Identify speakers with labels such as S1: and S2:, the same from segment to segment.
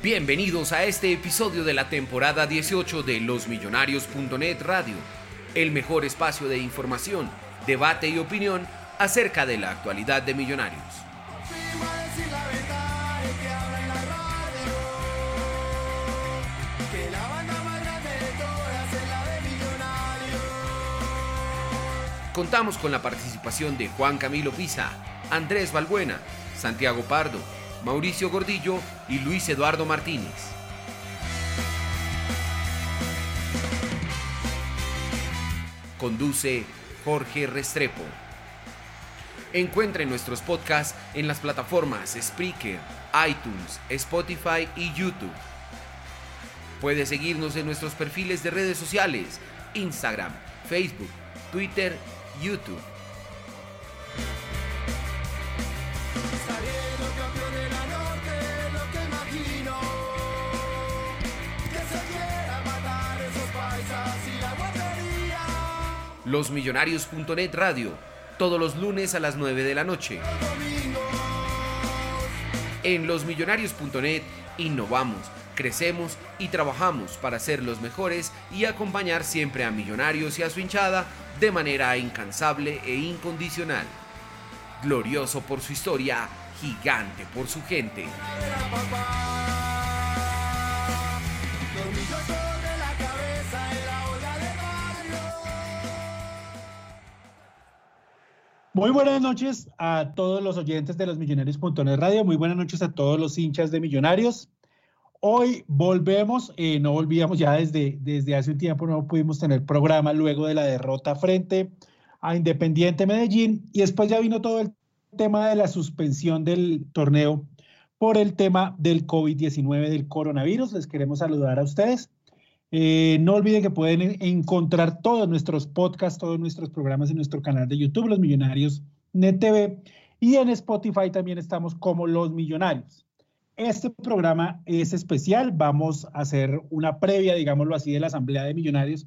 S1: Bienvenidos a este episodio de la temporada 18 de losmillonarios.net Radio, el mejor espacio de información, debate y opinión acerca de la actualidad de Millonarios. Contamos con la participación de Juan Camilo Pisa, Andrés Balbuena, Santiago Pardo, Mauricio Gordillo y Luis Eduardo Martínez. Conduce Jorge Restrepo. Encuentre nuestros podcasts en las plataformas Spreaker, iTunes, Spotify y YouTube. Puede seguirnos en nuestros perfiles de redes sociales, Instagram, Facebook, Twitter, YouTube. Losmillonarios.net Radio, todos los lunes a las 9 de la noche. En losmillonarios.net innovamos, crecemos y trabajamos para ser los mejores y acompañar siempre a Millonarios y a su hinchada de manera incansable e incondicional. Glorioso por su historia, gigante por su gente.
S2: Muy buenas noches a todos los oyentes de los Millonarios.net Radio. Muy buenas noches a todos los hinchas de Millonarios. Hoy volvemos, eh, no volvíamos ya desde, desde hace un tiempo, no pudimos tener programa luego de la derrota frente a Independiente Medellín y después ya vino todo el tema de la suspensión del torneo por el tema del COVID-19, del coronavirus. Les queremos saludar a ustedes. Eh, no olviden que pueden en- encontrar todos nuestros podcasts, todos nuestros programas en nuestro canal de YouTube, Los Millonarios Net TV, y en Spotify también estamos como Los Millonarios. Este programa es especial, vamos a hacer una previa, digámoslo así, de la Asamblea de Millonarios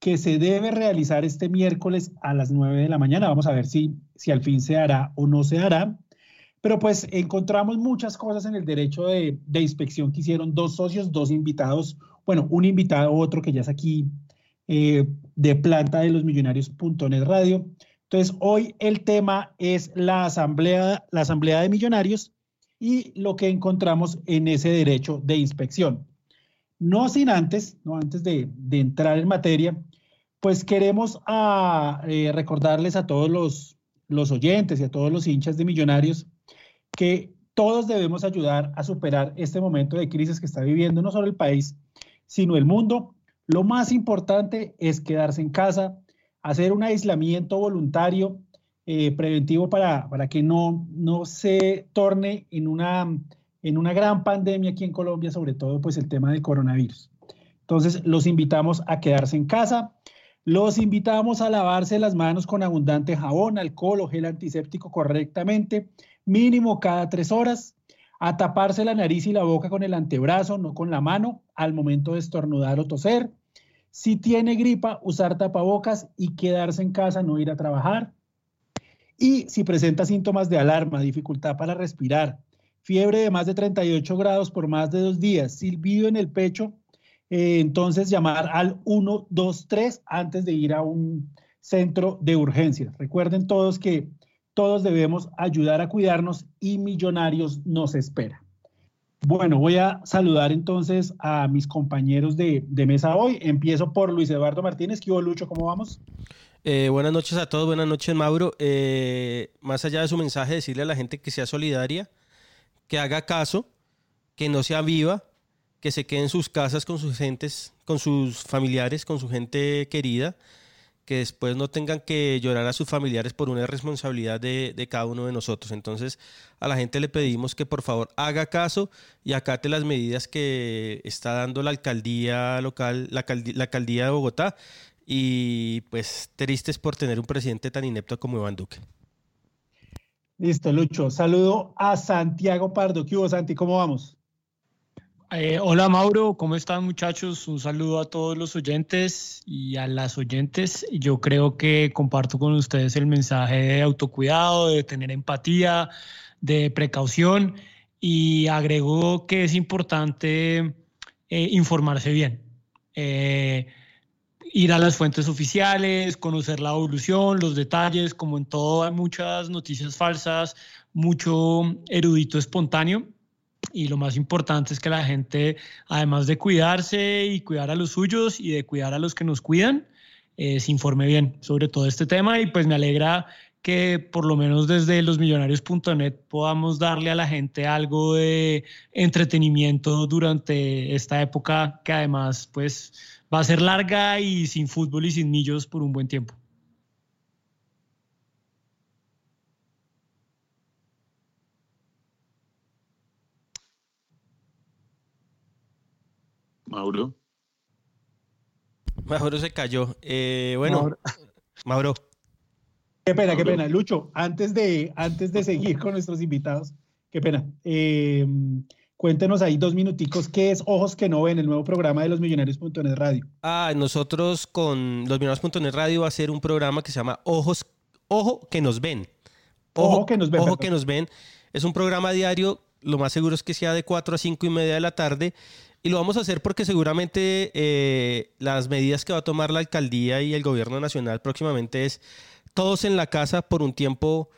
S2: que se debe realizar este miércoles a las 9 de la mañana. Vamos a ver si, si al fin se hará o no se hará. Pero pues encontramos muchas cosas en el derecho de, de inspección que hicieron dos socios, dos invitados, bueno, un invitado, otro que ya es aquí eh, de planta de los millonarios.net radio. Entonces, hoy el tema es la asamblea, la asamblea de millonarios y lo que encontramos en ese derecho de inspección. No sin antes, no antes de, entrar en materia, pues queremos a, eh, recordarles a todos los, los oyentes y a todos los hinchas de millonarios que todos debemos ayudar a superar este momento de crisis que está viviendo no solo el país, sino el mundo. Lo más importante es quedarse en casa, hacer un aislamiento voluntario eh, preventivo para, para que no, no se torne en una en una gran pandemia aquí en Colombia, sobre todo pues el tema del coronavirus. Entonces, los invitamos a quedarse en casa, los invitamos a lavarse las manos con abundante jabón, alcohol o gel antiséptico correctamente, mínimo cada tres horas, a taparse la nariz y la boca con el antebrazo, no con la mano, al momento de estornudar o toser. Si tiene gripa, usar tapabocas y quedarse en casa, no ir a trabajar. Y si presenta síntomas de alarma, dificultad para respirar, fiebre de más de 38 grados por más de dos días, silbido en el pecho, eh, entonces llamar al 123 antes de ir a un centro de urgencias. Recuerden todos que todos debemos ayudar a cuidarnos y Millonarios nos espera. Bueno, voy a saludar entonces a mis compañeros de, mesa hoy. Empiezo por Luis Eduardo Martínez. ¿Qué hubo, Lucho? ¿Cómo vamos?
S3: Eh, buenas noches a todos, buenas noches Mauro. Eh, más allá de su mensaje, decirle a la gente que sea solidaria, que haga caso, que no sea viva, que se quede en sus casas con sus gentes, con sus familiares, con su gente querida, que después no tengan que llorar a sus familiares por una responsabilidad de, cada uno de nosotros. Entonces, a la gente le pedimos que por favor haga caso y acate las medidas que está dando la alcaldía local, la, la alcaldía de Bogotá. Y pues tristes por tener un presidente tan inepto como Iván Duque.
S2: Listo, Lucho. Saludo a Santiago Pardo. ¿Qué hubo, Santi? ¿Cómo vamos?
S4: Eh, hola Mauro, ¿cómo están muchachos? Un saludo a todos los oyentes y a las oyentes. Yo creo que comparto con ustedes el mensaje de autocuidado, de tener empatía, de precaución y agrego que es importante eh, informarse bien. Eh, ir a las fuentes oficiales, conocer la evolución, los detalles, como en todo hay muchas noticias falsas, mucho erudito espontáneo y lo más importante es que la gente, además de cuidarse y cuidar a los suyos y de cuidar a los que nos cuidan, eh, se informe bien sobre todo este tema y pues me alegra que por lo menos desde losmillonarios.net podamos darle a la gente algo de entretenimiento durante esta época que además pues va a ser larga y sin fútbol y sin millos por un buen tiempo.
S5: Mauro.
S3: Mauro se cayó. Eh, bueno, Mauro. Mauro.
S2: Qué pena, qué pena. Lucho, antes de, antes de seguir con nuestros invitados, qué pena. Eh, cuéntenos ahí dos minuticos, ¿qué es Ojos que no ven, el nuevo programa de los Millonarios.net Radio?
S3: Ah, nosotros con los Millonarios.net Radio va a ser un programa que se llama Ojos, Ojo que nos ven. Ojo, Ojo que nos ven. Ojo que nos ven. Es un programa diario, lo más seguro es que sea de 4 a 5 y media de la tarde y lo vamos a hacer porque seguramente eh, las medidas que va a tomar la alcaldía y el gobierno nacional próximamente es todos en la casa por un tiempo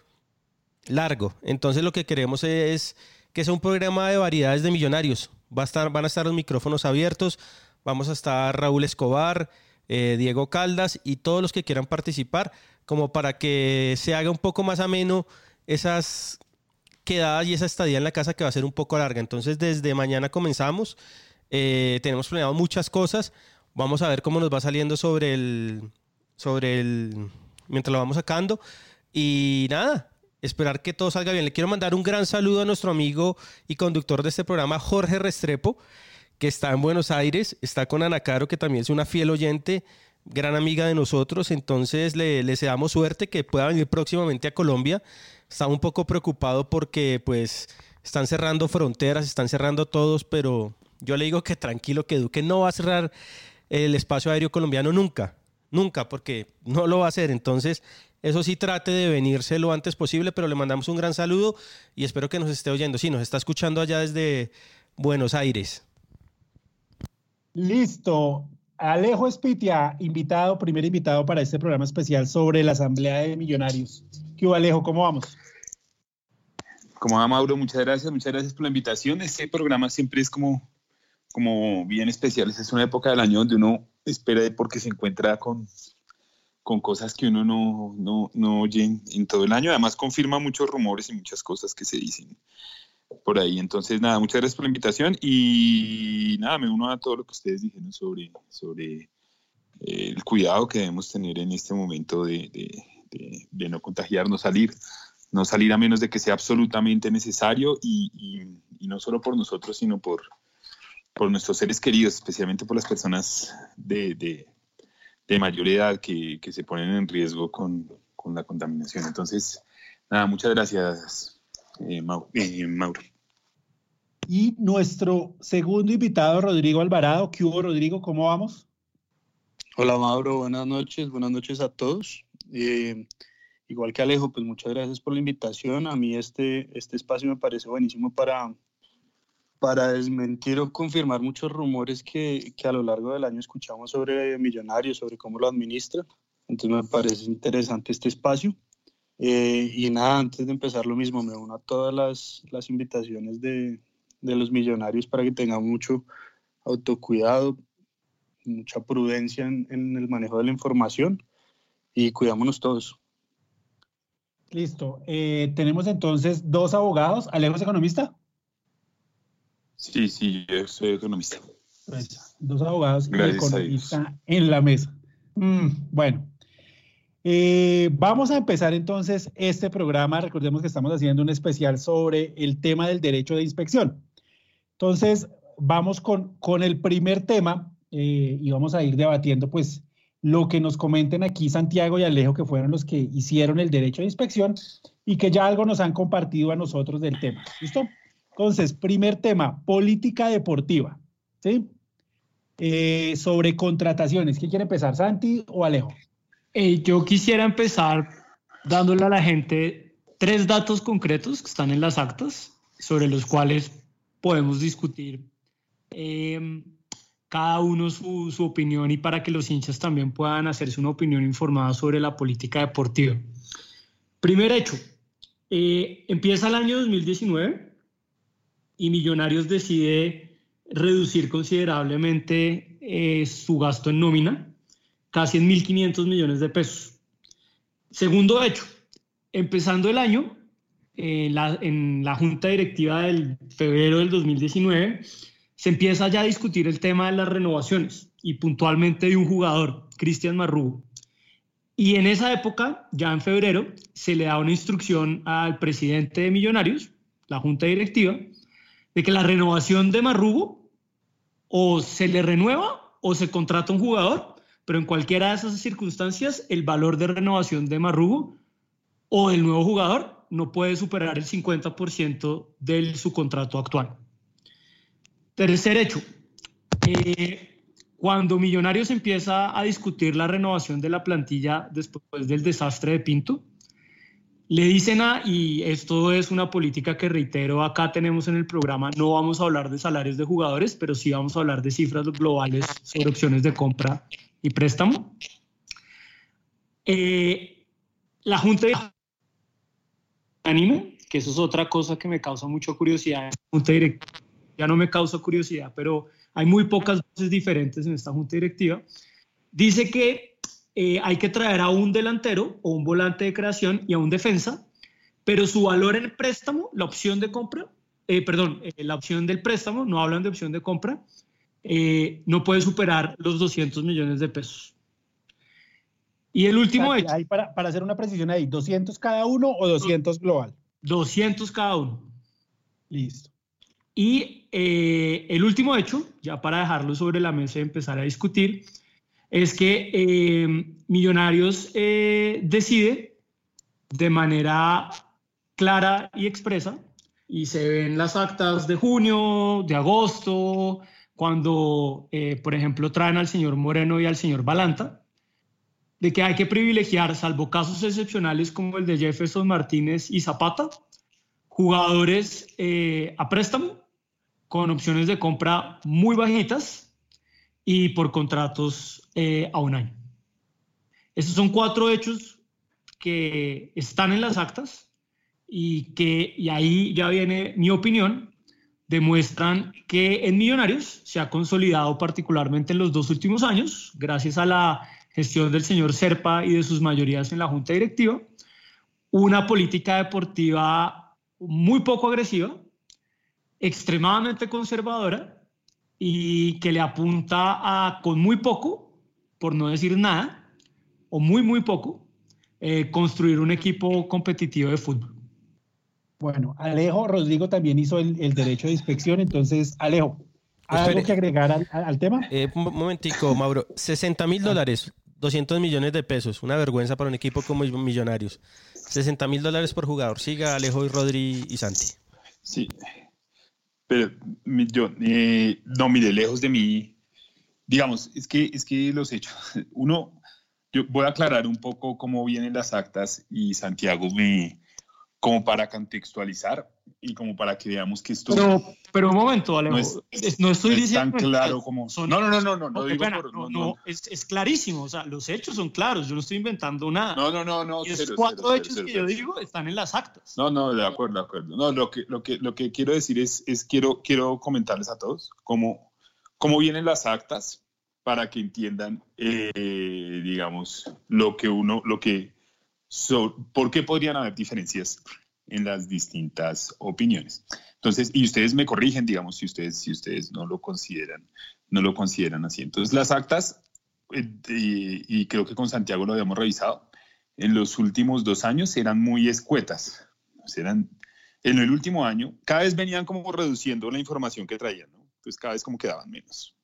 S3: largo. Entonces lo que queremos es que sea un programa de variedades de millonarios. Va a estar, van a estar los micrófonos abiertos, vamos a estar Raúl Escobar, eh, Diego Caldas y todos los que quieran participar, como para que se haga un poco más ameno esas quedadas y esa estadía en la casa que va a ser un poco larga. Entonces desde mañana comenzamos. Eh, tenemos planeado muchas cosas. Vamos a ver cómo nos va saliendo sobre el. sobre el. mientras lo vamos sacando. Y nada, esperar que todo salga bien. Le quiero mandar un gran saludo a nuestro amigo y conductor de este programa, Jorge Restrepo, que está en Buenos Aires. Está con Ana Caro, que también es una fiel oyente, gran amiga de nosotros. Entonces le, damos suerte que pueda venir próximamente a Colombia. Está un poco preocupado porque, pues, están cerrando fronteras, están cerrando todos, pero yo le digo que tranquilo, que Duque no va a cerrar el espacio aéreo colombiano nunca, nunca, porque no lo va a hacer. Entonces, eso sí trate de venirse lo antes posible, pero le mandamos un gran saludo y espero que nos esté oyendo. Sí, nos está escuchando allá desde Buenos Aires.
S2: Listo. Alejo Espitia, invitado, primer invitado para este programa especial sobre la Asamblea de Millonarios. ¿Qué hubo, Alejo? ¿Cómo vamos?
S5: ¿Cómo va, Mauro? Muchas gracias, muchas gracias por la invitación. Este programa siempre es como como bien especiales. Es una época del año donde uno espera porque se encuentra con, con cosas que uno no, no, no oye en, todo el año. Además confirma muchos rumores y muchas cosas que se dicen por ahí. Entonces, nada, muchas gracias por la invitación y nada, me uno a todo lo que ustedes dijeron sobre, sobre eh, el cuidado que debemos tener en este momento de, de, de, no contagiarnos, salir no salir a menos de que sea absolutamente necesario y, no solo por nosotros, sino por, por nuestros seres queridos, especialmente por las personas de, mayor edad que, se ponen en riesgo con, la contaminación. Entonces, nada, muchas gracias, eh, eh, Mauro.
S2: Y nuestro segundo invitado, Rodrigo Alvarado. ¿Qué hubo, Rodrigo? ¿Cómo vamos?
S6: Hola, Mauro. Buenas noches. Buenas noches a todos. Eh, igual que Alejo, pues muchas gracias por la invitación. A mí este, este espacio me parece buenísimo para, para desmentir o confirmar muchos rumores que, que a lo largo del año escuchamos sobre Millonarios, sobre cómo lo administra. Entonces me parece interesante este espacio. Eh, y nada, antes de empezar lo mismo, me uno a todas las, las invitaciones de, de los millonarios para que tengan mucho autocuidado, mucha prudencia en, en el manejo de la información y cuidámonos todos.
S2: Listo. Eh, tenemos entonces dos abogados. ¿Alejo es economista?
S5: Sí, sí, yo soy economista.
S2: Pues, dos abogados y economista en la mesa. Mm, bueno, eh, vamos a empezar entonces este programa. Recordemos que estamos haciendo un especial sobre el tema del derecho de inspección. Entonces, vamos con, con el primer tema eh, y vamos a ir debatiendo pues lo que nos comenten aquí Santiago y Alejo, que fueron los que hicieron el derecho de inspección y que ya algo nos han compartido a nosotros del tema. ¿Listo? Entonces, primer tema, política deportiva. ¿Sí? Eh, sobre contrataciones. ¿Quién quiere empezar, Santi o Alejo?
S4: Eh, yo quisiera empezar dándole a la gente tres datos concretos que están en las actas sobre los cuales podemos discutir. Eh, cada uno su, opinión y para que los hinchas también puedan hacerse una opinión informada sobre la política deportiva. Primer hecho, eh, empieza el año 2019 y Millonarios decide reducir considerablemente eh, su gasto en nómina, casi en 1.500 millones de pesos. Segundo hecho, empezando el año, eh, en la junta directiva del febrero del 2019, se empieza ya a discutir el tema de las renovaciones y puntualmente de un jugador, Cristian Marrugo. Y en esa época, ya en febrero, se le da una instrucción al presidente de Millonarios, la junta directiva, de que la renovación de Marrugo o se le renueva o se contrata un jugador, pero en cualquiera de esas circunstancias el valor de renovación de Marrugo o del nuevo jugador no puede superar el 50% de su contrato actual. Tercer hecho, eh, cuando Millonarios empieza a discutir la renovación de la plantilla después del desastre de Pinto, le dicen a, y esto es una política que reitero, acá tenemos en el programa, no vamos a hablar de salarios de jugadores, pero sí vamos a hablar de cifras globales sobre opciones de compra y préstamo. Eh, la Junta de Ánimo, que eso es otra cosa que me causa mucha curiosidad, Junta Directiva ya no me causa curiosidad, pero hay muy pocas voces diferentes en esta junta directiva, dice que eh, hay que traer a un delantero o un volante de creación y a un defensa, pero su valor en préstamo, la opción de compra, eh, perdón, eh, la opción del préstamo, no hablan de opción de compra, no puede superar los 200 millones de pesos. Y el último
S2: hecho. para, para hacer una precisión ahí, ¿200 cada uno o 200 global?
S4: 200 cada uno.
S2: Listo.
S4: Y el último hecho, ya para dejarlo sobre la mesa y empezar a discutir, es que eh, Millonarios eh, decide de manera clara y expresa, y se ven las actas de junio, de agosto, cuando, por ejemplo, traen al señor Moreno y al señor Balanta, de que hay que privilegiar, salvo casos excepcionales como el de Jefferson Martínez y Zapata, jugadores a préstamo con opciones de compra muy bajitas y por contratos eh, a un año. Estos son cuatro hechos que están en las actas y que, y ahí ya viene mi opinión, demuestran que en Millonarios se ha consolidado particularmente en los dos últimos años, gracias a la gestión del señor Serpa y de sus mayorías en la junta directiva, una política deportiva muy poco agresiva, extremadamente conservadora y que le apunta a con muy poco, por no decir nada, o muy, muy poco, eh, construir un equipo competitivo de fútbol.
S2: Bueno, Alejo Rodrigo también hizo el, derecho de inspección, entonces, Alejo, ¿algo que agregar al, tema?
S3: Eh, un momentico, Mauro. 60 mil dólares, 200 millones de pesos, una vergüenza para un equipo como Millonarios. 60 mil dólares por jugador. Siga Alejo y Rodri y Santi.
S5: Sí, pero yo, eh, no, mire, lejos de mí, digamos, es que, es que los hechos, uno, yo voy a aclarar un poco cómo vienen las actas y Santiago me, como para contextualizar y como para que veamos que esto...
S4: Pero, pero un momento, Alejo, no, estoy diciendo...
S5: tan claro como...
S4: no, no, no, no, no, no, digo no, es, es, clarísimo, o sea, los hechos son claros, yo no estoy inventando nada.
S5: No, no, no, no.
S4: Esos cuatro hechos que yo digo están en las actas.
S5: No, no, de acuerdo, de acuerdo. No, lo que, lo que, lo que quiero decir es, es quiero, quiero comentarles a todos cómo, cómo vienen las actas para que entiendan, eh, digamos, lo que uno, lo que ¿Por qué podrían haber diferencias en las distintas opiniones? Entonces, y ustedes me corrigen, digamos, si ustedes, si ustedes no lo consideran, no lo consideran así. Entonces, las actas, eh, y, creo que con Santiago lo habíamos revisado, en los últimos dos años eran muy escuetas. Eran, en el último año, cada vez venían como reduciendo la información que traían, ¿no? Entonces, cada vez como quedaban menos.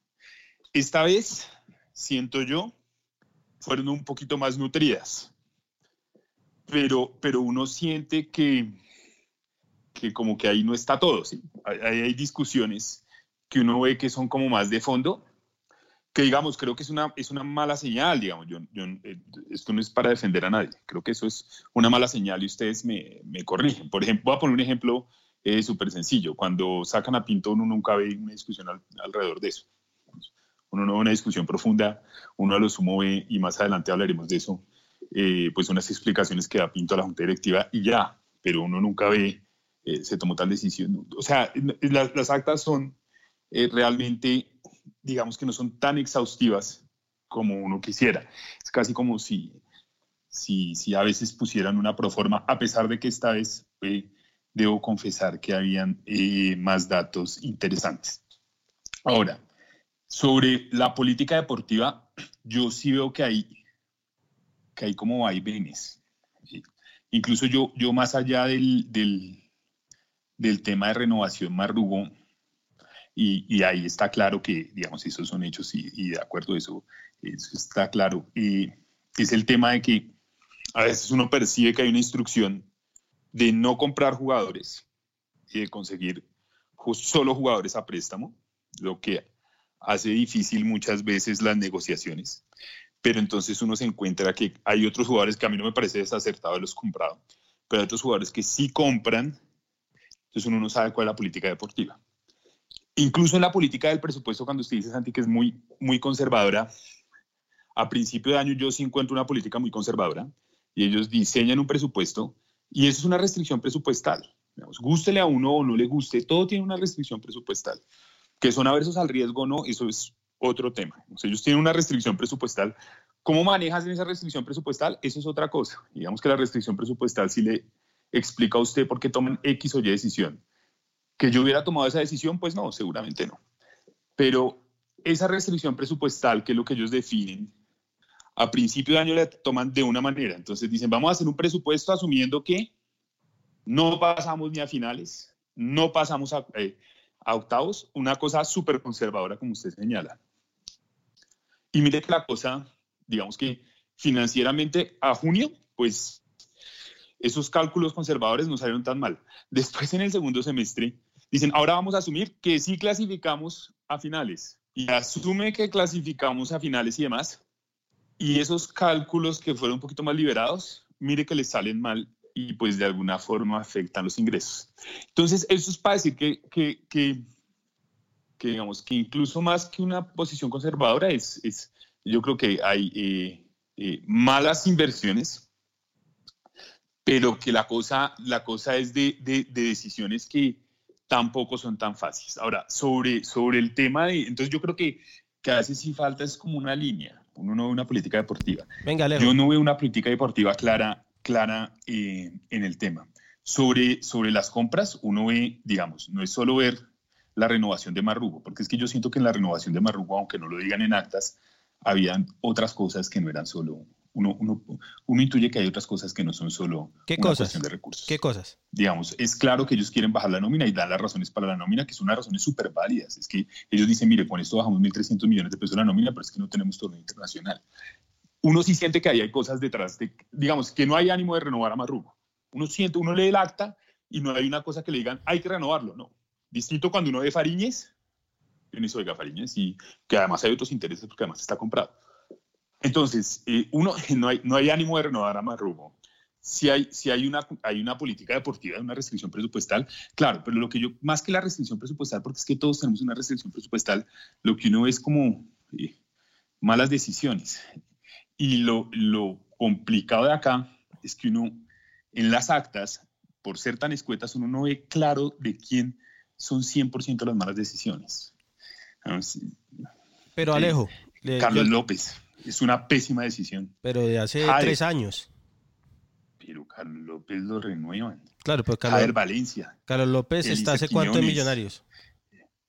S5: Esta vez, siento yo, fueron un poquito más nutridas pero, pero uno siente que, que como que ahí no está todo, ¿sí? Hay, hay discusiones que uno ve que son como más de fondo, que digamos, creo que es una, es una mala señal, digamos, yo, yo, eh, esto no es para defender a nadie, creo que eso es una mala señal y ustedes me, me corrigen. Por ejemplo, voy a poner un ejemplo eh, súper sencillo, cuando sacan a Pinto uno nunca ve una discusión alrededor de eso. Uno no ve una discusión profunda, uno a lo sumo ve, y más adelante hablaremos de eso, eh, pues unas explicaciones que da Pinto a la Junta Directiva y ya, pero uno nunca ve, eh, se tomó tal decisión. O sea, las, actas son eh, realmente, digamos que no son tan exhaustivas como uno quisiera. Es casi como si, si, si a veces pusieran una proforma, a pesar de que esta vez debo confesar que habían más datos interesantes. Ahora, sobre la política deportiva, yo sí veo que hay que hay como vaivenes. Incluso yo, yo más allá del, del, tema de renovación Marrugo, y, y, ahí está claro que, digamos, esos son hechos y, de acuerdo eso, eso está claro. y es el tema de que a veces uno percibe que hay una instrucción de no comprar jugadores y de conseguir solo jugadores a préstamo, lo que hace difícil muchas veces las negociaciones pero entonces uno se encuentra que hay otros jugadores que a mí no me parece desacertado los comprado, pero hay otros jugadores que sí compran, entonces uno no sabe cuál es la política deportiva. Incluso en la política del presupuesto, cuando usted dice, Santi, que es muy, muy conservadora, a principio de año yo sí encuentro una política muy conservadora y ellos diseñan un presupuesto y eso es una restricción presupuestal. Digamos, gústele a uno o no le guste, todo tiene una restricción presupuestal. Que son aversos al riesgo no, eso es otro tema. ellos tienen una restricción presupuestal. ¿Cómo manejas esa restricción presupuestal? Eso es otra cosa. Digamos que la restricción presupuestal sí le explica a usted por qué toman X o Y decisión. Que yo hubiera tomado esa decisión, pues no, seguramente no. Pero esa restricción presupuestal, que es lo que ellos definen, a principio de año la toman de una manera. Entonces dicen, vamos a hacer un presupuesto asumiendo que no pasamos ni a finales, no pasamos a, eh, a octavos, una cosa súper conservadora como usted señala. Y mire que la cosa, digamos que financieramente a junio, pues esos cálculos conservadores no salieron tan mal. Después en el segundo semestre dicen, ahora vamos a asumir que sí clasificamos a finales. Y asume que clasificamos a finales y demás. Y esos cálculos que fueron un poquito más liberados, mire que les salen mal y pues de alguna forma afectan los ingresos. Entonces, eso es para decir que, que, que que digamos que incluso más que una posición conservadora es, es yo creo que hay eh, eh, malas inversiones, pero que la cosa, la cosa es de, de, decisiones que tampoco son tan fáciles. Ahora, sobre, sobre el tema de, entonces yo creo que, que a veces sí falta es como una línea, uno no ve una política deportiva.
S3: Venga,
S5: Yo no veo una política deportiva clara, clara eh, en el tema. Sobre, sobre las compras, uno ve, digamos, no es solo ver la renovación de Marrugo, porque es que yo siento que en la renovación de Marrugo, aunque no lo digan en actas, habían otras cosas que no eran solo uno, uno, uno, intuye que hay otras cosas que no son solo
S3: ¿Qué una cuestión
S5: de recursos.
S3: ¿Qué cosas?
S5: Digamos, es claro que ellos quieren bajar la nómina y dar las razones para la nómina, que son unas razones súper válidas. Es que ellos dicen, mire, con esto bajamos 1.300 millones de pesos la nómina, pero es que no tenemos torneo internacional. Uno sí siente que ahí hay cosas detrás, de, digamos, que no hay ánimo de renovar a Marrugo. Uno siente, uno lee el acta y no hay una cosa que le digan, hay que renovarlo, no. Distinto cuando uno ve Fariñez, uno dice, Fariñez, y que además hay otros intereses porque además está comprado. Entonces, eh, uno, no hay, no hay ánimo de renovar a Marrugo. Si hay, si hay, una, hay una política deportiva, una restricción presupuestal, claro, pero lo que yo, más que la restricción presupuestal, porque es que todos tenemos una restricción presupuestal, lo que uno ve es como eh, malas decisiones. Y lo, lo complicado de acá es que uno, en las actas, por ser tan escuetas, uno no ve claro de quién son 100% las malas decisiones.
S3: Pero eh, Alejo.
S5: Carlos López. Es una pésima decisión.
S3: Pero de hace tres años.
S5: Pero Carlos López lo renuevan.
S3: Claro, pero Carlos,
S5: Javier Valencia.
S3: Carlos López está hace cuánto en Millonarios.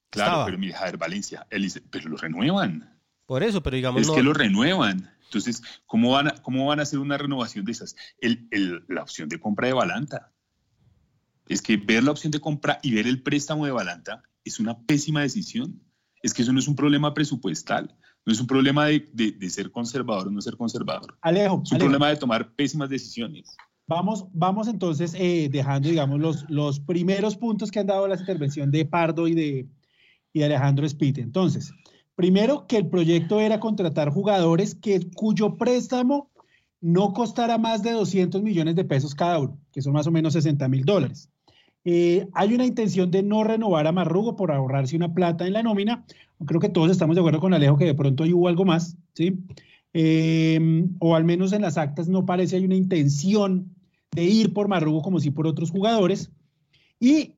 S5: Claro, pero mira, Javier Valencia, pero lo renuevan.
S3: Por eso, pero digamos.
S5: Es que lo renuevan. Entonces, ¿cómo van, a, ¿cómo van a hacer una renovación de esas? El, el, la opción de compra de Balanta. Es que ver la opción de compra y ver el préstamo de Balanta es una pésima decisión. Es que eso no es un problema presupuestal. No es un problema de, de, ser conservador o no ser conservador.
S2: Alejo.
S5: Es un problema de tomar pésimas decisiones.
S2: Vamos, vamos entonces eh, dejando, digamos, los, los primeros puntos que han dado la intervención de Pardo y de, y de Alejandro Spite. Entonces, primero que el proyecto era contratar jugadores que, cuyo préstamo no costara más de 200 millones de pesos cada uno, que son más o menos 60 mil dólares. Eh, hay una intención de no renovar a Marrugo por ahorrarse una plata en la nómina. Creo que todos estamos de acuerdo con Alejo que de pronto ahí hubo algo más, ¿sí? Eh, o al menos en las actas no parece hay una intención de ir por Marrugo como si por otros jugadores. Y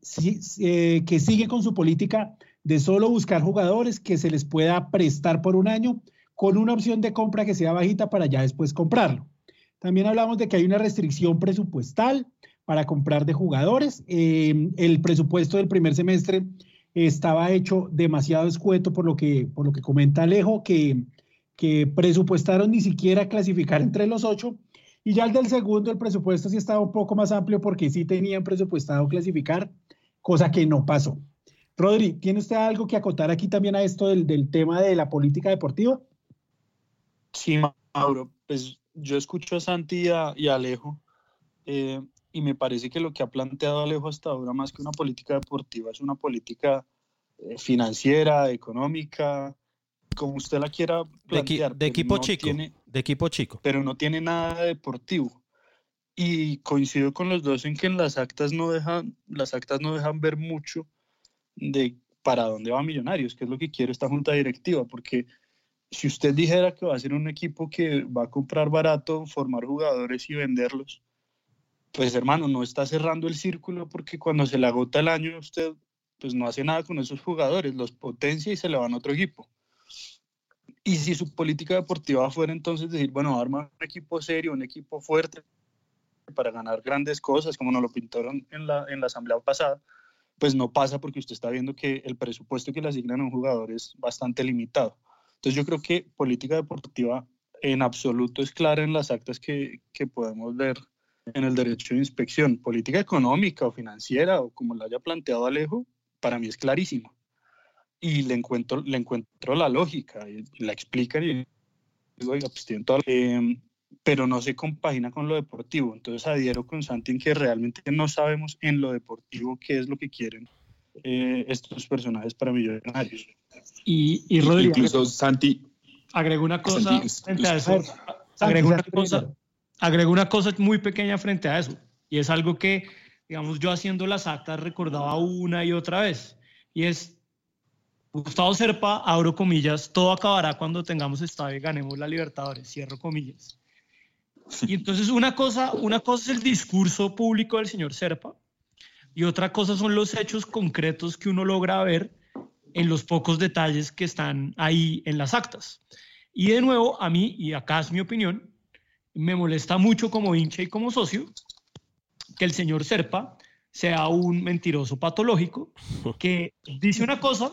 S2: eh, que sigue con su política de solo buscar jugadores que se les pueda prestar por un año con una opción de compra que sea bajita para ya después comprarlo. También hablamos de que hay una restricción presupuestal para comprar de jugadores. Eh, el presupuesto del primer semestre estaba hecho demasiado escueto por lo que, por lo que comenta Alejo, que, que presupuestaron ni siquiera clasificar entre los ocho. Y ya el del segundo, el presupuesto sí estaba un poco más amplio porque sí tenían presupuestado clasificar, cosa que no pasó. Rodri, ¿tiene usted algo que acotar aquí también a esto del, del tema de la política deportiva?
S6: Sí, Mauro, pues yo escucho a Santi y a, Alejo. Eh, y me parece que lo que ha planteado Alejo hasta ahora, más que una política deportiva, es una política eh, financiera, económica, como usted la quiera plantear.
S3: De, equipo chico. de equipo chico.
S6: Pero no tiene nada deportivo. Y coincido con los dos en que en las actas no dejan, las actas no dejan ver mucho de para dónde va Millonarios, que es lo que quiere esta junta directiva, porque si usted dijera que va a ser un equipo que va a comprar barato, formar jugadores y venderlos, pues hermano, no está cerrando el círculo porque cuando se le agota el año usted pues no hace nada con esos jugadores, los potencia y se le van a otro equipo. Y si su política deportiva fuera entonces decir, bueno, arma un equipo serio, un equipo fuerte para ganar grandes cosas, como nos lo pintaron en la, en la asamblea pasada, pues no pasa porque usted está viendo que el presupuesto que le asignan a un jugador es bastante limitado. Entonces yo creo que política deportiva en absoluto es clara en las actas que, que podemos ver en el derecho de inspección. Política económica o financiera o como lo haya planteado Alejo, para mí es clarísimo. Y le encuentro, le encuentro la lógica, y la explican y digo, oiga, pues tienen todo. Eh, pero no se compagina con lo deportivo. Entonces adhiero con Santi en que realmente no sabemos en lo deportivo qué es lo que quieren eh, estos personajes para millonarios.
S4: Y, y Rodrigo,
S5: incluso Santi
S4: agrego una cosa frente a eso. Agrego una cosa, agrego una cosa muy pequeña frente a eso. Y es algo que, digamos, yo haciendo las actas recordaba una y otra vez. Y es Gustavo Serpa, abro comillas, todo acabará cuando tengamos estadio y ganemos la Libertadores, cierro comillas. Y entonces una cosa, una cosa es el discurso público del señor Serpa y otra cosa son los hechos concretos que uno logra ver en los pocos detalles que están ahí en las actas. Y de nuevo, a mí, y acá es mi opinión, me molesta mucho como hincha y como socio que el señor Serpa sea un mentiroso patológico que dice una cosa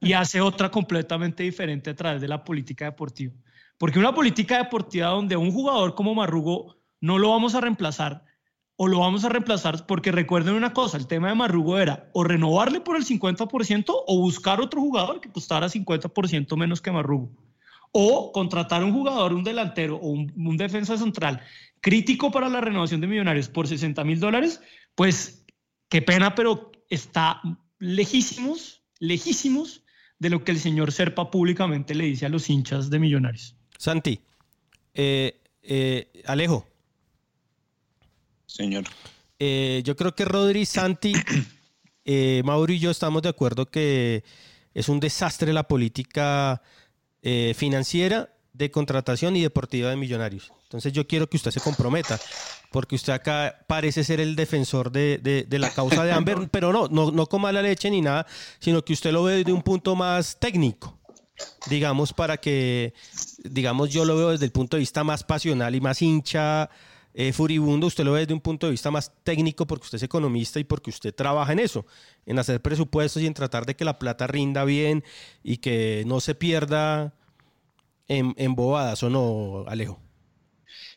S4: y hace otra completamente diferente a través de la política deportiva. Porque una política deportiva donde un jugador como Marrugo no lo vamos a reemplazar o lo vamos a reemplazar porque recuerden una cosa, el tema de Marrugo era o renovarle por el 50% o buscar otro jugador que costara 50% menos que Marrugo. O contratar un jugador, un delantero o un, defensa central crítico para la renovación de Millonarios por 60 mil dólares, pues qué pena, pero está lejísimos, lejísimos de lo que el señor Serpa públicamente le dice a los hinchas de Millonarios.
S3: Santi, eh, eh, Alejo.
S5: Señor.
S3: Eh, yo creo que Rodri, Santi, Mauro y yo estamos de acuerdo que es un desastre la política financiera de contratación y deportiva de Millonarios. Entonces yo quiero que usted se comprometa, porque usted acá parece ser el defensor de, la causa de Amber, pero no, no, no con mala leche ni nada, sino que usted lo ve desde un punto más técnico digamos, para que, digamos, yo lo veo desde el punto de vista más pasional y más hincha, eh, furibundo, usted lo ve desde un punto de vista más técnico porque usted es economista y porque usted trabaja en eso, en hacer presupuestos y en tratar de que la plata rinda bien y que no se pierda en, en bobadas, ¿o no, Alejo?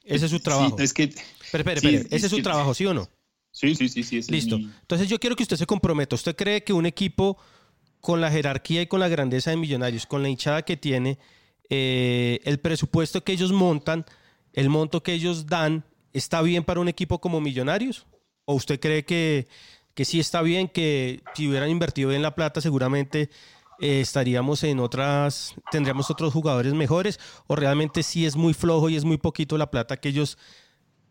S3: Ese es su trabajo.
S5: es que...
S3: Espere, espere. Ese es su trabajo, ¿sí o no?
S5: Sí, sí, sí, sí.
S3: Listo. Entonces yo quiero que usted se comprometa. ¿Usted cree que un equipo con la jerarquía y con la grandeza de Millonarios, con la hinchada que tiene, eh, el presupuesto que ellos montan, el monto que ellos dan, ¿está bien para un equipo como Millonarios? ¿O usted cree que, que sí está bien, que si hubieran invertido bien la plata seguramente eh, estaríamos en otras, tendríamos otros jugadores mejores? ¿O realmente sí es muy flojo y es muy poquito la plata que ellos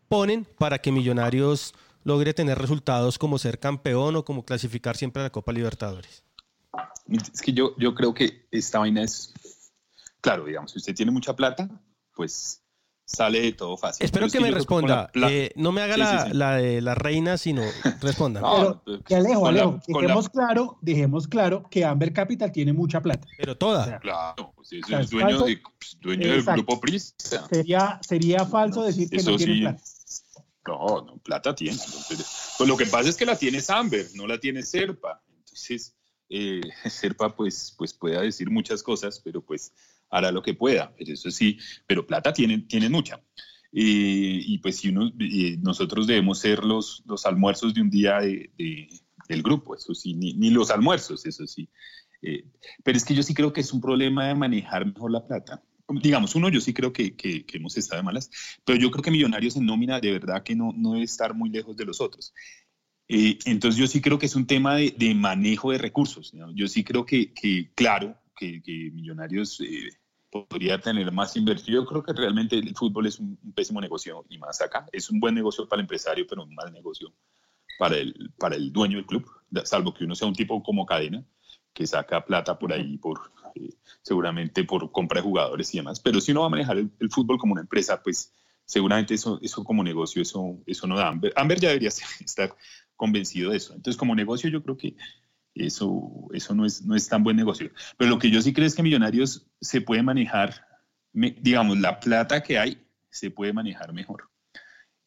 S3: ponen para que Millonarios logre tener resultados como ser campeón o como clasificar siempre a la Copa Libertadores?
S5: Es que yo, yo creo que esta vaina es, claro, digamos, si usted tiene mucha plata, pues sale de todo fácil.
S3: Espero que me responda. Eh, no me haga la, de la reina, sino responda.
S2: Pero, que Alejo, Alejo, dejemos, claro, dejemos claro que Amber Capital tiene mucha plata.
S3: Pero toda.
S5: claro, pues es el dueño, de, pues, dueño del grupo PRIS.
S2: Sería, sería falso decir que no tiene plata.
S5: No, no, plata tiene. Pues lo que pasa es que la tiene Amber, no la tiene Serpa. Entonces, eh, Serpa pues, pues pueda decir muchas cosas, pero pues hará lo que pueda, pero eso sí, pero plata tienen, tienen mucha. y pues si uno, nosotros debemos ser los, los almuerzos de un día de, del grupo, eso sí, ni, ni los almuerzos, eso sí. Eh, pero es que yo sí creo que es un problema de manejar mejor la plata. Digamos, uno, yo sí creo que, que, que hemos estado de malas, pero yo creo que Millonarios en nómina de verdad que no, no debe estar muy lejos de los otros. Eh, entonces yo sí creo que es un tema de, manejo de recursos. Yo sí creo que, claro, que, Millonarios eh, podría tener más inversión. Yo creo que realmente el fútbol es un, pésimo negocio y más acá. Es un buen negocio para el empresario, pero un mal negocio para el, para el dueño del club, salvo que uno sea un tipo como cadena que saca plata por ahí, por, eh, seguramente por compra de jugadores y demás. Pero si uno va a manejar el, el fútbol como una empresa, pues seguramente eso, eso como negocio, eso, eso no da. Amber, Amber ya debería estar convencido de eso. Entonces, como negocio, yo creo que eso, eso no, es, no es tan buen negocio. Pero lo que yo sí creo es que Millonarios se puede manejar, digamos, la plata que hay se puede manejar mejor.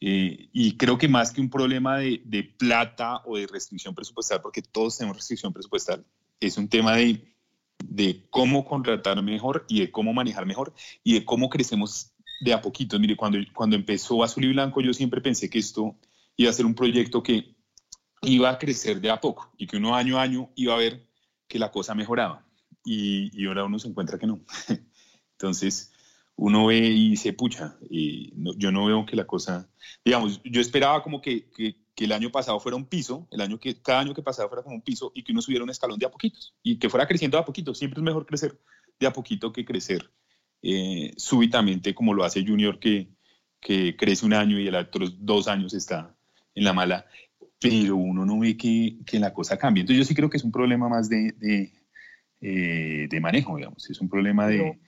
S5: Eh, y creo que más que un problema de, de, plata o de restricción presupuestal, porque todos tenemos restricción presupuestal, es un tema de, de cómo contratar mejor y de cómo manejar mejor y de cómo crecemos de a poquito. Mire, cuando, cuando empezó Azul y Blanco, yo siempre pensé que esto iba a ser un proyecto que iba a crecer de a poco y que uno año a año iba a ver que la cosa mejoraba. Y, ahora uno se encuentra que no. Entonces, uno ve y se pucha. Y yo no veo que la cosa, digamos, yo esperaba como que, que, el año pasado fuera un piso, el año que, cada año que pasaba fuera como un piso y que uno subiera un escalón de a poquitos y que fuera creciendo de a poquito. Siempre es mejor crecer de a poquito que crecer eh, súbitamente como lo hace Junior que, que crece un año y el otro dos años está en la mala pero uno no ve que, que, la cosa cambie. Entonces yo sí creo que es un problema más de, de, eh, de manejo, digamos, es un problema de,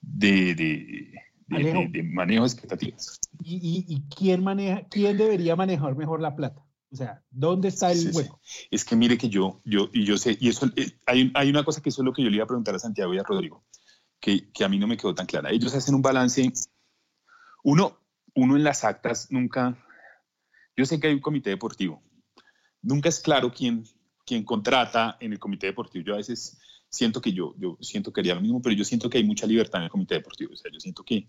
S5: de, de manejo de expectativas.
S2: ¿Y, y, quién, maneja, quién debería manejar mejor la plata? O sea, ¿dónde está el hueco?
S5: Es que mire que yo, yo, y yo sé, y eso, eh, hay, hay, una cosa que eso es lo que yo le iba a preguntar a Santiago y a Rodrigo, que, que a mí no me quedó tan clara. Ellos hacen un balance, uno, uno en las actas nunca, yo sé que hay un comité deportivo, nunca es claro quién, quien contrata en el comité deportivo. Yo a veces siento que yo, yo siento que haría lo mismo, pero yo siento que hay mucha libertad en el comité deportivo. O sea, yo siento que,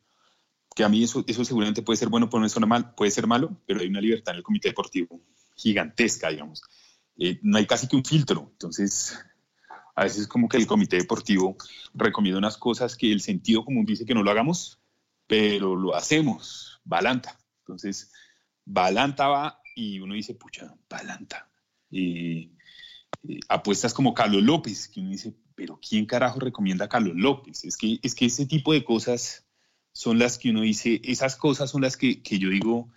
S5: que a mí eso, eso seguramente puede ser bueno, puede ser, mal, puede ser malo, pero hay una libertad en el comité deportivo gigantesca, digamos. Eh, no hay casi que un filtro. Entonces, a veces como que el comité deportivo recomienda unas cosas que el sentido común dice que no lo hagamos, pero lo hacemos. Balanta. Entonces, Balanta va y uno dice, pucha, Balanta. Y apuestas como Carlos López, que uno dice, pero ¿quién carajo recomienda a Carlos López? Es que, es que ese tipo de cosas son las que uno dice, esas cosas son las que, que yo digo,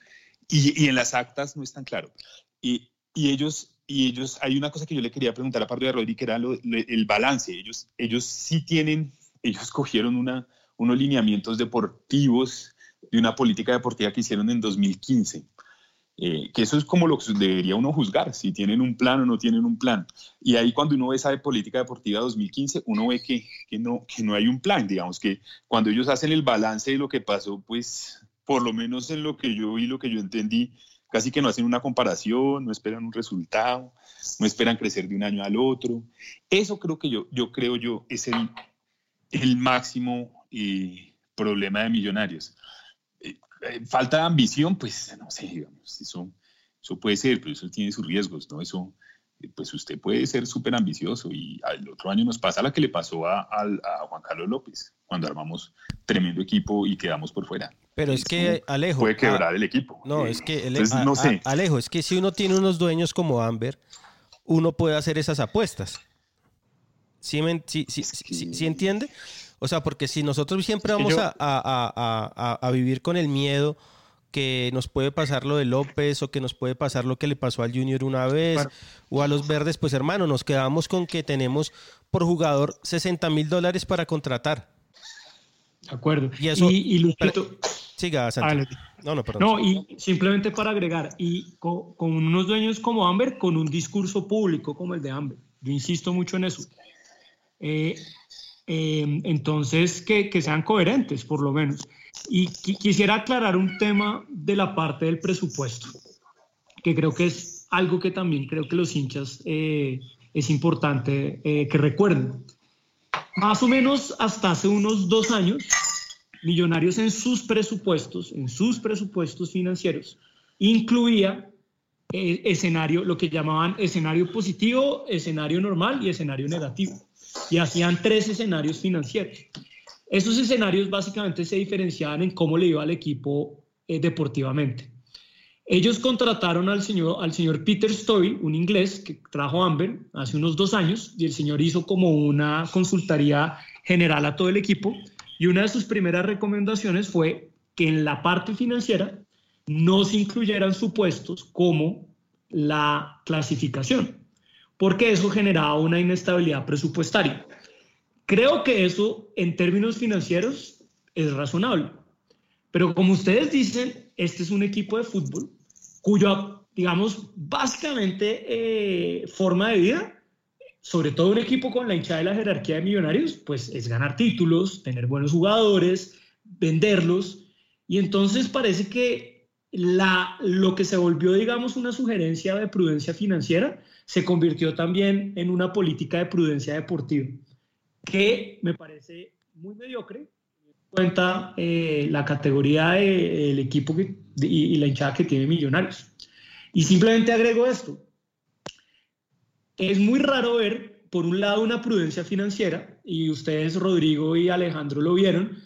S5: y, y, en las actas no es tan claro. Y, y, ellos, y ellos, hay una cosa que yo le quería preguntar a parte de Rodri, que era el balance. Ellos, ellos sí tienen, ellos cogieron una, unos lineamientos deportivos de una política deportiva que hicieron en 2015 eh, que eso es como lo que debería uno juzgar, si tienen un plan o no tienen un plan. Y ahí cuando uno ve esa de política deportiva 2015, uno ve que, que, no, que no hay un plan, digamos que cuando ellos hacen el balance de lo que pasó, pues por lo menos en lo que yo vi, lo que yo entendí, casi que no hacen una comparación, no esperan un resultado, no esperan crecer de un año al otro. Eso creo que yo, yo creo yo es el, el máximo eh, problema de millonarios. Eh, falta de ambición, pues no sé, digamos, eso, eso puede ser, pero eso tiene sus riesgos, ¿no? Eso, eh, pues usted puede ser súper ambicioso y el otro año nos pasa la que le pasó a, Juan Carlos López cuando armamos tremendo equipo y quedamos por fuera.
S3: Pero es que Alejo.
S5: Puede quebrar el equipo.
S3: No, es que no sé. Alejo, es que si uno tiene unos dueños como Amber, uno puede hacer esas apuestas. ¿Sí, sí entiende? O sea, porque si nosotros siempre vamos a, vivir con el miedo que nos puede pasar lo de López o que nos puede pasar lo que le pasó al Junior una vez o a los verdes, pues hermano, nos quedamos con que tenemos por jugador 60 mil dólares para contratar.
S4: De acuerdo. Y, eso, y,
S3: Siga, Santi.
S4: No, no, perdón. No, y simplemente para agregar, y con, con, unos dueños como Amber, con un discurso público como el de Amber. Yo insisto mucho en eso. Eh, Em, entonces, que, sean coherentes, por lo menos. Y quisiera aclarar un tema de la parte del presupuesto, que creo que es algo que también creo que los hinchas eh, es importante eh, que recuerden. Más o menos hasta hace unos dos años, Millonarios en sus presupuestos, en sus presupuestos financieros, incluía eh, escenario, lo que llamaban escenario positivo, escenario normal y escenario negativo y hacían tres escenarios financieros. Esos escenarios básicamente se diferenciaban en cómo le iba al equipo eh, deportivamente. Ellos contrataron al señor, al señor Peter Story, un inglés que trajo Amber hace unos dos años, y el señor hizo como una consultoría general a todo el equipo, y una de sus primeras recomendaciones fue que en la parte financiera no se incluyeran supuestos como la clasificación porque eso generaba una inestabilidad presupuestaria. Creo que eso en términos financieros es razonable, pero como ustedes dicen, este es un equipo de fútbol cuyo, digamos, básicamente eh, forma de vida, sobre todo un equipo con la hinchada de la jerarquía de millonarios, pues es ganar títulos, tener buenos jugadores, venderlos, y entonces parece que la, lo que se volvió, digamos, una sugerencia de prudencia financiera, se convirtió también en una política de prudencia deportiva, que me parece muy mediocre, cuenta eh, la categoría del equipo y, la hinchada que tiene Millonarios. Y simplemente agrego esto. Es muy raro ver, por un lado, una prudencia financiera, y ustedes, Rodrigo y Alejandro, lo vieron,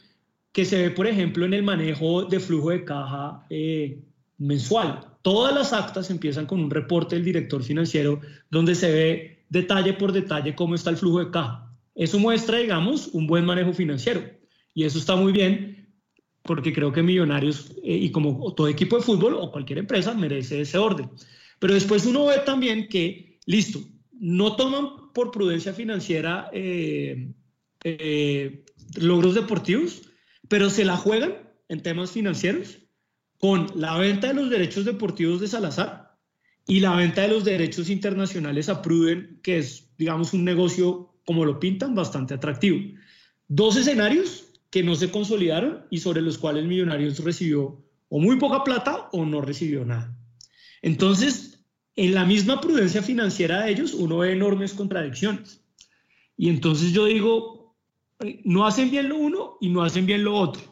S4: que se ve, por ejemplo, en el manejo de flujo de caja eh, mensual. Todas las actas empiezan con un reporte del director financiero donde se ve detalle por detalle cómo está el flujo de caja. Eso muestra, digamos, un buen manejo financiero. Y eso está muy bien porque creo que Millonarios eh, y como todo equipo de fútbol o cualquier empresa merece ese orden. Pero después uno ve también que, listo, no toman por prudencia financiera eh, eh, logros deportivos, pero se la juegan en temas financieros con la venta de los derechos deportivos de Salazar y la venta de los derechos internacionales a Pruden, que es, digamos, un negocio, como lo pintan, bastante atractivo. Dos escenarios que no se consolidaron y sobre los cuales Millonarios recibió o muy poca plata o no recibió nada. Entonces, en la misma prudencia financiera de ellos uno ve enormes contradicciones. Y entonces yo digo, no hacen bien lo uno y no hacen bien lo otro.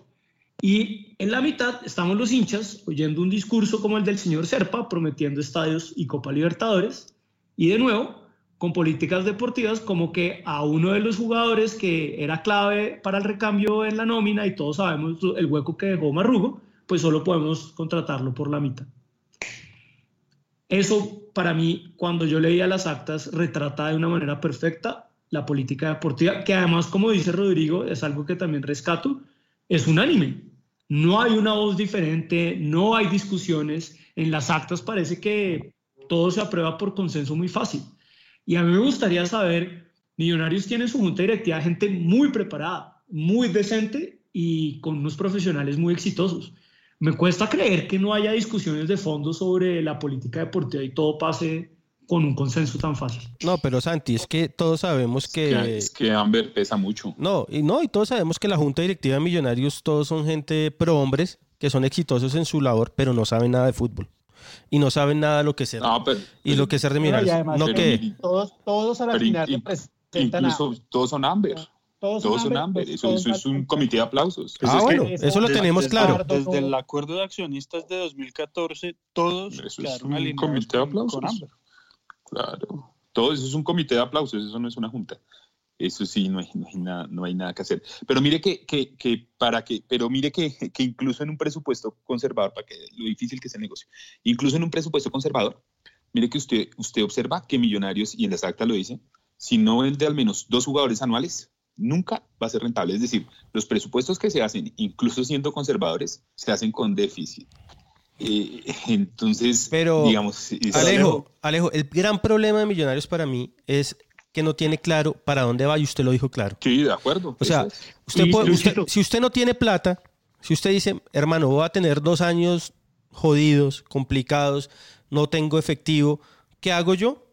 S4: Y en la mitad estamos los hinchas oyendo un discurso como el del señor Serpa, prometiendo estadios y Copa Libertadores. Y de nuevo, con políticas deportivas como que a uno de los jugadores que era clave para el recambio en la nómina y todos sabemos el hueco que dejó Marrugo, pues solo podemos contratarlo por la mitad. Eso para mí, cuando yo leía las actas, retrata de una manera perfecta la política deportiva, que además, como dice Rodrigo, es algo que también rescato, es unánime. No hay una voz diferente, no hay discusiones. En las actas parece que todo se aprueba por consenso muy fácil. Y a mí me gustaría saber, Millonarios tiene su junta directiva gente muy preparada, muy decente y con unos profesionales muy exitosos. Me cuesta creer que no haya discusiones de fondo sobre la política deportiva y todo pase con un consenso tan fácil.
S3: No, pero Santi, es que todos sabemos que...
S5: Es que, Amber pesa mucho.
S3: No, y no, y todos sabemos que la Junta Directiva de Millonarios todos son gente pro hombres que son exitosos en su labor, pero no saben nada de fútbol. Y no saben nada de lo que ser. y lo que ser de Millonarios. No, que...
S2: Todos, todos a la final
S5: Incluso todos son Amber. Todos, son Amber. Eso, es un comité de aplausos.
S3: Ah, bueno, eso lo tenemos claro.
S6: Desde el acuerdo de accionistas de 2014, todos
S5: eso es un comité de aplausos. Claro. Todo eso es un comité de aplausos, eso no es una junta. Eso sí, no hay, nada, que hacer. Pero mire que, para que, pero mire que, que, incluso en un presupuesto conservador, para que lo difícil que es el negocio, incluso en un presupuesto conservador, mire que usted, usted observa que Millonarios, y en las actas lo dice, si no vende al menos dos jugadores anuales, nunca va a ser rentable. Es decir, los presupuestos que se hacen, incluso siendo conservadores, se hacen con déficit. Eh, entonces,
S3: Pero, digamos, Alejo, Alejo, el gran problema de Millonarios para mí es que no tiene claro para dónde va y usted lo dijo claro.
S5: Sí, de acuerdo.
S3: O sea, usted si usted no tiene plata, si usted dice, hermano, voy a tener dos años jodidos, complicados, no tengo efectivo, ¿qué hago yo?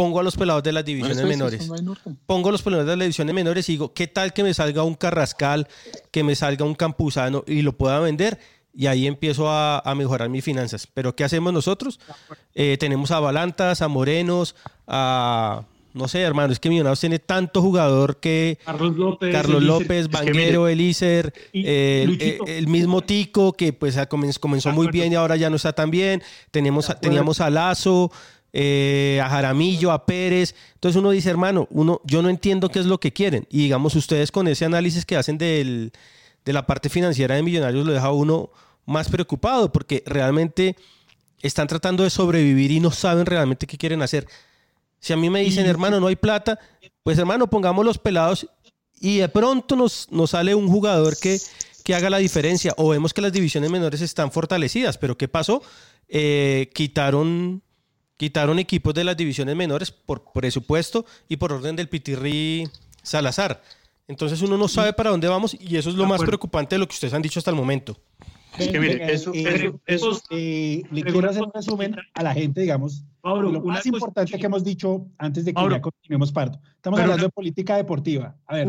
S3: pongo a los pelados de las divisiones menores. pongo a los pelados de las divisiones menores y digo, ¿qué tal que me salga un Carrascal, que me salga un Campuzano y lo pueda vender? Y ahí empiezo a, mejorar mis finanzas. Pero ¿qué hacemos nosotros? Eh, tenemos a Balantas, a Morenos, a... No sé, hermano, es que Millonarios tiene tanto jugador que...
S4: Carlos López,
S3: Carlos López, Banguero, Elícer, eh, el, mismo Tico, que pues comenzó, muy bien y ahora ya no está tan bien. Tenemos, teníamos a Lazo, eh, a Jaramillo, a Pérez. Entonces uno dice, hermano, uno, yo no entiendo qué es lo que quieren. Y digamos, ustedes con ese análisis que hacen de la parte financiera de Millonarios lo deja uno más preocupado porque realmente están tratando de sobrevivir y no saben realmente qué quieren hacer. Si a mí me dicen, hermano, no hay plata, pues hermano, pongamos los pelados y de pronto nos, nos sale un jugador que, que haga la diferencia o vemos que las divisiones menores están fortalecidas. Pero ¿qué pasó? Eh, quitaron Quitaron equipos de las divisiones menores por presupuesto y por orden del Pitirri Salazar. Entonces uno no sabe para dónde vamos y eso es lo más preocupante de lo que ustedes han dicho hasta el momento.
S2: Es que mire, eso, eso, eh, le quiero hacer un resumen a la gente, digamos, lo más importante que hemos dicho antes de que ya continuemos parto. Estamos hablando de política deportiva. A ver,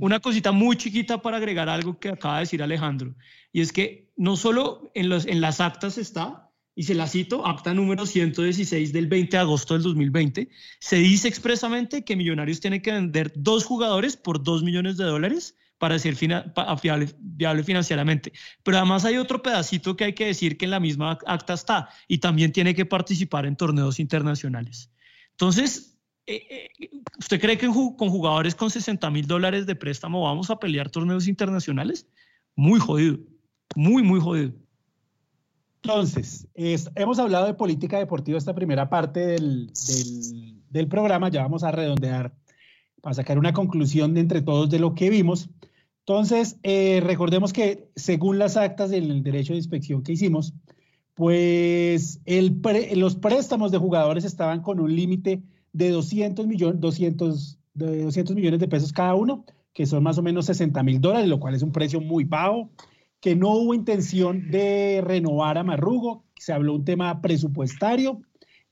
S4: una cosita muy chiquita para agregar algo que acaba de decir Alejandro, y es que no solo en, los, en las actas está, y se la cito, acta número 116 del 20 de agosto del 2020, se dice expresamente que Millonarios tiene que vender dos jugadores por dos millones de dólares para ser viable, financieramente. Pero además hay otro pedacito que hay que decir que en la misma acta está y también tiene que participar en torneos internacionales. Entonces, eh, eh, ¿usted cree que con jugadores con 60 mil dólares de préstamo vamos a pelear torneos internacionales? Muy jodido, muy, muy jodido.
S2: Entonces, hemos hablado de política deportiva esta primera parte del, del, programa, ya vamos a redondear para sacar una conclusión de entre todos de lo que vimos. Entonces, eh, recordemos que según las actas del derecho de inspección que hicimos, pues el los préstamos de jugadores estaban con un límite de 200, millones 200, de 200 millones de pesos cada uno, que son más o menos 60 mil dólares, lo cual es un precio muy bajo que no hubo intención de renovar a Marrugo, se habló un tema presupuestario,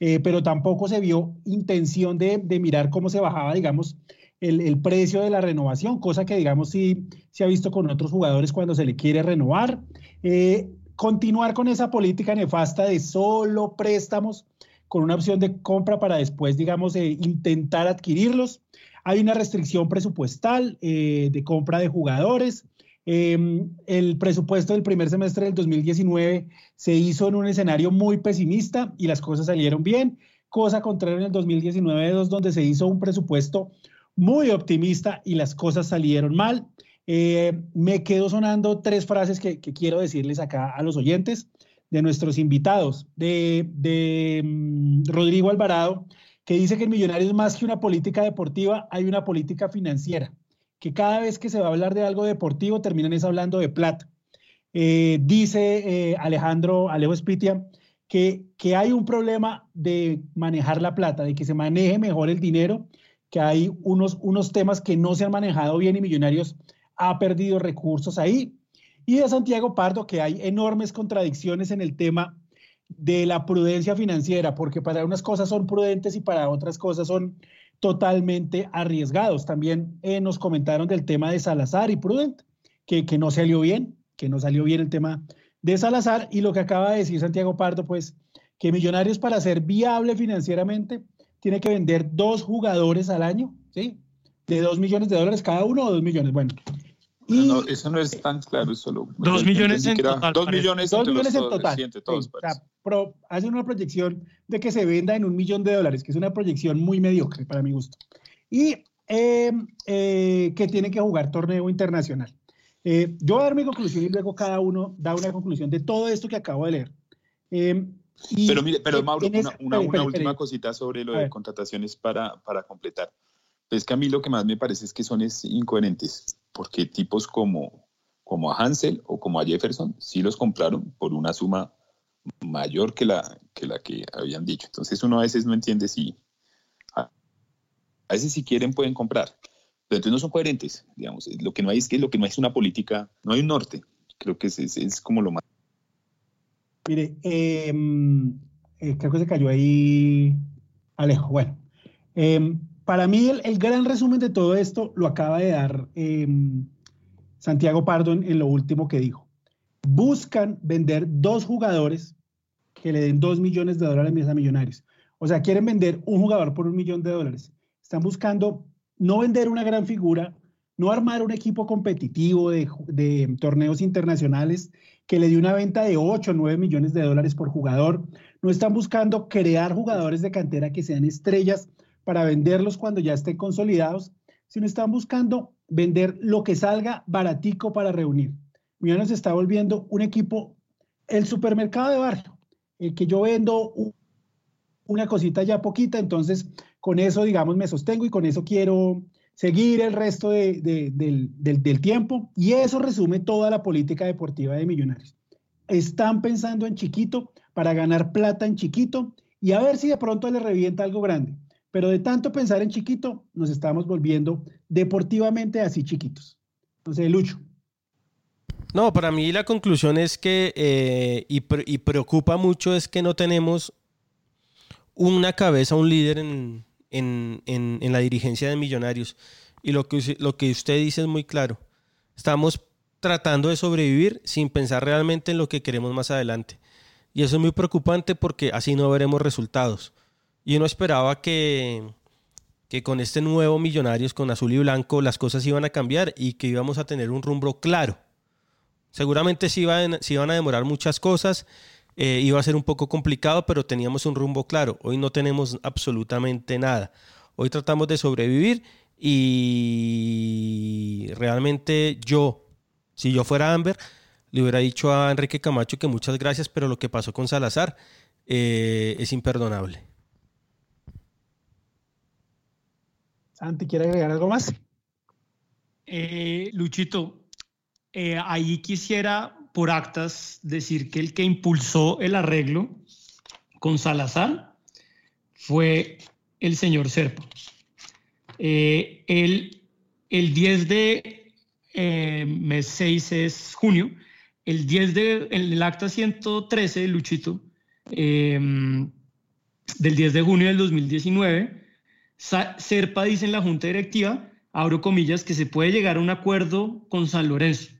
S2: eh, pero tampoco se vio intención de, mirar cómo se bajaba, digamos, el, precio de la renovación, cosa que, digamos, sí se ha visto con otros jugadores cuando se le quiere renovar. Eh, continuar con esa política nefasta de solo préstamos con una opción de compra para después, digamos, eh, intentar adquirirlos. Hay una restricción presupuestal eh, de compra de jugadores. Em, el presupuesto del primer semestre del 2019 se hizo en un escenario muy pesimista y las cosas salieron bien, cosa contraria en el 2019 donde se hizo un presupuesto muy optimista y las cosas salieron mal. Eh, me quedo sonando tres frases que, quiero decirles acá a los oyentes de nuestros invitados, de, mm, Rodrigo Alvarado, que dice que el millonario es más que una política deportiva, hay una política financiera, que cada vez que se va a hablar de algo deportivo terminan es hablando de plata. Eh, dice eh, Alejandro Alejo Espitia que, que hay un problema de manejar la plata, de que se maneje mejor el dinero, que hay unos, unos temas que no se han manejado bien y Millonarios ha perdido recursos ahí. Y de Santiago Pardo, que hay enormes contradicciones en el tema de la prudencia financiera, porque para unas cosas son prudentes y para otras cosas son totalmente arriesgados. También eh, nos comentaron del tema de Salazar y Prudente, que, que no salió bien, que no salió bien el tema de Salazar. Y lo que acaba de decir Santiago Pardo, pues que Millonarios para ser viable financieramente tiene que vender dos jugadores al año, ¿sí? De dos millones de dólares cada uno o dos millones. Bueno,
S5: no, eso no es tan claro, es solo.
S4: Dos millones en total.
S5: Dos millones,
S2: dos millones en total. Todos, hacen una proyección de que se venda en un millón de dólares, que es una proyección muy mediocre para mi gusto. Y em, eh, que tiene que jugar torneo internacional. Eh, yo voy a dar mi conclusión y luego cada uno da una conclusión de todo esto que acabo de leer.
S5: Em, pero mire, pero Mauro, una, una, última cosita sobre lo de contrataciones para, para completar. Es que a mí lo que más me parece es que son es incoherentes porque tipos como, como a Hansel o como a Jefferson sí los compraron por una suma mayor que la que, la que habían dicho. Entonces uno a veces no entiende si, a, veces si quieren pueden comprar, pero entonces no son coherentes, digamos. Lo que no hay es que lo que no es una política, no hay un norte. Creo que es, es, como lo más.
S2: Mire, em, eh, creo que se cayó ahí Alejo. Bueno, eh, para mí el, gran resumen de todo esto lo acaba de dar em, Santiago Pardo en, lo último que dijo. Buscan vender dos jugadores que le den dos millones de dólares a Millonarios. O sea, quieren vender un jugador por un millón de dólares. Están buscando no vender una gran figura, no armar un equipo competitivo de, de, torneos internacionales que le dé una venta de 8 o 9 millones de dólares por jugador. No están buscando crear jugadores de cantera que sean estrellas para venderlos cuando ya estén consolidados, sino están buscando vender lo que salga baratico para reunir. Millonarios se está volviendo un equipo, el supermercado de barrio, el que yo vendo una cosita ya poquita, entonces con eso, digamos, me sostengo y con eso quiero seguir el resto del, del tiempo. Y eso resume toda la política deportiva de Millonarios. Están pensando en chiquito para ganar plata en chiquito y a ver si de pronto le revienta algo grande. Pero de tanto pensar en chiquito, nos estamos volviendo deportivamente así chiquitos. Entonces, Lucho.
S3: No, para mí la conclusión es que, eh, y, preocupa mucho, es que no tenemos una cabeza, un líder en, la dirigencia de Millonarios. Y lo que, lo que usted dice es muy claro. Estamos tratando de sobrevivir sin pensar realmente en lo que queremos más adelante. Y eso es muy preocupante porque así no veremos resultados. Y uno esperaba que, que con este nuevo Millonarios, con azul y blanco, las cosas iban a cambiar y que íbamos a tener un rumbo claro. Seguramente sí iban, iban a demorar muchas cosas, eh, iba a ser un poco complicado, pero teníamos un rumbo claro. Hoy no tenemos absolutamente nada. Hoy tratamos de sobrevivir y realmente yo, si yo fuera Amber, le hubiera dicho a Enrique Camacho que muchas gracias, pero lo que pasó con Salazar eh, es imperdonable.
S2: Santi, ¿quiere agregar algo más?
S4: Eh, Luchito, eh, ahí quisiera por actas decir que el que impulsó el arreglo con Salazar fue el señor Serpa. Eh, el, 10 de mes 6 es junio, el 10 de el acta 113 Luchito del 10 de junio del 2019 Serpa dice en la junta directiva, abro comillas, que se puede llegar a un acuerdo con San Lorenzo.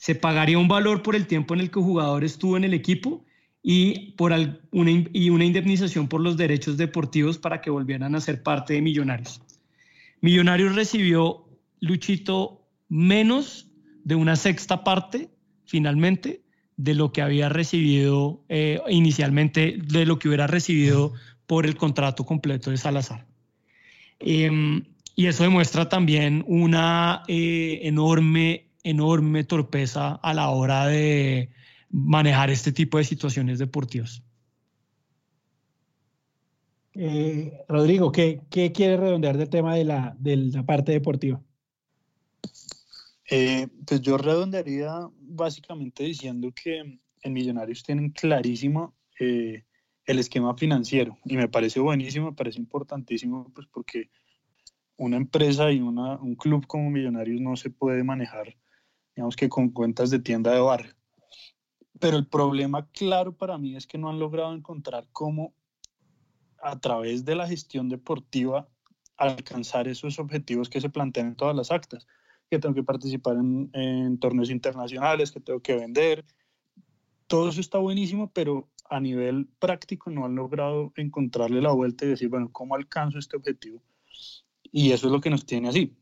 S4: Se pagaría un valor por el tiempo en el que el jugador estuvo en el equipo y, por una, indemnización por los derechos deportivos para que volvieran a ser parte de Millonarios. Millonarios recibió, Luchito, menos de una sexta parte, finalmente, de lo que había recibido eh, inicialmente, de lo que hubiera recibido por el contrato completo de Salazar. Em, y eso demuestra también una eh, enorme, enorme torpeza a la hora de manejar este tipo de situaciones deportivas.
S2: Eh, Rodrigo, ¿qué, ¿qué, quiere redondear del tema de la, de la parte deportiva?
S6: Eh, pues yo redondearía básicamente diciendo que en Millonarios tienen clarísimo eh, el esquema financiero y me parece buenísimo, me parece importantísimo, pues porque una empresa y una, un club como Millonarios no se puede manejar, digamos que con cuentas de tienda de barrio. Pero el problema claro para mí es que no han logrado encontrar cómo a través de la gestión deportiva alcanzar esos objetivos que se plantean en todas las actas que tengo que participar en, torneos internacionales, que tengo que vender. Todo eso está buenísimo, pero a nivel práctico no han logrado encontrarle la vuelta y decir, bueno, ¿cómo alcanzo este objetivo? Y eso es lo que nos tiene así.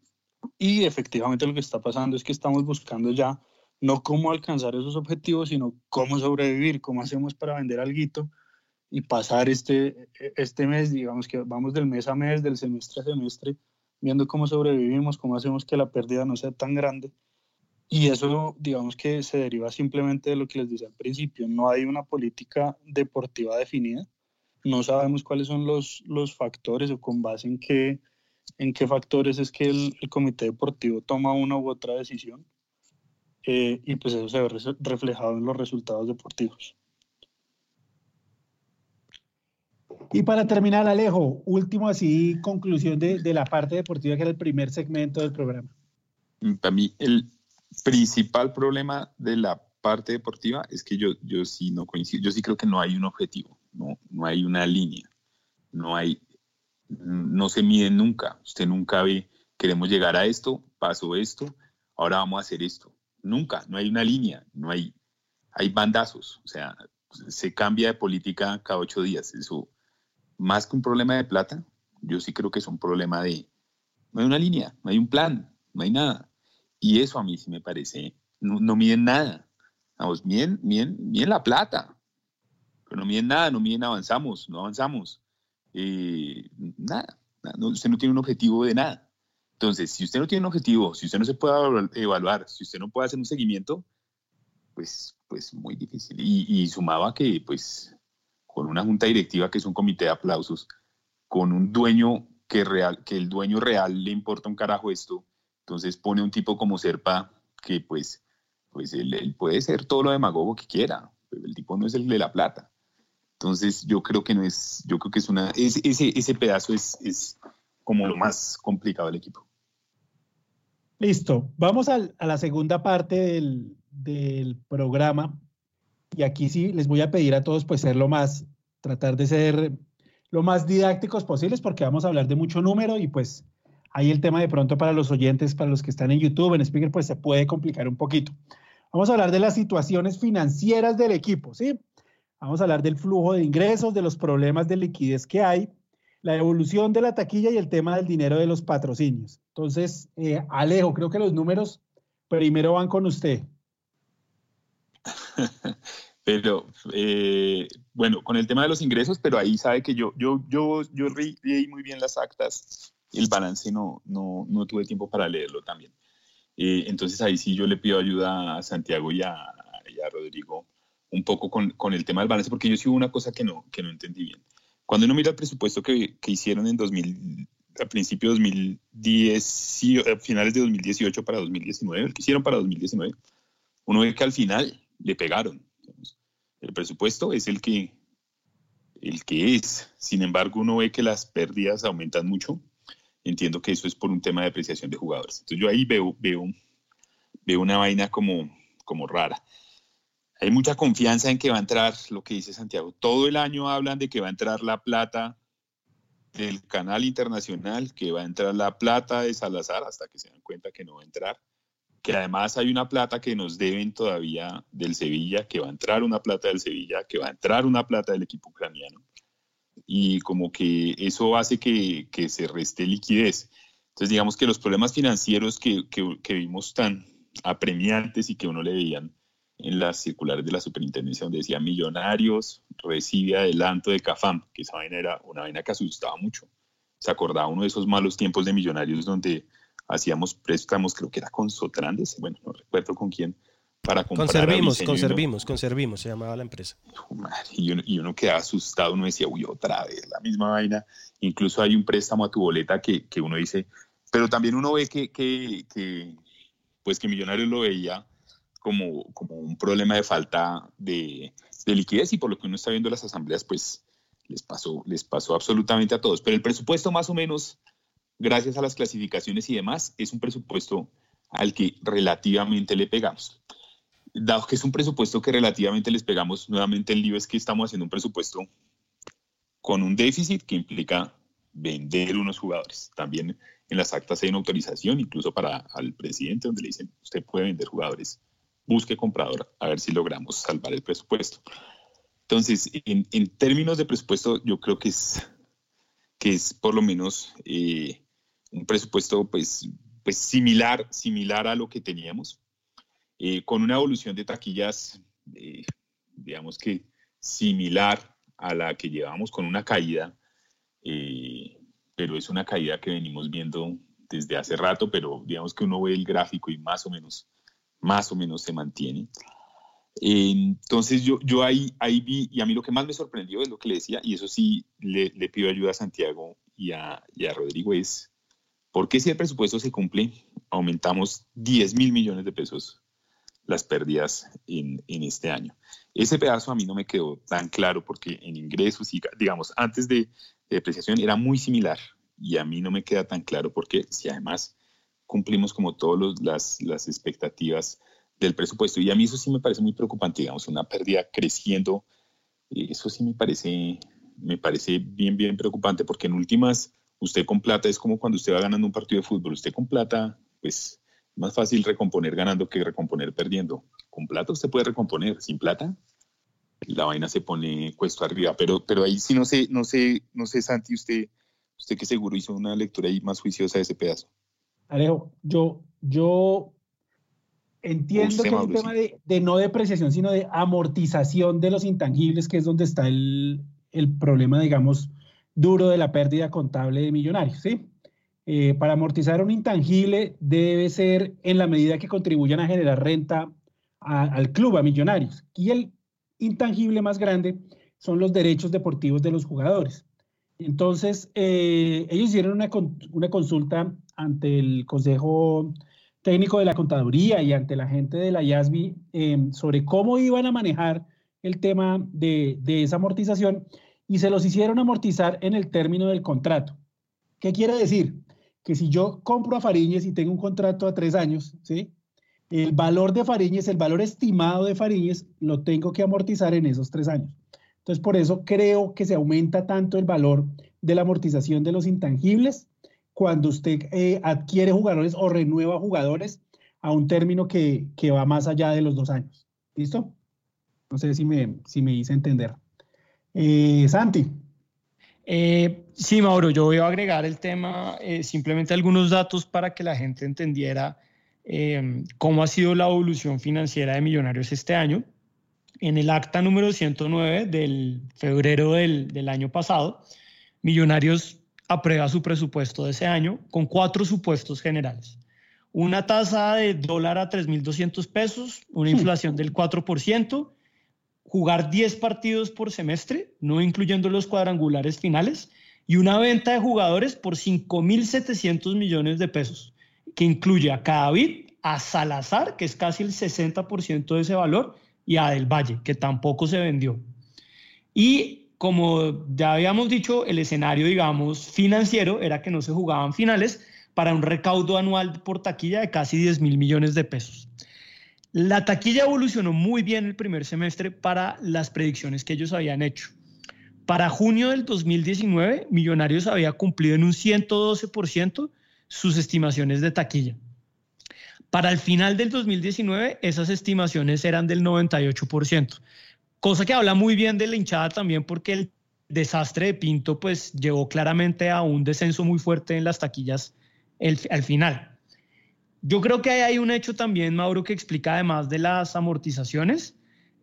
S6: Y efectivamente lo que está pasando es que estamos buscando ya no cómo alcanzar esos objetivos, sino cómo sobrevivir, cómo hacemos para vender algo y pasar este, este mes, digamos que vamos del mes a mes, del semestre a semestre, viendo cómo sobrevivimos, cómo hacemos que la pérdida no sea tan grande. Y eso, digamos que se deriva simplemente de lo que les decía al principio, no hay una política deportiva definida, no sabemos cuáles son los, los factores o con base en qué, en qué factores es que el, comité deportivo toma una u otra decisión. Eh, y pues eso se ve reflejado en los resultados deportivos.
S2: Y para terminar, Alejo, último así, conclusión de, de la parte deportiva que era el primer segmento del programa.
S5: Mm, para mí, el principal problema de la parte deportiva es que yo, yo sí no coincido, yo sí creo que no hay un objetivo, no, no hay una línea, no hay, no se mide nunca, usted nunca ve, queremos llegar a esto, pasó esto, ahora vamos a hacer esto, nunca, no hay una línea, no hay, hay bandazos, o sea, se cambia de política cada ocho días, eso más que un problema de plata, yo sí creo que es un problema de, no hay una línea, no hay un plan, no hay nada. Y eso a mí sí me parece, no, miden nada. Vamos, miden, miden, la plata, pero no miden nada, no miden avanzamos, no avanzamos. Eh, nada, usted no tiene un objetivo de nada. Entonces, si usted no tiene un objetivo, si usted no se puede evaluar, si usted no puede hacer un seguimiento, pues, pues muy difícil. Y, y sumaba que, pues, con una junta directiva que es un comité de aplausos, con un dueño que, real, que el dueño real le importa un carajo esto, entonces pone un tipo como Serpa que pues, pues él, puede ser todo lo demagogo que quiera, pero el tipo no es el de la plata. Entonces yo creo que no es, yo creo que es una, ese, ese pedazo es, es como lo más complicado del equipo.
S2: Listo, vamos a la segunda parte del, del programa y aquí sí les voy a pedir a todos pues ser lo más, tratar de ser lo más didácticos posibles porque vamos a hablar de mucho número y pues ahí el tema de pronto para los oyentes, para los que están en YouTube, en Speaker, pues se puede complicar un poquito. Vamos a hablar de las situaciones financieras del equipo, ¿sí? Vamos a hablar del flujo de ingresos, de los problemas de liquidez que hay, la evolución de la taquilla y el tema del dinero de los patrocinios. Entonces, eh, Alejo, creo que los números primero van con usted.
S5: pero eh, bueno, con el tema de los ingresos, pero ahí sabe que yo, yo, yo, yo leí muy bien las actas y el balance no, no, no tuve tiempo para leerlo también. Eh, entonces ahí sí yo le pido ayuda a Santiago y a, Rodrigo un poco con, con, el tema del balance, porque yo sí hubo una cosa que no, que no entendí bien. Cuando uno mira el presupuesto que, que hicieron en 2000, a principios de 2010, a finales de 2018 para 2019, el que hicieron para 2019, uno ve que al final le pegaron. El presupuesto es el que, el que es. Sin embargo, uno ve que las pérdidas aumentan mucho. Entiendo que eso es por un tema de apreciación de jugadores. Entonces yo ahí veo, veo, veo una vaina como, como rara. Hay mucha confianza en que va a entrar lo que dice Santiago. Todo el año hablan de que va a entrar la plata del canal internacional, que va a entrar la plata de Salazar hasta que se dan cuenta que no va a entrar que además hay una plata que nos deben todavía del Sevilla, que va a entrar una plata del Sevilla, que va a entrar una plata del equipo ucraniano. Y como que eso hace que, que se reste liquidez. Entonces, digamos que los problemas financieros que, que, que vimos tan apremiantes y que uno le veían en las circulares de la superintendencia donde decía millonarios recibe adelanto de CAFAM, que esa vaina era una vaina que asustaba mucho. Se acordaba uno de esos malos tiempos de millonarios donde hacíamos préstamos, creo que era con Sotrandes, bueno, no recuerdo con quién, para comprar.
S3: Conservimos, conservimos, conservimos, se llamaba la empresa.
S5: Y uno, y uno quedaba asustado, uno decía, uy, otra vez la misma vaina. Incluso hay un préstamo a tu boleta que, que uno dice, pero también uno ve que, que, que, pues que Millonarios lo veía como, como un problema de falta de, de, liquidez y por lo que uno está viendo las asambleas, pues les pasó, les pasó absolutamente a todos. Pero el presupuesto más o menos gracias a las clasificaciones y demás, es un presupuesto al que relativamente le pegamos. Dado que es un presupuesto que relativamente les pegamos, nuevamente el lío es que estamos haciendo un presupuesto con un déficit que implica vender unos jugadores. También en las actas hay una autorización, incluso para al presidente, donde le dicen, usted puede vender jugadores, busque comprador, a ver si logramos salvar el presupuesto. Entonces, en, en términos de presupuesto, yo creo que es, que es por lo menos eh, un presupuesto pues, pues similar, similar a lo que teníamos, eh, con una evolución de taquillas, eh, digamos que similar a la que llevamos, con una caída, eh, pero es una caída que venimos viendo desde hace rato, pero digamos que uno ve el gráfico y más o menos, más o menos se mantiene. Entonces yo, yo ahí, ahí vi, y a mí lo que más me sorprendió es lo que le decía, y eso sí le, pido ayuda a Santiago y a, y a Rodrigo, es porque si el presupuesto se cumple, aumentamos 10 mil millones de pesos las pérdidas en, en, este año. Ese pedazo a mí no me quedó tan claro porque en ingresos y, digamos, antes de, depreciación era muy similar y a mí no me queda tan claro porque si además cumplimos como todas las, las expectativas del presupuesto y a mí eso sí me parece muy preocupante, digamos, una pérdida creciendo, eso sí me parece, me parece bien, bien preocupante porque en últimas Usted con plata es como cuando usted va ganando un partido de fútbol. Usted con plata, pues es más fácil recomponer ganando que recomponer perdiendo. Con plata usted puede recomponer. Sin plata, la vaina se pone cuesto arriba. Pero, pero ahí sí no sé, no sé, no sé, Santi, usted, usted que seguro hizo una lectura ahí más juiciosa de ese pedazo.
S2: Alejo, yo, yo entiendo que es un tema de, de, no depreciación, sino de amortización de los intangibles, que es donde está el, el problema, digamos, duro de la pérdida contable de millonarios. ¿sí? Eh, para amortizar un intangible debe ser en la medida que contribuyan a generar renta al club, a millonarios. Y el intangible más grande son los derechos deportivos de los jugadores. Entonces, eh, ellos hicieron una, una, consulta ante el Consejo Técnico de la Contaduría y ante la gente de la IASBI eh, sobre cómo iban a manejar el tema de, de esa amortización y se los hicieron amortizar en el término del contrato. ¿Qué quiere decir? Que si yo compro a Fariñez y tengo un contrato a tres años, ¿sí? el valor de Fariñez, el valor estimado de Fariñez, lo tengo que amortizar en esos tres años. Entonces, por eso creo que se aumenta tanto el valor de la amortización de los intangibles cuando usted eh, adquiere jugadores o renueva jugadores a un término que, que, va más allá de los dos años. ¿Listo? No sé si me, si me hice entender. Eh, Santi.
S4: Eh, sí, Mauro, yo voy a agregar el tema, eh, simplemente algunos datos para que la gente entendiera eh, cómo ha sido la evolución financiera de Millonarios este año. En el acta número 109 del febrero del, del año pasado, Millonarios aprueba su presupuesto de ese año con cuatro supuestos generales. Una tasa de dólar a 3.200 pesos, una inflación del 4%, jugar 10 partidos por semestre, no incluyendo los cuadrangulares finales, y una venta de jugadores por 5.700 millones de pesos, que incluye a Cadavid, a Salazar, que es casi el 60% de ese valor, y a Del Valle, que tampoco se vendió. Y como ya habíamos dicho, el escenario, digamos, financiero era que no se jugaban finales para un recaudo anual por taquilla de casi 10 mil millones de pesos. La taquilla evolucionó muy bien el primer semestre para las predicciones que ellos habían hecho. Para junio del 2019, Millonarios había cumplido en un 112% sus estimaciones de taquilla. Para el final del 2019, esas estimaciones eran del 98%, cosa que habla muy bien de la hinchada también porque el desastre de Pinto pues llevó claramente a un descenso muy fuerte en las taquillas al final. Yo creo que hay un hecho también, Mauro, que explica además de las amortizaciones,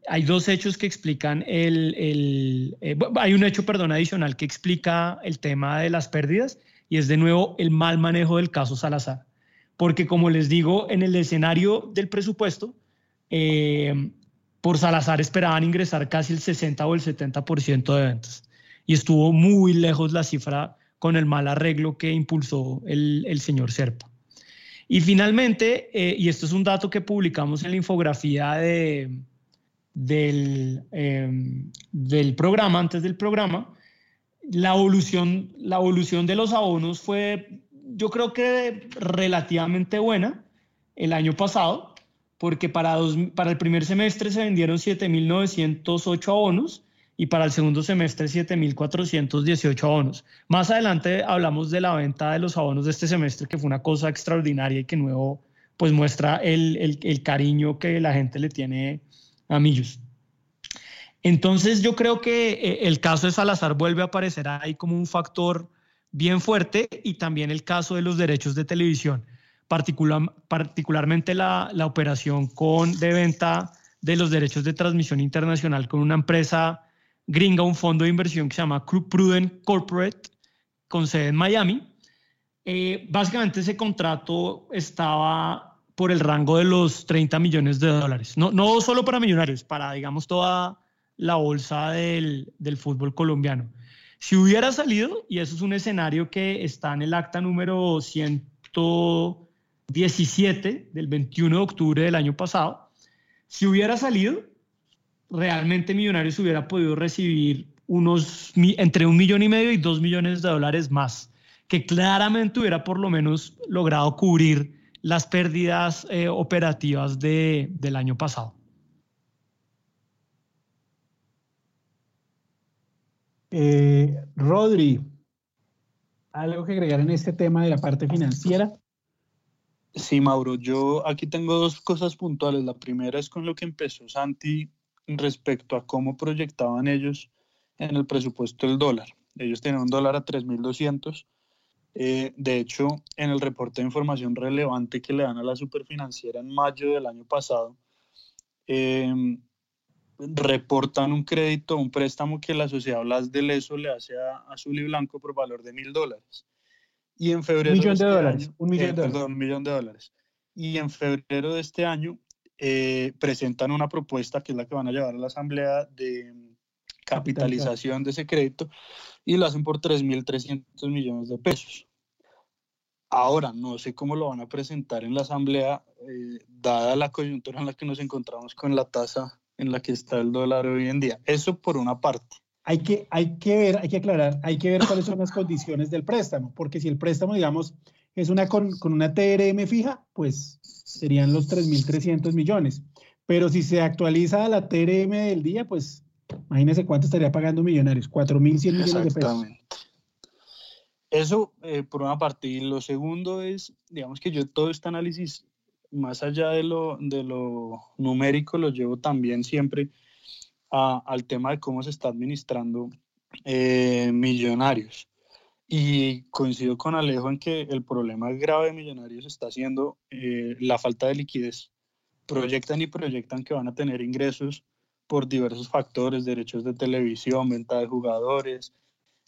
S4: hay dos hechos que explican el, el eh, hay un hecho, perdón, adicional que explica el tema de las pérdidas y es de nuevo el mal manejo del caso Salazar. Porque como les digo, en el escenario del presupuesto, eh, por Salazar esperaban ingresar casi el 60 o el 70% de ventas. Y estuvo muy lejos la cifra con el mal arreglo que impulsó el, el señor Serpa. Y finalmente, eh, y esto es un dato que publicamos en la infografía de, del, em, del programa, antes del programa, la evolución, la evolución de los abonos fue, yo creo que relativamente buena el año pasado, porque para, el primer semestre se vendieron 7.908 abonos y para el segundo semestre 7.418 abonos. Más adelante hablamos de la venta de los abonos de este semestre, que fue una cosa extraordinaria y que nuevo pues muestra el, el, el cariño que la gente le tiene a Millos. Entonces yo creo que eh, el caso de Salazar vuelve a aparecer ahí como un factor bien fuerte y también el caso de los derechos de televisión, particular, particularmente la, la operación con, de venta de los derechos de transmisión internacional con una empresa gringa, un fondo de inversión que se llama Prudent Corporate, con sede en Miami. Eh, básicamente ese contrato estaba por el rango de los 30 millones de dólares. No, no solo para millonarios, para, digamos, toda la bolsa del, del fútbol colombiano. Si hubiera salido, y eso es un escenario que está en el acta número 117 del 21 de octubre del año pasado, si hubiera salido, realmente Millonarios hubiera podido recibir unos entre un millón y medio y dos millones de dólares más, que claramente hubiera por lo menos logrado cubrir las pérdidas eh, operativas de, del año pasado.
S2: Eh, Rodri, ¿algo que agregar en este tema de la parte financiera?
S6: Sí, Mauro, yo aquí tengo dos cosas puntuales. La primera es con lo que empezó Santi respecto a cómo proyectaban ellos en el presupuesto el dólar. Ellos tenían un dólar a 3.200. Eh, de hecho, en el reporte de información relevante que le dan a la superfinanciera en mayo del año pasado, eh, reportan un crédito, un préstamo que la sociedad Blas de Leso le hace a, Azul y Blanco por valor de mil dólares. Y en febrero.
S2: Un millón de, este dólares. un millón
S6: eh, de dólares. un millón de dólares. Y en febrero de este año eh, presentan una propuesta que es la que van a llevar a la Asamblea de capitalización de ese crédito y lo hacen por 3.300 millones de pesos. Ahora, no sé cómo lo van a presentar en la Asamblea, eh, dada la coyuntura en la que nos encontramos con la tasa en la que está el dólar hoy en día. Eso por una parte.
S2: Hay que, hay que ver, hay que aclarar, hay que ver cuáles son las condiciones del préstamo, porque si el préstamo, digamos, es una con, una TRM fija, pues serían los 3.300 millones. Pero si se actualiza la TRM del día, pues imagínese cuánto estaría pagando Millonarios, 4.100 millones de pesos. Exactamente.
S6: Eso eh, por una parte. Y lo segundo es, digamos que yo todo este análisis más allá de lo, de lo numérico, lo llevo también siempre al tema de cómo se está administrando eh, millonarios. Y coincido con Alejo en que el problema grave de millonarios está siendo eh, la falta de liquidez. Proyectan y proyectan que van a tener ingresos por diversos factores, derechos de televisión, venta de jugadores,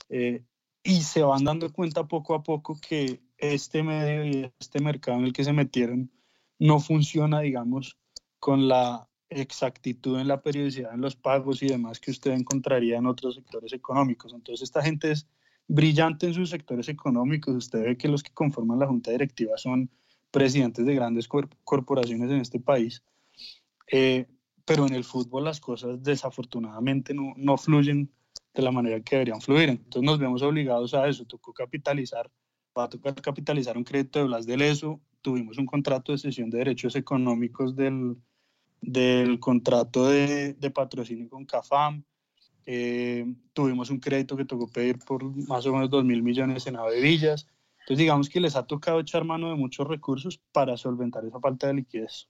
S6: eh, y se van dando cuenta poco a poco que este medio y este mercado en el que se metieron no funciona, digamos, con la exactitud en la periodicidad en los pagos y demás que usted encontraría en otros sectores económicos. Entonces, esta gente es brillante en sus sectores económicos. Usted ve que los que conforman la junta directiva son presidentes de grandes corporaciones en este país. Eh, pero en el fútbol las cosas desafortunadamente no, no fluyen de la manera que deberían fluir. Entonces nos vemos obligados a eso. Tocó capitalizar, va a tocar capitalizar un crédito de Blas de Leso, tuvimos un contrato de cesión de derechos económicos del, del contrato de, de, patrocinio con CAFAM. Eh, tuvimos un crédito que tocó pedir por más o menos 2 mil millones en Avevillas. Entonces digamos que les ha tocado echar mano de muchos recursos para solventar esa falta de liquidez.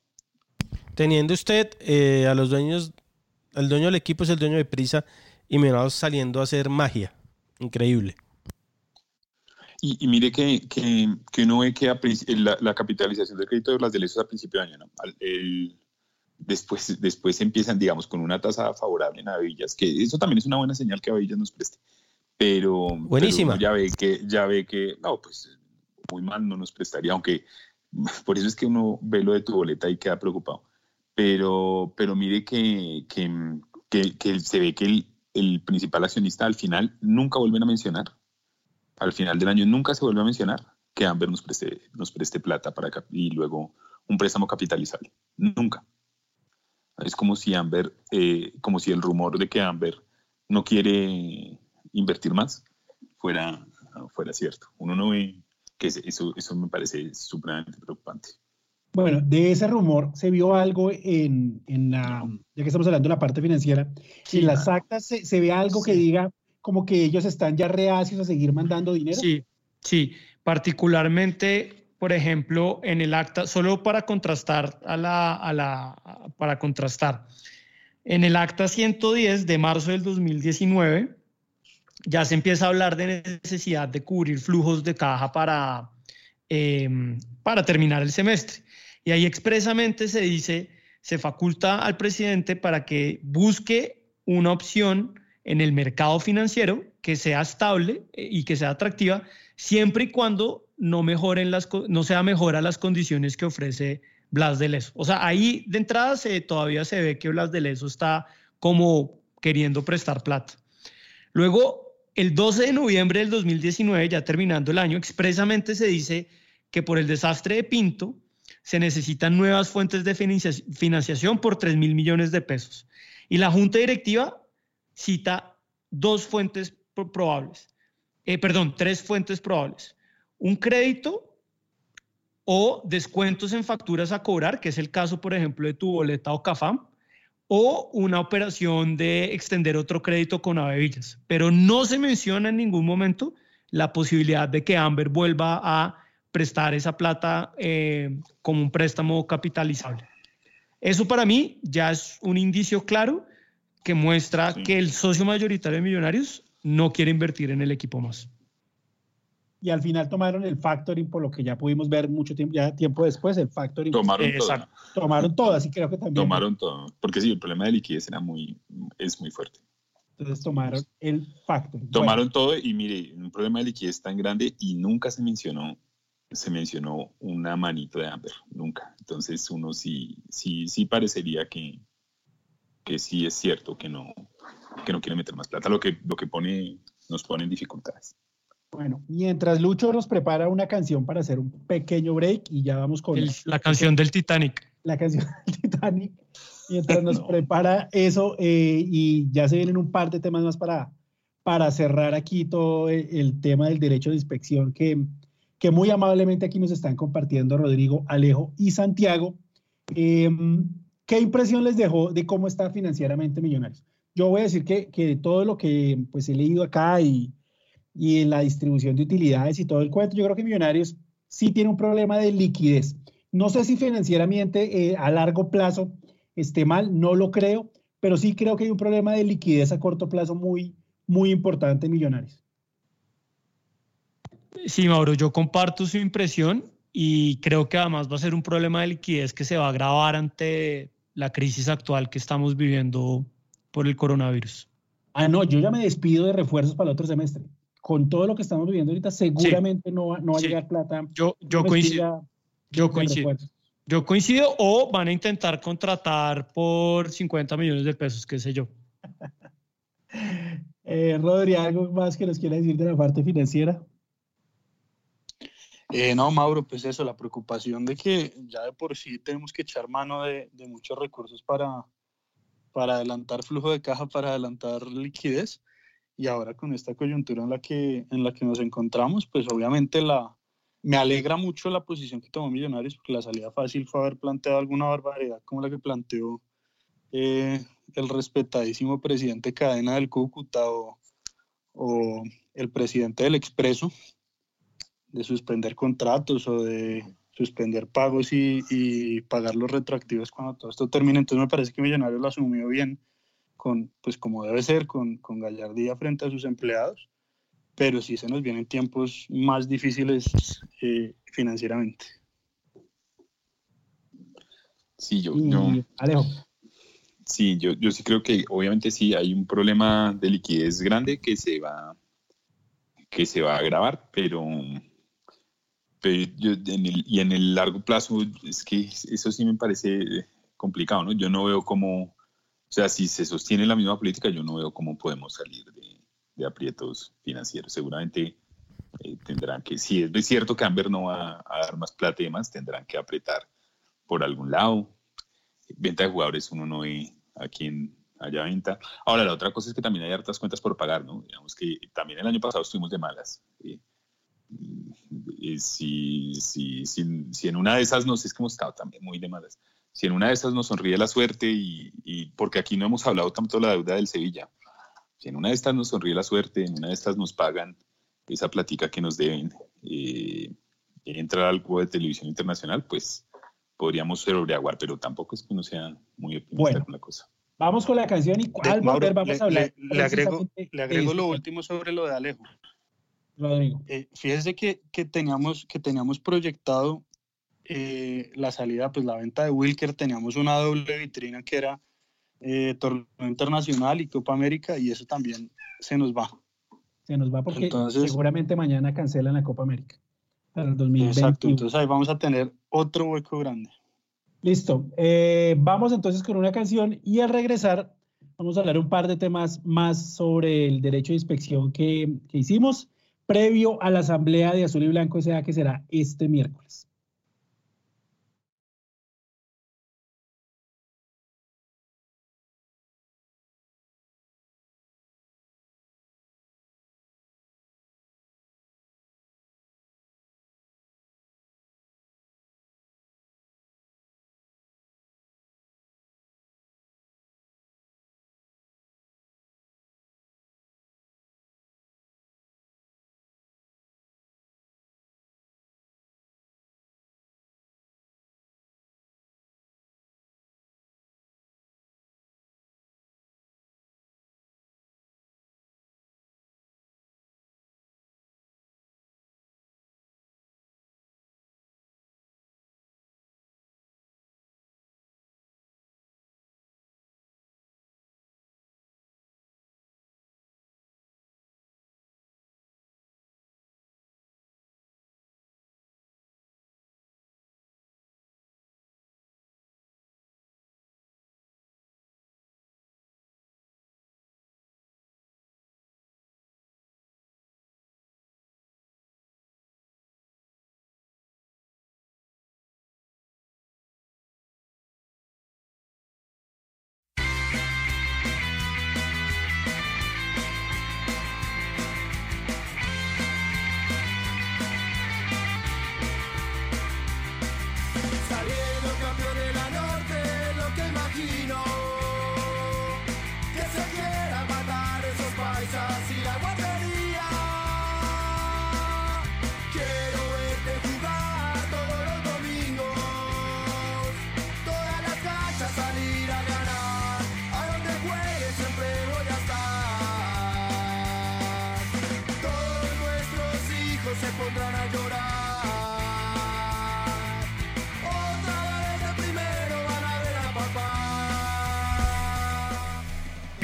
S3: Teniendo usted eh, a los dueños, el dueño del equipo es el dueño de Prisa y Millonarios saliendo a hacer magia. Increíble.
S5: Y, mire que, que, que, uno ve que la, capitalización del crédito de las delicias a principio de año, ¿no? el, después, después empiezan, digamos, con una tasa favorable en Avillas, que eso también es una buena señal que Avillas nos preste. Pero,
S3: Buenísima.
S5: ya ve que, ya ve que, no, pues muy mal no nos prestaría, aunque por eso es que uno ve lo de tu boleta y queda preocupado. Pero, pero mire que, que, que, se ve que el, el principal accionista al final nunca vuelven a mencionar al final del año nunca se vuelve a mencionar que Amber nos preste, nos preste plata para y luego un préstamo capitalizable. Nunca. Es como si Amber, eh, como si el rumor de que Amber no quiere invertir más fuera, fuera cierto. Uno no ve que eso, eso me parece supremamente preocupante.
S2: Bueno, de ese rumor se vio algo en, en la, ya que estamos hablando de la parte financiera, en las actas se, se ve algo que diga como que ellos están ya reacios a seguir mandando dinero.
S4: Sí, sí, particularmente, por ejemplo, en el acta, solo para contrastar a la, a la, para contrastar, en el acta 110 de marzo del 2019 ya se empieza a hablar de necesidad de cubrir flujos de caja para, em, para terminar el semestre. Y ahí expresamente se dice, se faculta al presidente para que busque una opción en el mercado financiero que sea estable eh, y que sea atractiva, siempre y cuando no, mejoren las, no sea mejora las condiciones que ofrece Blas de Leso. O sea, ahí de entrada todavía se ve que Blas de Leso está como queriendo prestar plata. Luego, el 12 de noviembre del 2019, ya terminando el año, expresamente se dice que por el desastre de Pinto se necesitan nuevas fuentes de financiación por 3 mil millones de pesos. Y la Junta Directiva cita dos fuentes probables, eh, perdón, tres fuentes probables. Un crédito o descuentos en facturas a cobrar, que es el caso, por ejemplo, de tu boleta o CAFAM, o una operación de extender otro crédito con Avevillas. Pero no se menciona en ningún momento la posibilidad de que Amber vuelva a prestar esa plata eh, como un préstamo capitalizable. Eso para mí ya es un indicio claro que muestra que el socio mayoritario de Millonarios no quiere invertir en el equipo más.
S2: Y al final tomaron el factoring, por lo que ya pudimos ver mucho tiempo, ya tiempo después, el factoring.
S5: Tomaron todo.
S2: Tomaron todas y creo que también.
S5: Tomaron todo, porque sí, el problema de liquidez era muy, es muy fuerte.
S2: Entonces tomaron el factoring.
S5: Tomaron todo y mire, un problema de liquidez tan grande y nunca se mencionó se mencionó una manito de Amber, nunca. Entonces uno sí, sí, sí parecería que, que sí es cierto que no, que no quiere meter más plata, lo que, lo que pone, nos pone en dificultades.
S2: Bueno, mientras Lucho nos prepara una canción para hacer un pequeño break y ya vamos con...
S4: la canción del Titanic.
S2: La canción del Titanic. Mientras nos prepara eso eh, y ya se vienen un par de temas más para, para cerrar aquí todo el, tema del derecho de inspección que, que muy amablemente aquí nos están compartiendo Rodrigo, Alejo y Santiago. Eh, ¿Qué impresión les dejó de cómo está financieramente Millonarios? Yo voy a decir que, que todo lo que pues, he leído acá y, y en la distribución de utilidades y todo el cuento, yo creo que Millonarios sí tiene un problema de liquidez. No sé si financieramente eh, a largo plazo esté mal, no lo creo, pero sí creo que hay un problema de liquidez a corto plazo muy, muy importante en Millonarios.
S4: Sí, Mauro, yo comparto su impresión y creo que además va a ser un problema de liquidez que se va a agravar ante la crisis actual que estamos viviendo por el coronavirus.
S2: Ah, no, yo ya me despido de refuerzos para el otro semestre. Con todo lo que estamos viviendo ahorita, seguramente no, va, no va a llegar plata.
S4: Yo, yo coincido. Yo coincido. Yo coincido o van a intentar contratar por 50 millones de pesos, qué sé yo.
S2: eh, Rodri, ¿algo más que nos quiera decir de la parte financiera?
S6: Eh, no, Mauro, pues eso, la preocupación de que ya de por sí tenemos que echar mano de, muchos recursos para, para adelantar flujo de caja, para adelantar liquidez. Y ahora con esta coyuntura en la que, en la que nos encontramos, pues obviamente la, me alegra mucho la posición que tomó Millonarios, porque la salida fácil fue haber planteado alguna barbaridad como la que planteó eh, el respetadísimo presidente Cadena del Cúcuta o, o el presidente del Expreso, de suspender contratos o de suspender pagos y, pagar los retroactivos cuando todo esto termine. Entonces me parece que Millonarios lo asumió bien, con, pues como debe ser, con, con gallardía frente a sus empleados, pero sí se nos vienen tiempos más difíciles eh, financieramente.
S5: Sí, yo, yo, Sí, yo, yo sí creo que obviamente sí hay un problema de liquidez grande que se va, que se va a agravar, pero, yo, en el, y en el largo plazo es que eso sí me parece complicado, ¿no? Yo no veo cómo, o sea, si se sostiene la misma política, yo no veo cómo podemos salir de, de aprietos financieros. Seguramente eh, tendrán que, si es cierto que Amber no va a dar más plata y demás, tendrán que apretar por algún lado. Venta de jugadores uno no ve a quien haya venta. Ahora, la otra cosa es que también hay hartas cuentas por pagar, ¿no? Digamos que también el año pasado estuvimos de malas. Eh, si, si, si, si, en una de esas nos es que hemos estado también muy de malas. Si en una de esas nos sonríe la suerte y, y porque aquí no hemos hablado tanto de la deuda del Sevilla, si en una de estas nos sonríe la suerte, en una de estas nos pagan esa platica que nos deben, eh, entrar al juego de televisión internacional, pues podríamos sobreaguar, pero tampoco es que uno sea muy optimista con la cosa.
S2: Vamos con la canción y al volver vamos a hablar.
S6: Le, agrego, le agrego lo último sobre lo de Alejo.
S2: Rodrigo.
S6: Eh, fíjese que, que, teníamos, que teníamos proyectado eh, la salida, pues la venta de Wilker, teníamos una doble vitrina que era eh, torneo internacional y Copa América y eso también se nos va.
S2: Se nos va porque seguramente mañana cancelan la Copa América para el 2020.
S6: Exacto, entonces ahí vamos a tener otro hueco grande.
S2: Listo, eh, vamos entonces con una canción y al regresar vamos a hablar un par de temas más sobre el derecho de inspección que, que hicimos previo a la asamblea de Azul y Blanco sea que será este miércoles.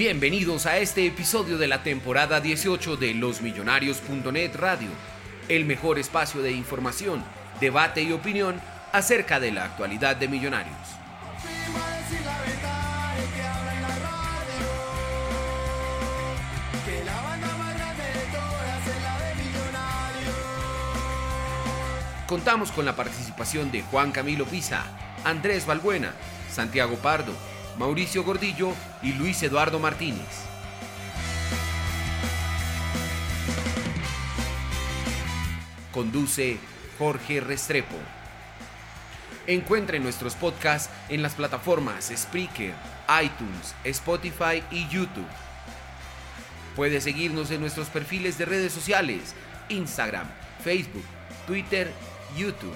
S1: Bienvenidos a este episodio de la temporada 18 de losmillonarios.net Radio, el mejor espacio de información, debate y opinión acerca de la actualidad de Millonarios. Contamos con la participación de Juan Camilo Pisa, Andrés Balbuena, Santiago Pardo, Mauricio Gordillo y Luis Eduardo Martínez. Conduce Jorge Restrepo. Encuentre nuestros podcasts en las plataformas Spreaker, iTunes, Spotify y YouTube. Puede seguirnos en nuestros perfiles de redes sociales, Instagram, Facebook, Twitter, YouTube.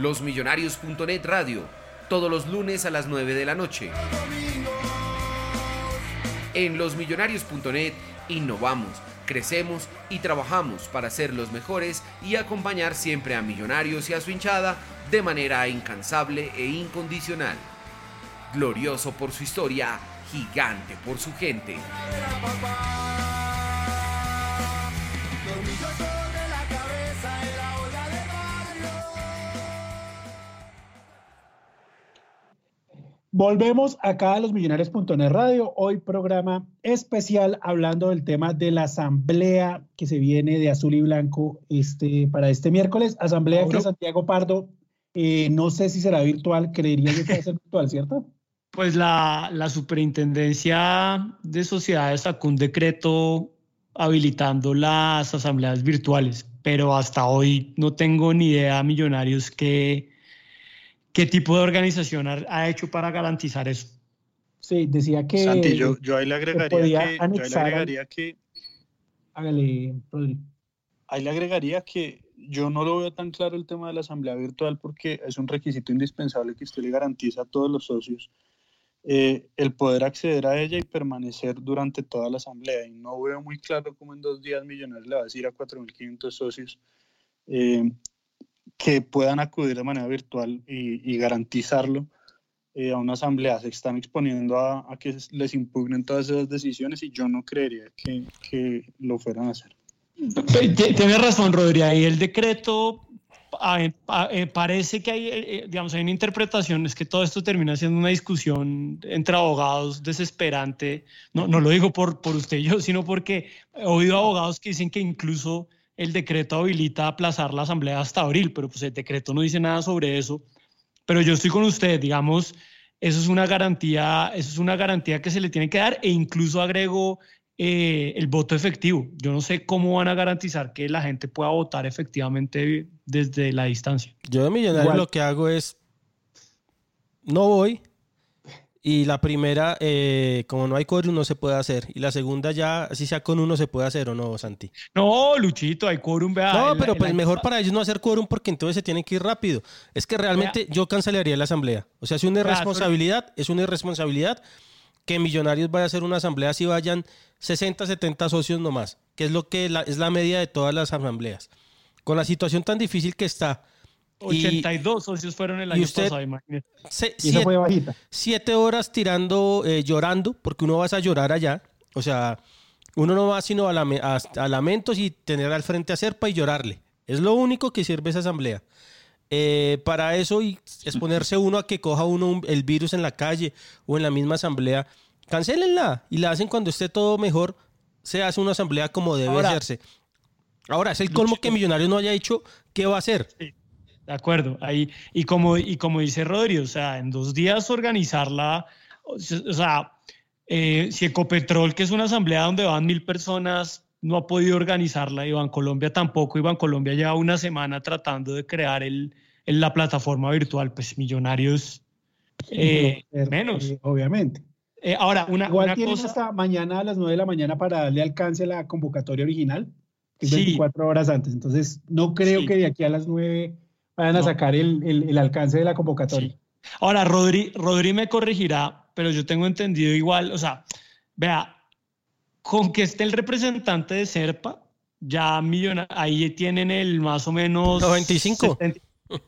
S1: Losmillonarios.net Radio, todos los lunes a las 9 de la noche. En losmillonarios.net innovamos, crecemos y trabajamos para ser los mejores y acompañar siempre a Millonarios y a su hinchada de manera incansable e incondicional. Glorioso por su historia, gigante por su gente.
S2: Volvemos acá a los millonarios.net radio. Hoy programa especial hablando del tema de la asamblea que se viene de azul y blanco este, para este miércoles. Asamblea que Santiago Pardo, eh, no sé si será virtual, creería yo que va a ser virtual, ¿cierto?
S4: Pues la, la superintendencia de sociedades sacó un decreto habilitando las asambleas virtuales, pero hasta hoy no tengo ni idea, millonarios, qué, qué tipo de organización ha, ha hecho para garantizar eso.
S2: Sí, decía que.
S6: Santi, yo, yo ahí le agregaría
S2: podía
S6: que, yo ahí le agregaría que
S2: Hágale, Rodri.
S6: Ahí le agregaría que yo no lo veo tan claro el tema de la asamblea virtual porque es un requisito indispensable que usted le garantiza a todos los socios eh, el poder acceder a ella y permanecer durante toda la asamblea. Y no veo muy claro cómo en dos días Millonarios le va a decir a 4.500 socios eh, que puedan acudir de manera virtual y, y garantizarlo eh, a una asamblea. Se están exponiendo a, a que les impugnen todas esas decisiones y yo no creería que, que lo fueran a hacer.
S4: T- Tienes razón, Rodri. Ahí el decreto ah, eh, pa- eh, parece que hay, eh, eh, digamos, hay una interpretación, es que todo esto termina siendo una discusión entre abogados desesperante. No, no lo digo por, por usted y yo, sino porque he oído abogados que dicen que incluso el decreto habilita aplazar la asamblea hasta abril, pero pues el decreto no dice nada sobre eso. Pero yo estoy con usted, digamos, eso es una garantía, eso es una garantía que se le tiene que dar e incluso agrego eh, el voto efectivo. Yo no sé cómo van a garantizar que la gente pueda votar efectivamente desde la distancia.
S3: Yo de millonario
S2: Igual.
S3: lo que hago es no voy y la primera, eh, como no hay quórum, no se puede hacer. Y la segunda ya, si sea con uno, se puede hacer o no, Santi.
S4: No, Luchito, hay quórum, vea.
S3: no,
S4: el-
S3: pero
S4: el
S3: pues mejor
S4: pa-
S3: para ellos no hacer quórum porque entonces se tienen que ir rápido. Es que realmente yo cancelaría la asamblea. O sea, es una
S4: Vea,
S3: irresponsabilidad, es una irresponsabilidad que Millonarios vaya a hacer una asamblea si vayan 60, 70 socios nomás, que es lo que la- es la media de todas las asambleas. Con la situación tan difícil que está,
S4: 82 socios fueron el año
S3: usted-
S4: pasado, imagínese.
S3: se-
S2: Y
S3: siete-
S2: fue bajita.
S3: siete horas tirando, eh, llorando, porque uno vas a llorar allá. O sea, uno no va sino a, lame- a- a lamentos y tener al frente a Serpa y llorarle. Es lo único que sirve esa asamblea. Eh, para eso y exponerse uno a que coja uno un- el virus en la calle o en la misma asamblea, cancelenla y la hacen cuando esté todo mejor. Se hace una asamblea como debe
S4: Ahora-
S3: hacerse. Ahora, es el colmo que Millonarios no haya dicho qué va a hacer.
S4: De acuerdo, ahí, y como, y como dice Rodri, o sea, en dos días organizarla, o se- o sea, eh, si Ecopetrol, que es una asamblea donde van mil personas, no ha podido organizarla, y Colombia tampoco, y Colombia lleva una semana tratando de crear el, el- la plataforma virtual, pues millonarios eh,
S2: eh,
S4: menos.
S2: eh, obviamente.
S4: Eh, ahora, una,
S2: Igual
S4: una
S2: tienen
S4: cosa...
S2: hasta mañana a las 9 de la mañana para darle alcance a la convocatoria original, que es
S4: Sí.
S2: 24 horas antes. Entonces, no creo
S4: Sí.
S2: que de aquí a las 9 vayan a
S4: No.
S2: sacar el, el- el alcance de la convocatoria.
S4: Sí. Ahora, Rodri, Rodri me corregirá, pero yo tengo entendido igual, o sea, vea, con que esté el representante de Serpa, ya millona- ahí tienen el más o menos...
S3: 95.
S4: 70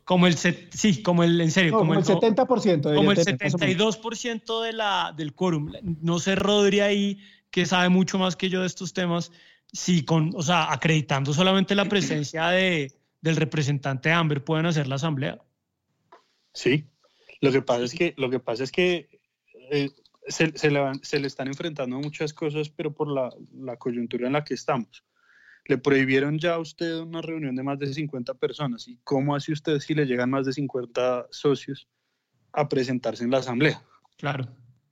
S4: como el, set- sí, como el, en serio,
S2: No,
S4: como,
S2: como el 70%.
S4: como el
S2: debería tener, más o menos.
S4: 72% de la, del quórum. No sé, Rodri ahí, que sabe mucho más que yo de estos temas, si con, o sea, acreditando solamente la presencia de, del representante de Amber pueden hacer la asamblea.
S6: Sí, lo que pasa es que, lo que, pasa es que eh, se, se le van- se le están enfrentando muchas cosas, pero por la, la coyuntura en la que estamos. Le prohibieron ya a usted una reunión de más de 50 personas. ¿Y cómo hace usted si le llegan más de 50 socios a presentarse en la asamblea?
S4: Claro.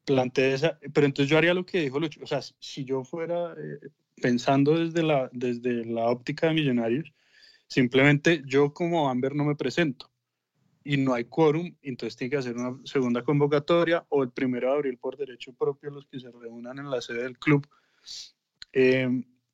S6: Plantea esa, pero entonces yo haría lo que dijo Lucho. O sea, si yo fuera eh, pensando desde la, desde la óptica de millonarios, simplemente yo como Amber no me presento y no hay quórum, entonces tiene que hacer una segunda convocatoria o el primero de abril por derecho propio los que se reúnan en la sede del club. Eh,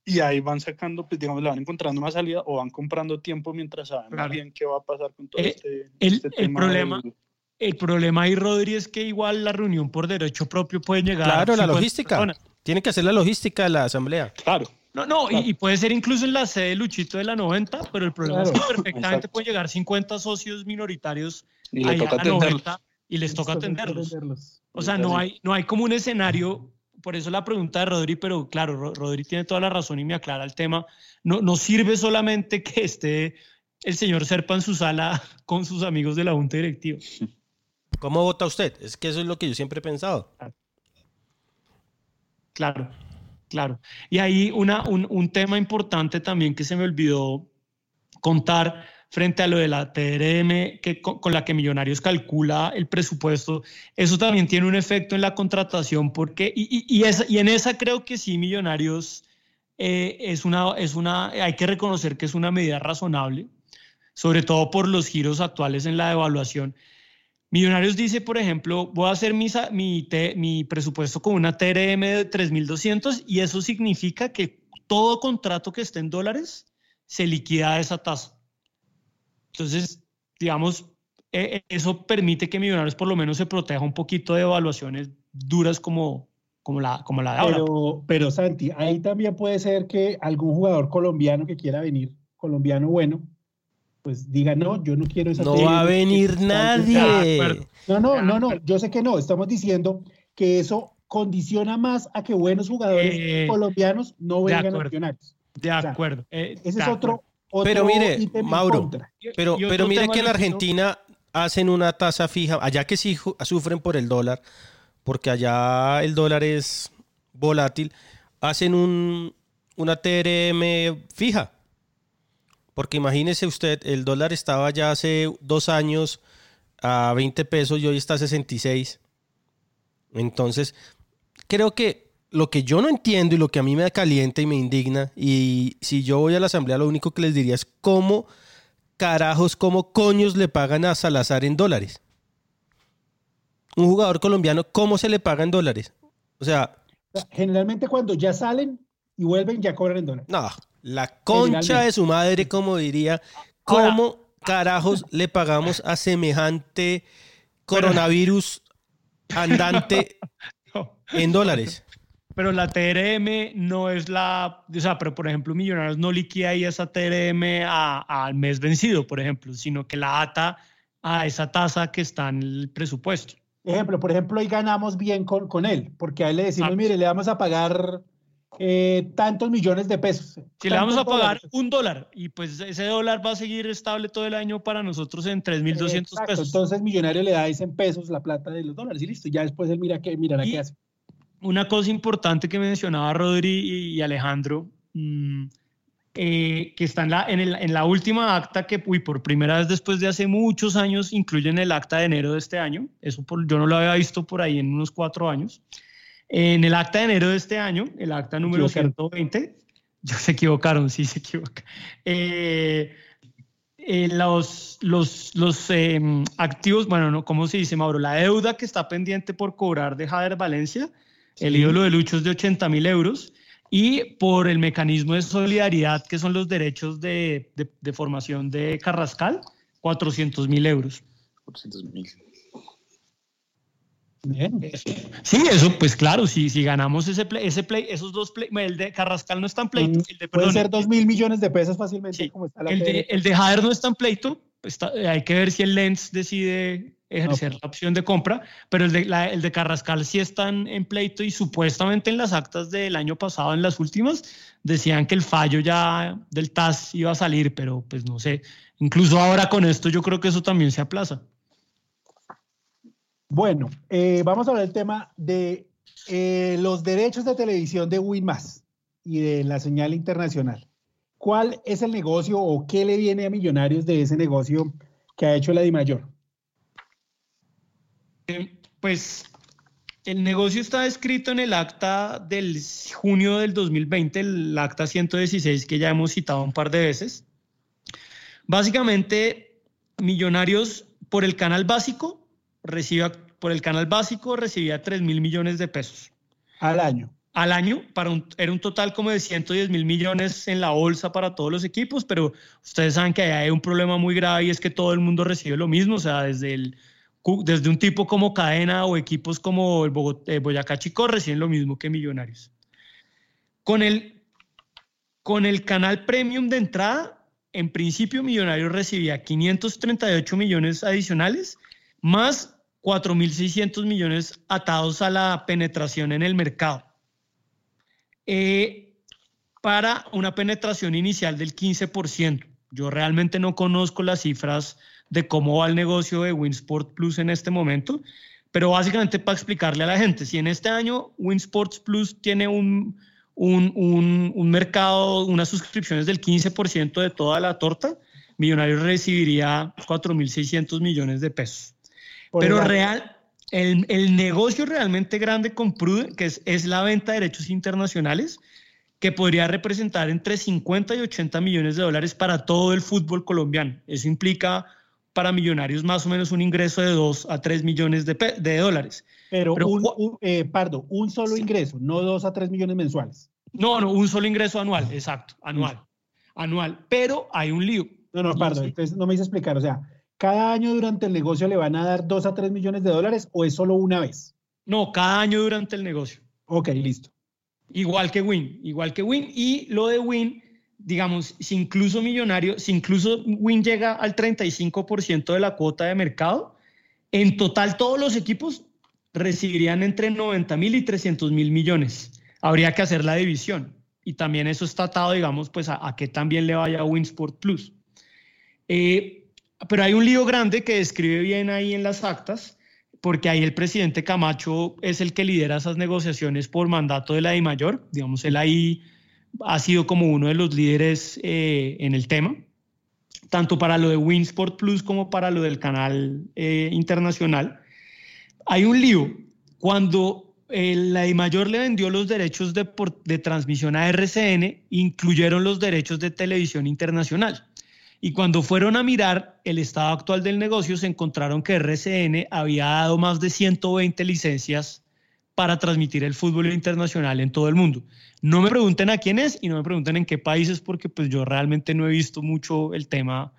S6: y ahí van sacando, pues digamos, le van encontrando una salida o van comprando tiempo mientras saben
S4: Claro.
S6: bien qué va a pasar con todo
S4: Eh,
S6: este,
S4: el-
S6: este
S4: el
S6: tema
S4: problema-
S6: del-
S4: El problema ahí, Rodri, es que igual la reunión por derecho propio puede llegar
S3: Claro, la
S4: 50
S3: logística.
S4: personas.
S3: Tiene que hacer la logística de la asamblea.
S6: Claro,
S4: No, no, y, y puede ser incluso en la sede de Luchito de la 90, pero el problema es que perfectamente
S6: Exacto.
S4: pueden llegar 50 socios minoritarios
S6: y le
S4: ahí
S6: toca
S4: a la
S6: atenderlos.
S4: 90 y les toca atenderlos.
S2: atenderlos.
S4: O sea, no hay, no hay como un escenario, por eso la pregunta de Rodri, pero claro, Ro- Rodri tiene toda la razón y me aclara el tema. No, no sirve solamente que esté el señor Serpa en su sala con sus amigos de la Junta Directiva.
S3: ¿Cómo vota usted? Es que eso es lo que yo siempre he pensado.
S4: Claro, claro. Y ahí una, un, un tema importante también que se me olvidó contar frente a lo de la TRM que, con, la que Millonarios calcula el presupuesto, eso también tiene un efecto en la contratación porque, y, y, y, esa, y en esa creo que sí Millonarios eh, es, una, es una, hay que reconocer que es una medida razonable, sobre todo por los giros actuales en la evaluación. Millonarios dice, por ejemplo, voy a hacer mi, mi, presupuesto con una TRM de 3.200 y eso significa que todo contrato que esté en dólares se liquida a esa tasa. Entonces, digamos, eh, eh, eso permite que Millonarios por lo menos se proteja un poquito de evaluaciones duras como, la, de ahora.
S2: Pero Santi, ahí también puede ser que algún jugador colombiano que quiera venir, colombiano bueno, pues diga, no, yo no quiero esa
S3: No va a venir nadie.
S4: acuerdo.
S2: No, no, no, no,
S4: acuerdo.
S2: yo sé que no, estamos diciendo que eso condiciona más a que buenos jugadores
S4: Eh,
S2: colombianos no vengan a
S4: acuerdo.
S2: Millonarios.
S4: De
S2: sea,
S4: acuerdo. eh,
S2: Ese
S4: de
S2: es otro, otro
S3: Pero mire, Mauro, Pero,
S4: y otro
S3: pero mire que en
S4: quiero-
S3: Argentina hacen una tasa fija, allá que sí sufren por el dólar, porque allá el dólar es volátil, hacen un, una TRM fija. Porque imagínese usted, el dólar estaba ya hace dos años a 20 pesos y hoy está a 66. Entonces, creo que lo que yo no entiendo y lo que a mí me calienta y me indigna, y si yo voy a la asamblea, lo único que les diría es cómo carajos, cómo coños le pagan a Salazar en dólares. Un jugador colombiano, ¿cómo se le paga en dólares? O sea,
S2: O sea, Generalmente cuando ya salen y vuelven ya cobran en dólares.
S3: no, la concha de su madre, como diría,
S4: Ahora-
S3: ¿cómo carajos le pagamos a semejante coronavirus andante
S4: No.
S3: en dólares?
S4: Pero la TRM no es la, o sea, pero por ejemplo, Millonarios no liquida ahí esa TRM a- al mes vencido, por ejemplo, sino que la ata a esa tasa que está en el presupuesto.
S2: Ejemplo, por ejemplo, hoy ganamos bien con, con él, porque a él le decimos, mire, le vamos a pagar eh, tantos millones de pesos.
S4: Si le vamos a pagar
S2: dólares.
S4: un dólar y pues ese dólar va a seguir estable todo el año para nosotros en 3.200
S2: Exacto,
S4: pesos.
S2: Entonces, millonario le da en pesos la plata de los dólares y listo. Ya después él mira qué, mirará
S4: Y-
S2: qué hace.
S4: Una cosa importante que mencionaba Rodri y, Alejandro, mm, eh, que está en la, en, el- en la última acta que, uy, por primera vez después de hace muchos años, incluyen el acta de enero de este año. Eso por- yo no lo había visto por ahí en unos cuatro años. En el acta de enero de este año, el acta número
S2: equivocaron.
S4: 120, ya se equivocaron, sí se equivocan. Eh, eh, los los, los eh, activos, bueno, no, ¿cómo se dice, Mauro? La deuda que está pendiente por cobrar de Jader Valencia, el ídolo de Lucho es de 80 mil euros, y por el mecanismo de solidaridad, que son los derechos de, de- de formación de Carrascal, 400 mil euros.
S5: 400.000.
S2: Bien.
S4: Sí, eso, pues claro, si, si ganamos ese play, ese play, esos dos play, el de Carrascal no está en pleito, el de,
S2: Puede
S4: perdón,
S2: ser dos mil millones de pesos fácilmente,
S4: Sí,
S2: como está la
S4: el de, el de Jader no está en pleito, está- hay que ver si el Lens decide ejercer
S2: No.
S4: la opción de compra, pero el de, la- el de Carrascal sí están en pleito y supuestamente en las actas del año pasado, en las últimas, decían que el fallo ya del TAS iba a salir, pero pues no sé, incluso ahora con esto yo creo que eso también se aplaza.
S2: Bueno, eh, vamos a hablar del tema de eh, los derechos de televisión de Winmas y de la señal internacional. ¿Cuál es el negocio o qué le viene a Millonarios de ese negocio que ha hecho la DIMAYOR?
S4: Eh, Pues el negocio está escrito en el acta del junio del 2020, el acta 116 que ya hemos citado un par de veces. Básicamente, Millonarios por el canal básico recibía, por el canal básico recibía 3 mil millones de pesos.
S2: Al año.
S4: Al año, para un, era un total como de 110 mil millones en la bolsa para todos los equipos, pero ustedes saben que hay un problema muy grave y es que todo el mundo recibe lo mismo, o sea, desde, el, desde un tipo como Cadena o equipos como el eh, Boyacá Chico reciben lo mismo que Millonarios. Con el, con el canal premium de entrada, en principio Millonarios recibía 538 millones adicionales, más 4.600 millones atados a la penetración en el mercado. Eh, para una penetración inicial del 15%. Yo realmente no conozco las cifras de cómo va el negocio de Winsport Plus en este momento, pero básicamente para explicarle a la gente, si en este año Winsports Plus tiene un, un, un, mercado, unas suscripciones del 15% de toda la torta, Millonarios recibiría 4.600 millones de pesos. Pero real, el, el, negocio realmente grande con Prudent, que es, es, la venta de derechos internacionales, que podría representar entre 50 y 80 millones de dólares para todo el fútbol colombiano. Eso implica para millonarios más o menos un ingreso de 2 a 3 millones de, de dólares.
S2: Pero, un, eh, Pardo, un solo ingreso, no 2 a 3 millones mensuales.
S4: No, no, un solo ingreso anual, exacto, anual. Anual. Pero hay un lío.
S2: No, no, Pardo, entonces no me hice explicar. O sea, ¿cada año durante el negocio le van a dar 2 a 3 millones de dólares o es solo una vez?
S4: No, cada año durante el negocio.
S2: Ok, listo.
S4: Igual que Win, igual que Win. Y lo de Win digamos, si incluso Millonario, si incluso Win llega al 35% de la cuota de mercado, en total todos los equipos recibirían entre 90 mil y 300 mil millones. Habría que hacer la división. Y también eso está atado, digamos, pues a, que también le vaya a Winsport Plus. Eh, pero hay un lío grande que describe bien ahí en las actas, porque ahí el presidente Camacho es el que lidera esas negociaciones por mandato de la DIMAYOR. Digamos, él ahí ha sido como uno de los líderes eh, en el tema, tanto para lo de Winsport Plus como para lo del canal eh, internacional. Hay un lío. Cuando eh, la mayor le vendió los derechos de, de transmisión a RCN, incluyeron los derechos de televisión internacional. Y cuando fueron a mirar el estado actual del negocio, se encontraron que RCN había dado más de 120 licencias para transmitir el fútbol internacional en todo el mundo. No me pregunten a quién es y no me pregunten en qué países porque pues yo realmente no he visto mucho el tema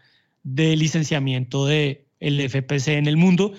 S4: de licenciamiento de el FPC en el mundo.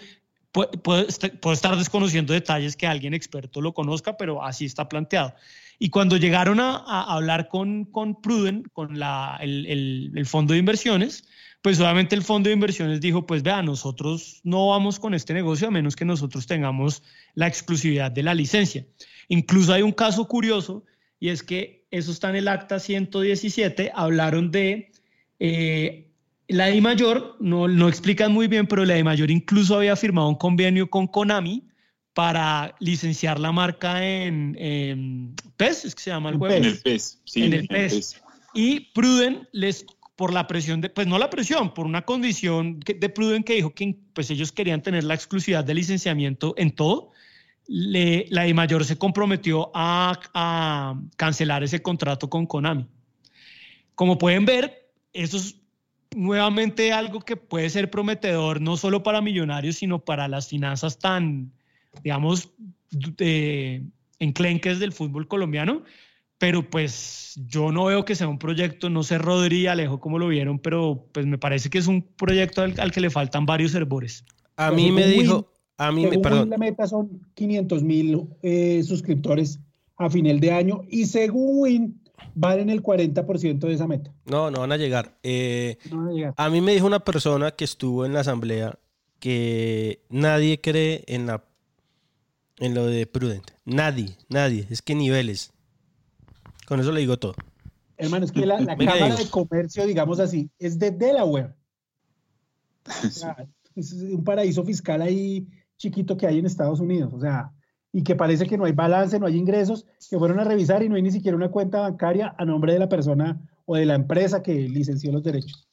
S4: Puedo, estar desconociendo detalles que alguien experto lo conozca, pero así está planteado. Y cuando llegaron a, hablar con, con Pruden, con el, el fondo de inversiones, pues obviamente el fondo de inversiones dijo, pues vea, nosotros no vamos con este negocio a menos que nosotros tengamos la exclusividad de la licencia. Incluso hay un caso curioso y es que eso está en el acta 117, hablaron de eh, la de mayor, no, no explican muy bien, pero la de mayor incluso había firmado un convenio con Konami para licenciar la marca en, PES, es que se llama el juego.
S5: En el PES, sí.
S4: En el PES. Y Pruden les por la presión, de, pues no la presión, por una condición de Pruden que dijo que pues ellos querían tener la exclusividad de licenciamiento en todo, le, la de mayor se comprometió a, a, cancelar ese contrato con Konami. Como pueden ver, eso es nuevamente algo que puede ser prometedor no solo para millonarios, sino para las finanzas tan, digamos, enclenques del fútbol colombiano pero pues yo no veo que sea un proyecto, no sé Rodri Alejo cómo lo vieron, pero pues me parece que es un proyecto al, que le faltan varios herbores.
S3: A mí me dijo, a mí me, perdón.
S2: la meta son 500 mil eh, suscriptores a final de año y según Win valen el 40% de esa meta.
S3: No, no van a llegar. Eh, no van a llegar. A mí me dijo una persona que estuvo en la asamblea que nadie cree en la en lo de Prudent. Nadie, nadie. Es que niveles. Con eso le digo todo.
S2: Hermano, es que la, Cámara de Comercio, digamos así, es de Delaware. es un paraíso fiscal ahí chiquito que hay en Estados Unidos. O sea, y que parece que no hay balance, no hay ingresos, que fueron a revisar y no hay ni siquiera una cuenta bancaria a nombre de la persona o de la empresa que licenció los derechos.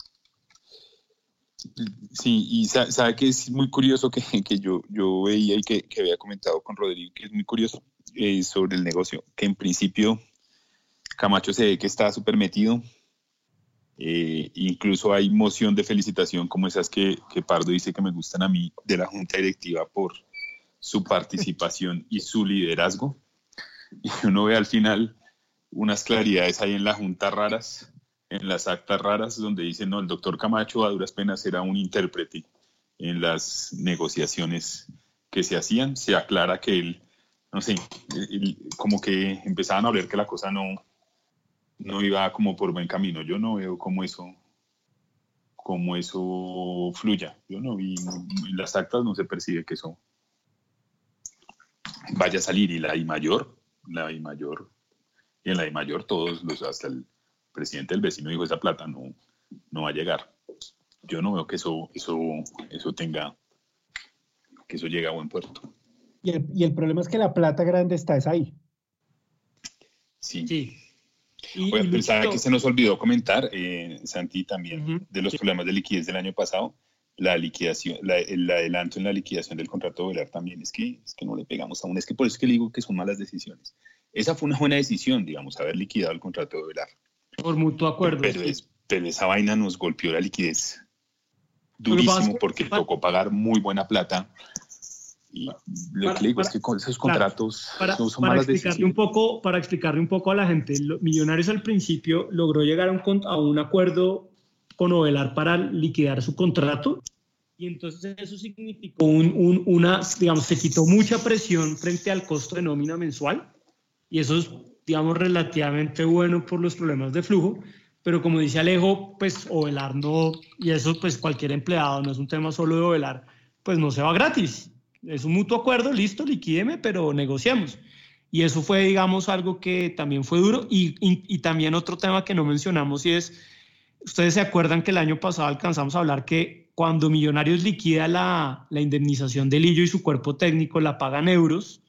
S5: Sí, y sabe que es muy curioso que, que yo, yo veía y que, que, había comentado con Rodrigo, que es muy curioso eh, sobre el negocio, que en principio Camacho se ve que está súper metido Eh, incluso hay moción de felicitación como esas que, que Pardo dice que me gustan a mí de la Junta Directiva por su participación y su liderazgo. Y uno ve al final unas claridades ahí en la Junta raras, en las actas raras, donde dice, no, el doctor Camacho a duras penas era un intérprete en las negociaciones que se hacían. Se aclara que él, no sé, como que empezaban a ver que la cosa no, no iba como por buen camino. Yo no veo cómo eso, cómo eso fluya. Yo no vi, en las actas no se percibe que eso vaya a salir. Y la I mayor, la I mayor, y en la I mayor todos los, hasta el presidente del vecino dijo, esa plata no, no va a llegar. Yo no veo que eso, eso, eso tenga, que eso llegue a buen puerto.
S2: Y el, y el problema es que la plata grande está es ahí.
S5: Sí. sí. Y, pensaba que se nos olvidó comentar, eh, Santi, también de los problemas de liquidez del año pasado. La liquidación, el adelanto en la liquidación del contrato de Velar también es que, es que no le pegamos aún. Es que por eso es que le digo que son malas decisiones. Esa fue una buena decisión, digamos, haber liquidado el contrato de Velar.
S4: Por mutuo acuerdo.
S5: Pero, pero esa vaina nos golpeó la liquidez durísimo porque tocó pagar muy buena plata y lo que le digo es que con esos contratos
S4: para, son para explicarle un poco Para explicarle un poco a la gente, Millonarios al principio logró llegar a un, a un acuerdo con Ovelar para liquidar su contrato y entonces eso significó un, un, una, digamos, se quitó mucha presión frente al costo de nómina mensual y eso es, digamos, relativamente bueno por los problemas de flujo, pero como dice Alejo, pues Ovelar no, y eso pues cualquier empleado, no es un tema solo de Ovelar, pues no se va gratis es un mutuo acuerdo, listo, liquídeme, pero negociamos. Y eso fue, digamos, algo que también fue duro. Y, y, también otro tema que no mencionamos y es, ustedes se acuerdan que el año pasado alcanzamos a hablar que cuando Millonarios liquida la, la indemnización de Lillo y su cuerpo técnico la pagan euros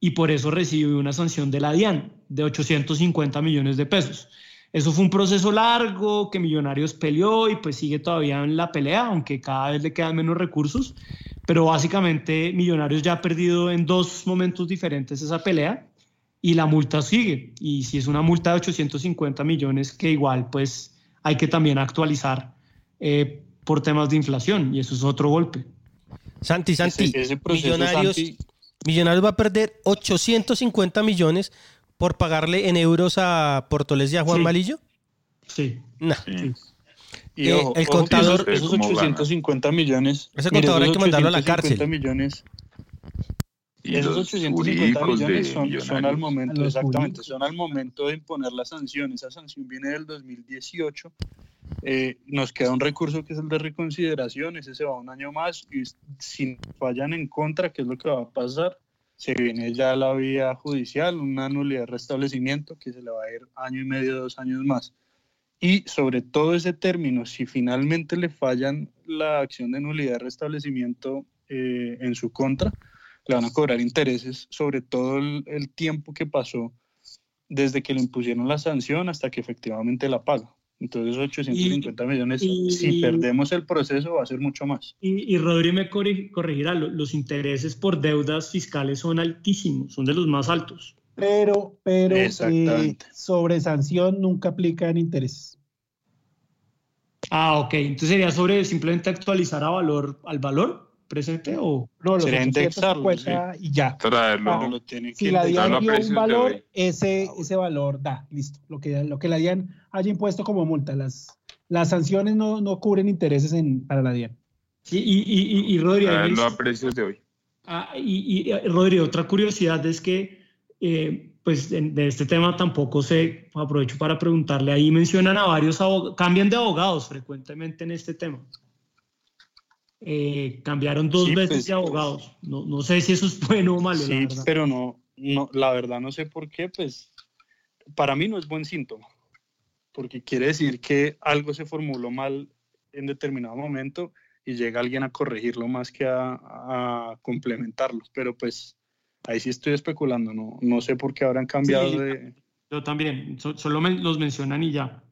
S4: y por eso recibe una sanción de la DIAN de 850 millones de pesos. Eso fue un proceso largo que Millonarios peleó y pues sigue todavía en la pelea, aunque cada vez le quedan menos recursos. Pero básicamente Millonarios ya ha perdido en dos momentos diferentes esa pelea y la multa sigue. Y si es una multa de 850 millones, que igual pues hay que también actualizar eh, por temas de inflación y eso es otro golpe.
S3: Santi, Santi, Millonarios, Millonarios va a perder 850 millones por pagarle en euros a Portoles y a Juan Malillo?
S4: Sí.
S6: Y eh, el contador, esos 850 millones.
S3: Ese contador hay que mandarlo a la cárcel.
S6: Millones, y esos 850 millones son, al momento, exactamente, son al momento de imponer la sanción. Esa sanción viene del 2018. Eh, nos queda un recurso que es el de reconsideración, ese se va un año más y si fallan en contra, ¿qué es lo que va a pasar? se viene ya la vía judicial, una nulidad de restablecimiento que se le va a ir año y medio, dos años más. Y sobre todo ese término, si finalmente le fallan la acción de nulidad de restablecimiento eh, en su contra, le van a cobrar intereses sobre todo el, el tiempo que pasó desde que le impusieron la sanción hasta que efectivamente la paga. Entonces 850 millones, si perdemos el proceso va a ser mucho más.
S4: Y, y Rodri me corregirá, los intereses por deudas fiscales son altísimos, son de los más altos.
S2: Pero, pero eh, sobre sanción nunca aplican intereses.
S4: Ah, ok. Entonces sería sobre simplemente actualizar a valor, al valor presente o
S2: no, sería indexarlo y ya.
S5: Traerlo.
S2: si la DIAN dio un valor, ese, ese valor da, listo. Lo que, lo que la DIAN haya impuesto como multa. Las, las sanciones no, no cubren intereses en, para la DIAN.
S4: y, y, y, Rodri,
S5: a precios de hoy.
S4: Ah, y, y Rodri, otra curiosidad es que eh, pues de este tema tampoco sé, aprovecho para preguntarle, ahí mencionan a varios abogados, cambian de abogados frecuentemente en este tema. Eh, cambiaron dos veces pues, de abogados. No, no, sé si eso es bueno o malo.
S6: Sí, pero no, no, la verdad no sé por qué, pues para mí no es buen síntoma, porque quiere decir que algo se formuló mal en determinado momento y llega alguien a corregirlo más que a, a complementarlo, pero pues ahí sí estoy especulando, no, no sé por qué habrán cambiado de...
S4: Yo también, solo los mencionan y ya.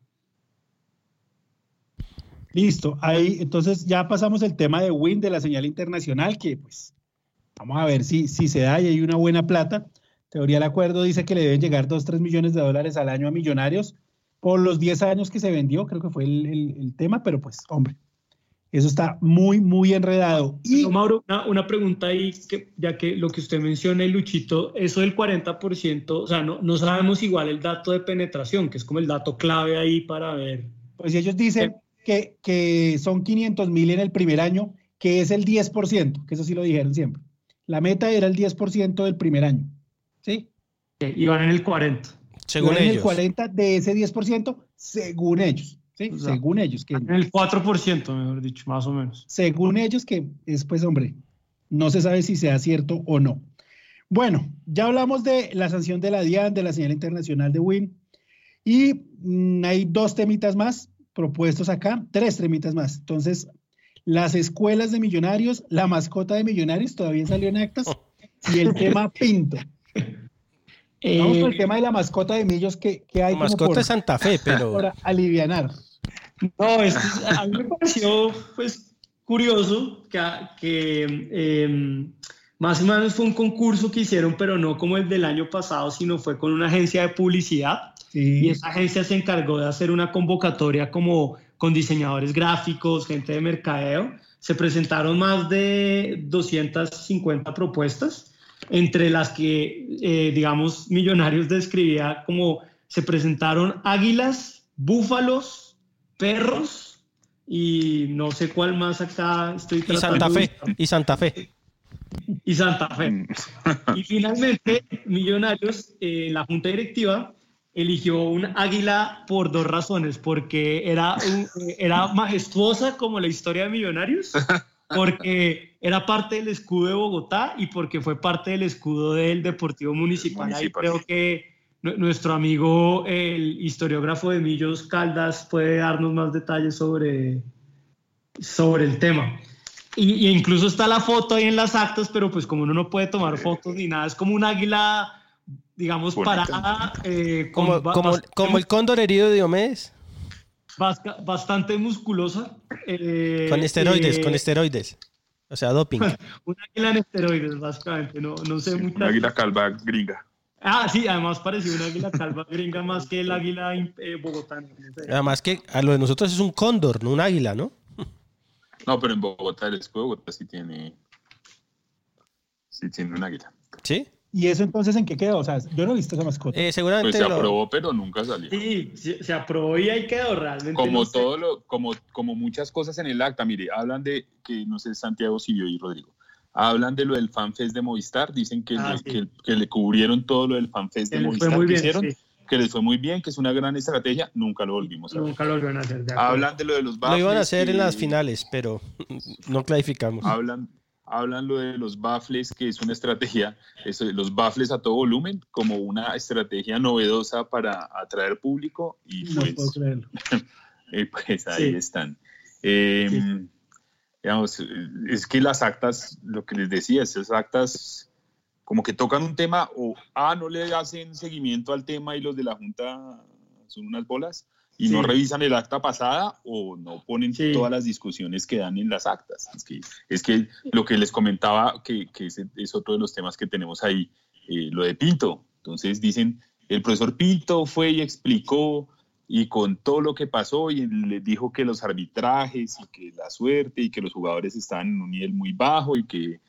S2: Listo, ahí entonces ya pasamos el tema de Win de la señal internacional, que pues vamos a ver si, si se da y hay una buena plata. Teoría del acuerdo dice que le deben llegar 2, 3 millones de dólares al año a millonarios por los 10 años que se vendió, creo que fue el, tema, pero pues, hombre, eso está muy, muy enredado.
S4: Y Mauro, una, pregunta ahí, que, ya que lo que usted menciona, Luchito, eso del 40%, o sea, no, no sabemos igual el dato de penetración, que es como el dato clave ahí para ver.
S2: Pues ellos dicen que, que son 500 mil en el primer año, que es el 10%, que eso sí lo dijeron siempre. La meta era el 10% del primer año. ¿Sí?
S4: Y van en el 40.
S2: Según ellos. el 40 de ese 10%, según ellos. ¿sí? según ellos. Que,
S4: en el 4%, mejor dicho, más o menos.
S2: Según ellos, que es pues, hombre, no se sabe si sea cierto o no. Bueno, ya hablamos de la sanción de la DIAN, de la señal internacional de WIN, y mm, hay dos temitas más propuestos acá, tres temitas más. Entonces, las escuelas de millonarios, la mascota de millonarios todavía salió en actas, y el tema Pinto. Vamos con el eh, tema de la mascota de Millos que, que hay.
S3: Mascota de Santa Fe, pero.
S2: Para alivianar.
S4: No, es, a mí me pareció pues, curioso que, que em, más o menos fue un concurso que hicieron, pero no como el del año pasado, sino fue con una agencia de publicidad. Y esa agencia se encargó de hacer una convocatoria como con diseñadores gráficos, gente de mercadeo. Se presentaron más de 250 propuestas entre las que, eh, digamos, Millonarios describía como se presentaron águilas, búfalos, perros y no sé cuál más acá estoy
S3: Y Santa Fe, y Santa Fe.
S4: Y Santa Fe. y finalmente, Millonarios, eh, la junta directiva eligió un águila por dos razones, porque era, era majestuosa como la historia de Millonarios porque era parte del escudo de Bogotá y porque fue parte del escudo del Deportivo Municipal. Ahí creo que nuestro amigo, el historiógrafo de Millos Caldas, puede darnos más detalles sobre, sobre el tema. Y, incluso está la foto ahí en las actas, pero pues como uno no puede tomar fotos ni nada, es como un águila, digamos, parada.
S3: Eh, como, como, el cóndor herido de Diomedes
S4: bastante musculosa.
S3: Eh, con esteroides, con eh, esteroides. O sea, doping.
S4: un águila en esteroides, básicamente. No, no sé mucho.
S5: Una águila calva gringa.
S4: Ah, sí, además pareció una águila calva gringa más que el águila eh, bogotana.
S3: Además que a lo de nosotros es un cóndor, no un águila, ¿no?
S5: No, pero en Bogotá, el escudo de Bogotá sí tiene, sí tiene un águila.
S3: ¿Sí?
S2: ¿Y eso entonces en qué quedó? O sea, yo no he visto esa mascota.
S3: Eh, seguramente
S5: pues se aprobó, pero nunca salió.
S4: Sí, se, aprobó y ahí quedó realmente.
S5: Como todo lo, como, como muchas cosas en el acta, mire, hablan de, que no sé, Santiago Silvio y Rodrigo, hablan de lo del FanFest de Movistar, dicen que, ah, que, que, le cubrieron todo lo del FanFest de Movistar que hicieron, que les fue muy bien, que es una gran estrategia, nunca lo volvimos a
S4: ver. Nunca lo volvieron a hacer.
S5: hablan de lo de los
S3: Lo iban a hacer en las finales, pero no clarificamos.
S5: Hablan, hablan lo de los baffles, que es una estrategia, eso, los baffles a todo volumen, como una estrategia novedosa para atraer público y pues, pues ahí están. Em, digamos, es que las actas, lo que les decía, esas actas como que tocan un tema o A, no le hacen seguimiento al tema y los de la Junta son unas bolas, y no revisan el acta pasada o no ponen todas las discusiones que dan en las actas. Es que, es que lo que les comentaba, que, que es, otro de los temas que tenemos ahí, eh, lo de Pinto. Entonces dicen, el profesor Pinto fue y explicó y contó lo que pasó y le dijo que los arbitrajes y que la suerte y que los jugadores están en un nivel muy bajo y que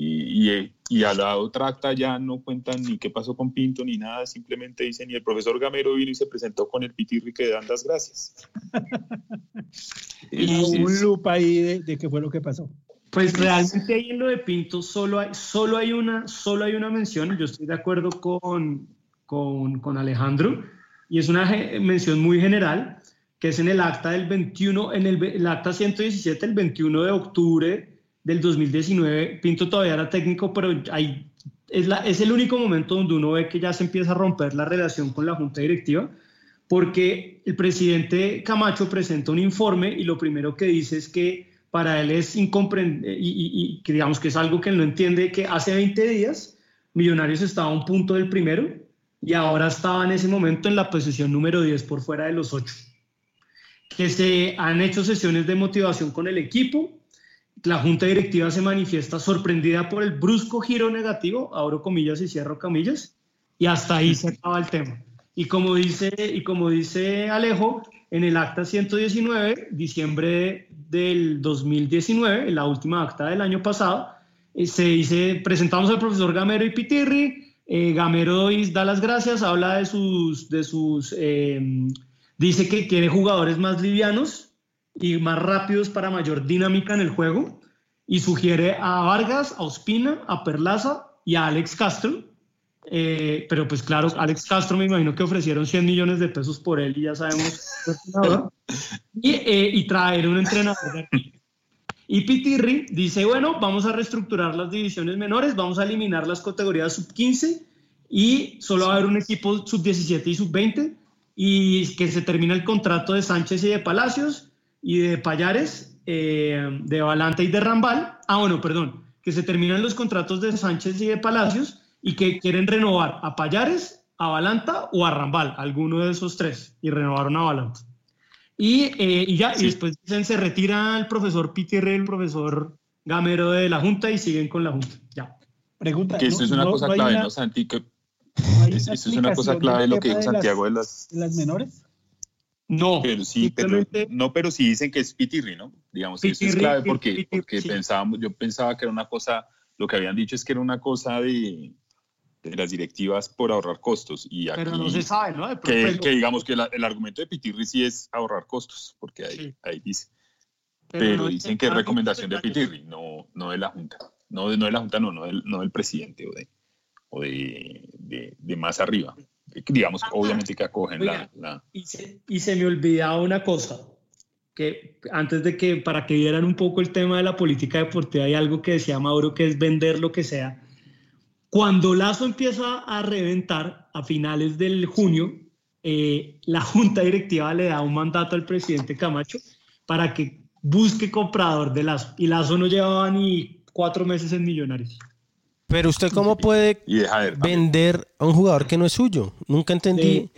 S5: y, y, y, a la otra acta ya no cuentan ni qué pasó con Pinto ni nada, simplemente dicen, y el profesor Gamero vino y se presentó con el pitirri que dan las gracias.
S2: y un loop ahí de, de, qué fue lo que pasó.
S4: Pues realmente ahí en lo de Pinto solo hay, solo hay, una, solo hay una mención, yo estoy de acuerdo con, con, con Alejandro, y es una mención muy general, que es en el acta del 21, en el, el acta 117, el 21 de octubre del 2019, Pinto todavía era técnico, pero hay, es, la, es el único momento donde uno ve que ya se empieza a romper la relación con la junta directiva, porque el presidente Camacho presenta un informe y lo primero que dice es que para él es incomprendible y, y, digamos que es algo que él no entiende, que hace 20 días Millonarios estaba a un punto del primero y ahora estaba en ese momento en la posición número 10 por fuera de los 8. Que se han hecho sesiones de motivación con el equipo, la junta directiva se manifiesta sorprendida por el brusco giro negativo, abro comillas y cierro comillas, y hasta ahí se acaba el tema. Y como dice, y como dice Alejo, en el acta 119, diciembre del 2019, en la última acta del año pasado, eh, se dice, presentamos al profesor Gamero y Pitirri, eh, Gamero da las gracias, habla de sus, de sus eh, dice que quiere jugadores más livianos y más rápidos para mayor dinámica en el juego y sugiere a Vargas, a Ospina, a Perlaza y a Alex Castro, eh, pero pues claro, Alex Castro me imagino que ofrecieron 100 millones de pesos por él y ya sabemos. y, eh, y traer un entrenador de aquí. Y Pitirri dice, bueno, vamos a reestructurar las divisiones menores, vamos a eliminar las categorías sub-15 y solo va a haber un equipo sub-17 y sub-20 y que se termina el contrato de Sánchez y de Palacios y de Payares, eh, de Valante y de Rambal. Ah, bueno, perdón, que se terminan los contratos de Sánchez y de Palacios y que quieren renovar a Payares, a Valanta o a Rambal, alguno de esos tres, y renovaron a Valanta. Y, eh, y ya, y después dicen, se retira el profesor Pitirre, el profesor Gamero de la Junta y siguen con la Junta. Ya.
S2: Pregunta.
S5: Que eso es una cosa clave, una, ¿no, Santi? Que, eso es una cosa clave lo que dijo Santiago de las,
S2: de las menores.
S4: No,
S5: pero sí, pero, no, pero sí dicen que es Pitirri, ¿no? Digamos que eso es clave porque,
S4: Pitirri,
S5: porque
S4: sí.
S5: pensábamos, yo pensaba que era una cosa, lo que habían dicho es que era una cosa de, de las directivas por ahorrar costos. Y aquí,
S4: pero no se sabe, ¿no?
S5: Que, que digamos que la- el argumento de Pitirri sí es ahorrar costos, porque ahí,
S4: Sí.
S5: ahí dice.
S4: pero no
S5: dicen que es recomendación de Pitirri, no, no de la Junta. No de, no de la Junta, no, no del, no del presidente o de, o de, de, de más arriba. Digamos, obviamente que acogen la,
S4: Oiga.
S5: la-
S4: Y se, y se me olvidaba una cosa, que antes de que, para que vieran un poco el tema de la política deportiva, hay algo que decía Mauro, que es vender lo que sea. Cuando Lazo empieza a reventar a finales del junio, eh, la junta directiva le da un mandato al presidente Camacho para que busque comprador de Lazo. Y Lazo no llevaba ni cuatro meses en Millonarios.
S3: Pero usted cómo puede
S5: y
S3: vender a un jugador que no es suyo. Nunca entendí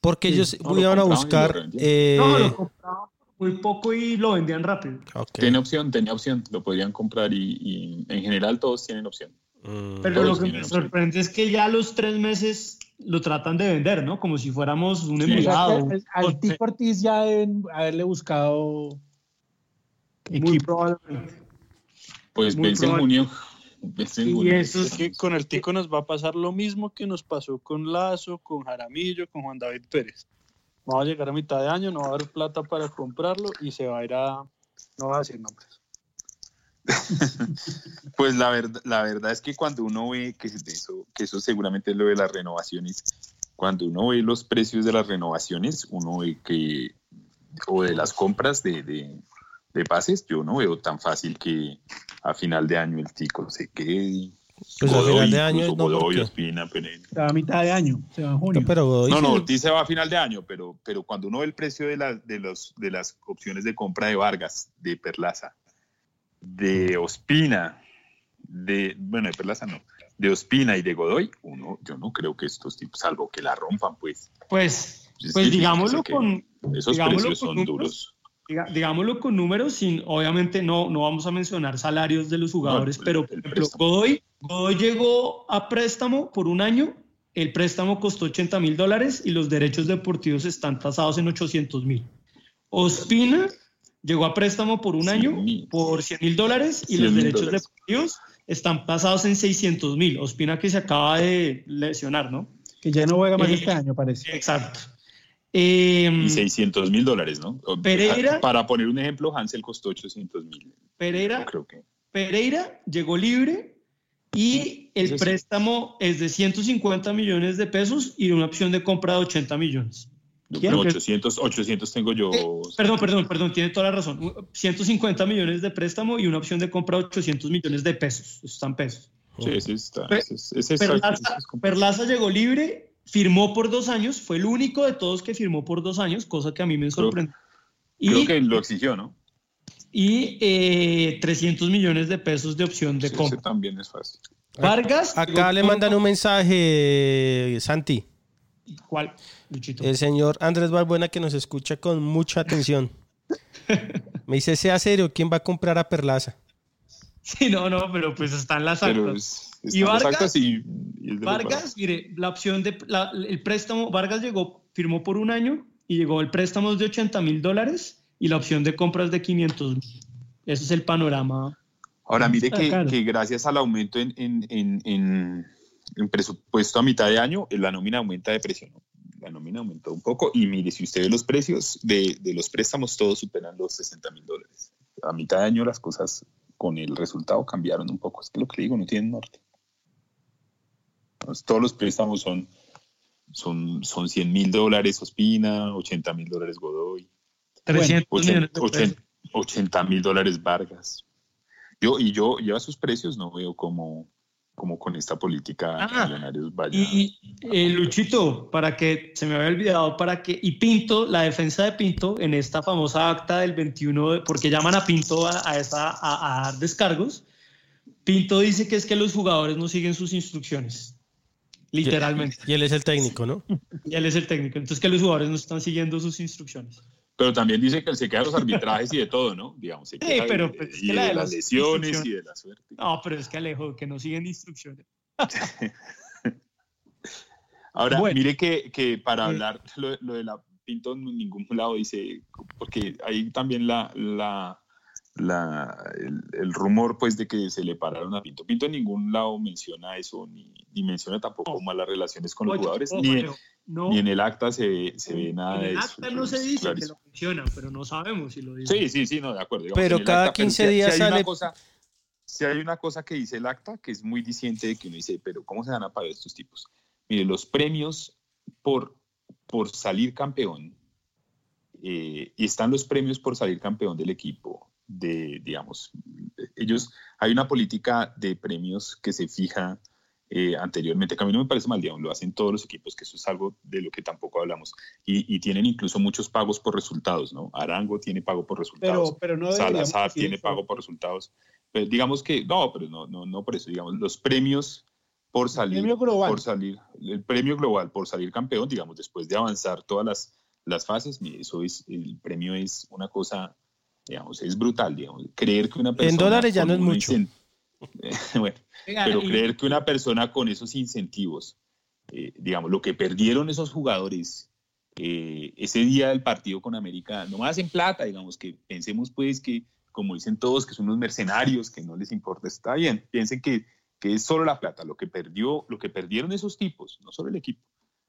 S3: por qué ellos
S5: No,
S3: iban a buscar. eh,
S4: No, lo compraban muy poco y lo vendían rápido.
S3: ok.
S5: Tiene opción, tenía opción, lo podrían comprar y, y en general todos tienen opción.
S3: Mm.
S4: Pero
S5: Todos
S4: lo que me
S5: opción.
S4: sorprende es que ya a los tres meses lo tratan de vender, ¿no? Como si fuéramos un
S5: Sí.
S4: Empleado.
S2: al Tico Ortiz ya deben haberle buscado
S4: Muy probablemente.
S5: Pues vence en junio.
S4: Y eso
S6: Es que con el Tico nos va a pasar lo mismo que nos pasó con Lazo, con Jaramillo, con Juan David Pérez. Vamos a llegar a mitad de año, no va a haber plata para comprarlo y se va a ir a... No va a decir nombres.
S5: Pues la verdad, la verdad es que cuando uno ve que eso, que eso seguramente es lo de las renovaciones, cuando uno ve los precios de las renovaciones, uno ve que, o de las compras de, de, de pases, yo no veo tan fácil que a final de año el tico se quede.
S3: Pues a
S5: Godoy,
S3: final de año no,
S5: Godoy, Ospina, Pereira.
S2: Se va a mitad de año, se va en junio.
S3: No, pero Godoy
S5: No, no, Ortiz se va a final de año, pero, pero cuando uno ve el precio de, la- de, los, de las opciones de compra de Vargas, de Perlaza, de Ospina, de, bueno, de Perlaza no, de Ospina y de Godoy, uno, yo no creo que estos tipos, salvo que la rompan, pues.
S4: Pues,
S5: es
S4: pues digámoslo con,
S5: Esos
S4: digámoslo
S5: precios
S4: con
S5: son
S4: números.
S5: duros.
S4: Diga- digámoslo con números, sin, obviamente no, no vamos a mencionar salarios de los jugadores,
S5: el-
S4: pero por ejemplo. Godoy, Godoy llegó a préstamo por un año, el préstamo costó 80 mil dólares y los derechos deportivos están tasados en 800 mil. Ospina llegó a préstamo por un
S5: 100
S4: año por 100 mil dólares y
S5: 100
S4: los derechos
S5: dólares.
S4: deportivos están tasados en 600 mil. Ospina que se acaba de lesionar, ¿no?
S2: Que ya no juega más
S4: Eh,
S2: este año, parece.
S4: Exacto. Eh,
S5: Y 600 mil dólares, ¿no?
S4: Pereira.
S5: Para poner un ejemplo, Hansel costó 800 mil.
S4: Pereira
S5: creo que.
S4: Pereira llegó libre y el
S5: sí.
S4: préstamo es de 150 millones de pesos y una opción de compra de 80 millones. Que-
S5: 800, 800 tengo yo.
S4: Eh, Perdón, perdón, perdón, tiene toda la razón. 150 millones de préstamo y una opción de compra de 800 millones de pesos. Están pesos.
S5: Sí, ese está.
S4: Pe-
S5: ese es- ese es-
S4: Perlaza,
S5: ese es.
S4: Perlaza llegó libre, firmó por dos años, fue el único de todos que firmó por dos años, cosa que a mí me sorprendió.
S5: Creo
S4: Y,
S5: que lo exigió, ¿no?
S4: y eh, 300 millones de pesos de opción de
S5: Sí,
S4: compra.
S5: ese también es fácil.
S4: Vargas.
S3: Acá le mandan un mensaje, Santi.
S4: ¿Cuál, Luchito?
S3: El señor Andrés Balbuena que nos escucha con mucha atención. Me dice, sea serio, ¿quién va a comprar a Perlaza?
S4: Sí, no, no, pero pues están las actas. ¿Y Vargas?
S5: actas y,
S4: Vargas, mire, la opción de el préstamo, Vargas llegó, firmó por un año y llegó el préstamo de 80 mil dólares y la opción de compras de 500 mil. Ese es el panorama.
S5: Ahora, mire que, gracias al aumento en, en, presupuesto a mitad de año, la nómina aumenta de precio. La nómina aumentó un poco y mire, si usted ve los precios de, de los préstamos, todos superan los 60 mil dólares. A mitad de año las cosas con el resultado cambiaron un poco. Es que lo que digo, no tienen norte. todos los préstamos son, son, son 100 mil dólares Ospina, 80 mil dólares Godoy, 80 mil dólares Vargas. Yo, y yo, yo a sus precios no veo como, como con esta política
S4: ah, Millonarios vaya. Y eh, Luchito, para que se me había olvidado, para que, y Pinto, la defensa de Pinto en esta famosa acta del 21, porque llaman a Pinto a, a, dar descargos, Pinto dice que es que los jugadores no siguen sus instrucciones. Literalmente.
S3: Y él es el técnico, ¿no?
S4: y él es el técnico. Entonces que los jugadores no están siguiendo sus instrucciones.
S5: Pero también dice que se queda de los arbitrajes y de todo, ¿no? Digamos,
S4: sí, pero
S5: de, pues, y de, las lesiones y de la suerte.
S4: No, pero es que Alejo, que no siguen instrucciones.
S5: Ahora, mire que, que para hablar lo, lo, de la Pinto en ningún lado dice, porque hay también la, la, la el, rumor pues de que se le pararon a Pinto. Pinto en ningún lado menciona eso, ni, ni menciona tampoco malas relaciones con los jugadores, ni, ni en el acta se, se ve nada de eso. En el
S4: acta no se dice que lo menciona, pero no sabemos si lo dice.
S5: Sí, sí, sí, no, de acuerdo.
S3: pero cada 15 días
S5: si,
S3: sale...
S5: Hay cosa, si hay una cosa que dice el acta que es muy diciente de que uno dice, pero ¿cómo se van a pagar estos tipos? Mire, los premios por, por salir campeón, eh, y están los premios por salir campeón del equipo, de, digamos, ellos, hay una política de premios que se fija eh, anteriormente, que a mí no me parece mal, digamos, lo hacen todos los equipos, que eso es algo de lo que tampoco hablamos. Y, tienen incluso muchos pagos por resultados, ¿no? Arango tiene pago por resultados.
S2: Pero, pero no
S5: Salazar tiene pago por resultados. Pero digamos que, no, pero no, no, no por eso, digamos, los premios por salir, el premio global. por salir, el premio global por salir campeón, digamos, después de avanzar todas las, las fases, eso es, el premio es una cosa, digamos, es brutal, digamos, creer que una persona...
S3: En dólares ya no es mucho.
S5: bueno, pero creer que una persona con esos incentivos, eh, digamos, lo que perdieron esos jugadores eh, ese día del partido con América, no más en plata, digamos, que pensemos pues que, como dicen todos, que son unos mercenarios, que no les importa, está bien, piensen que, que es solo la plata, lo que, perdió, lo que perdieron esos tipos, no solo el equipo,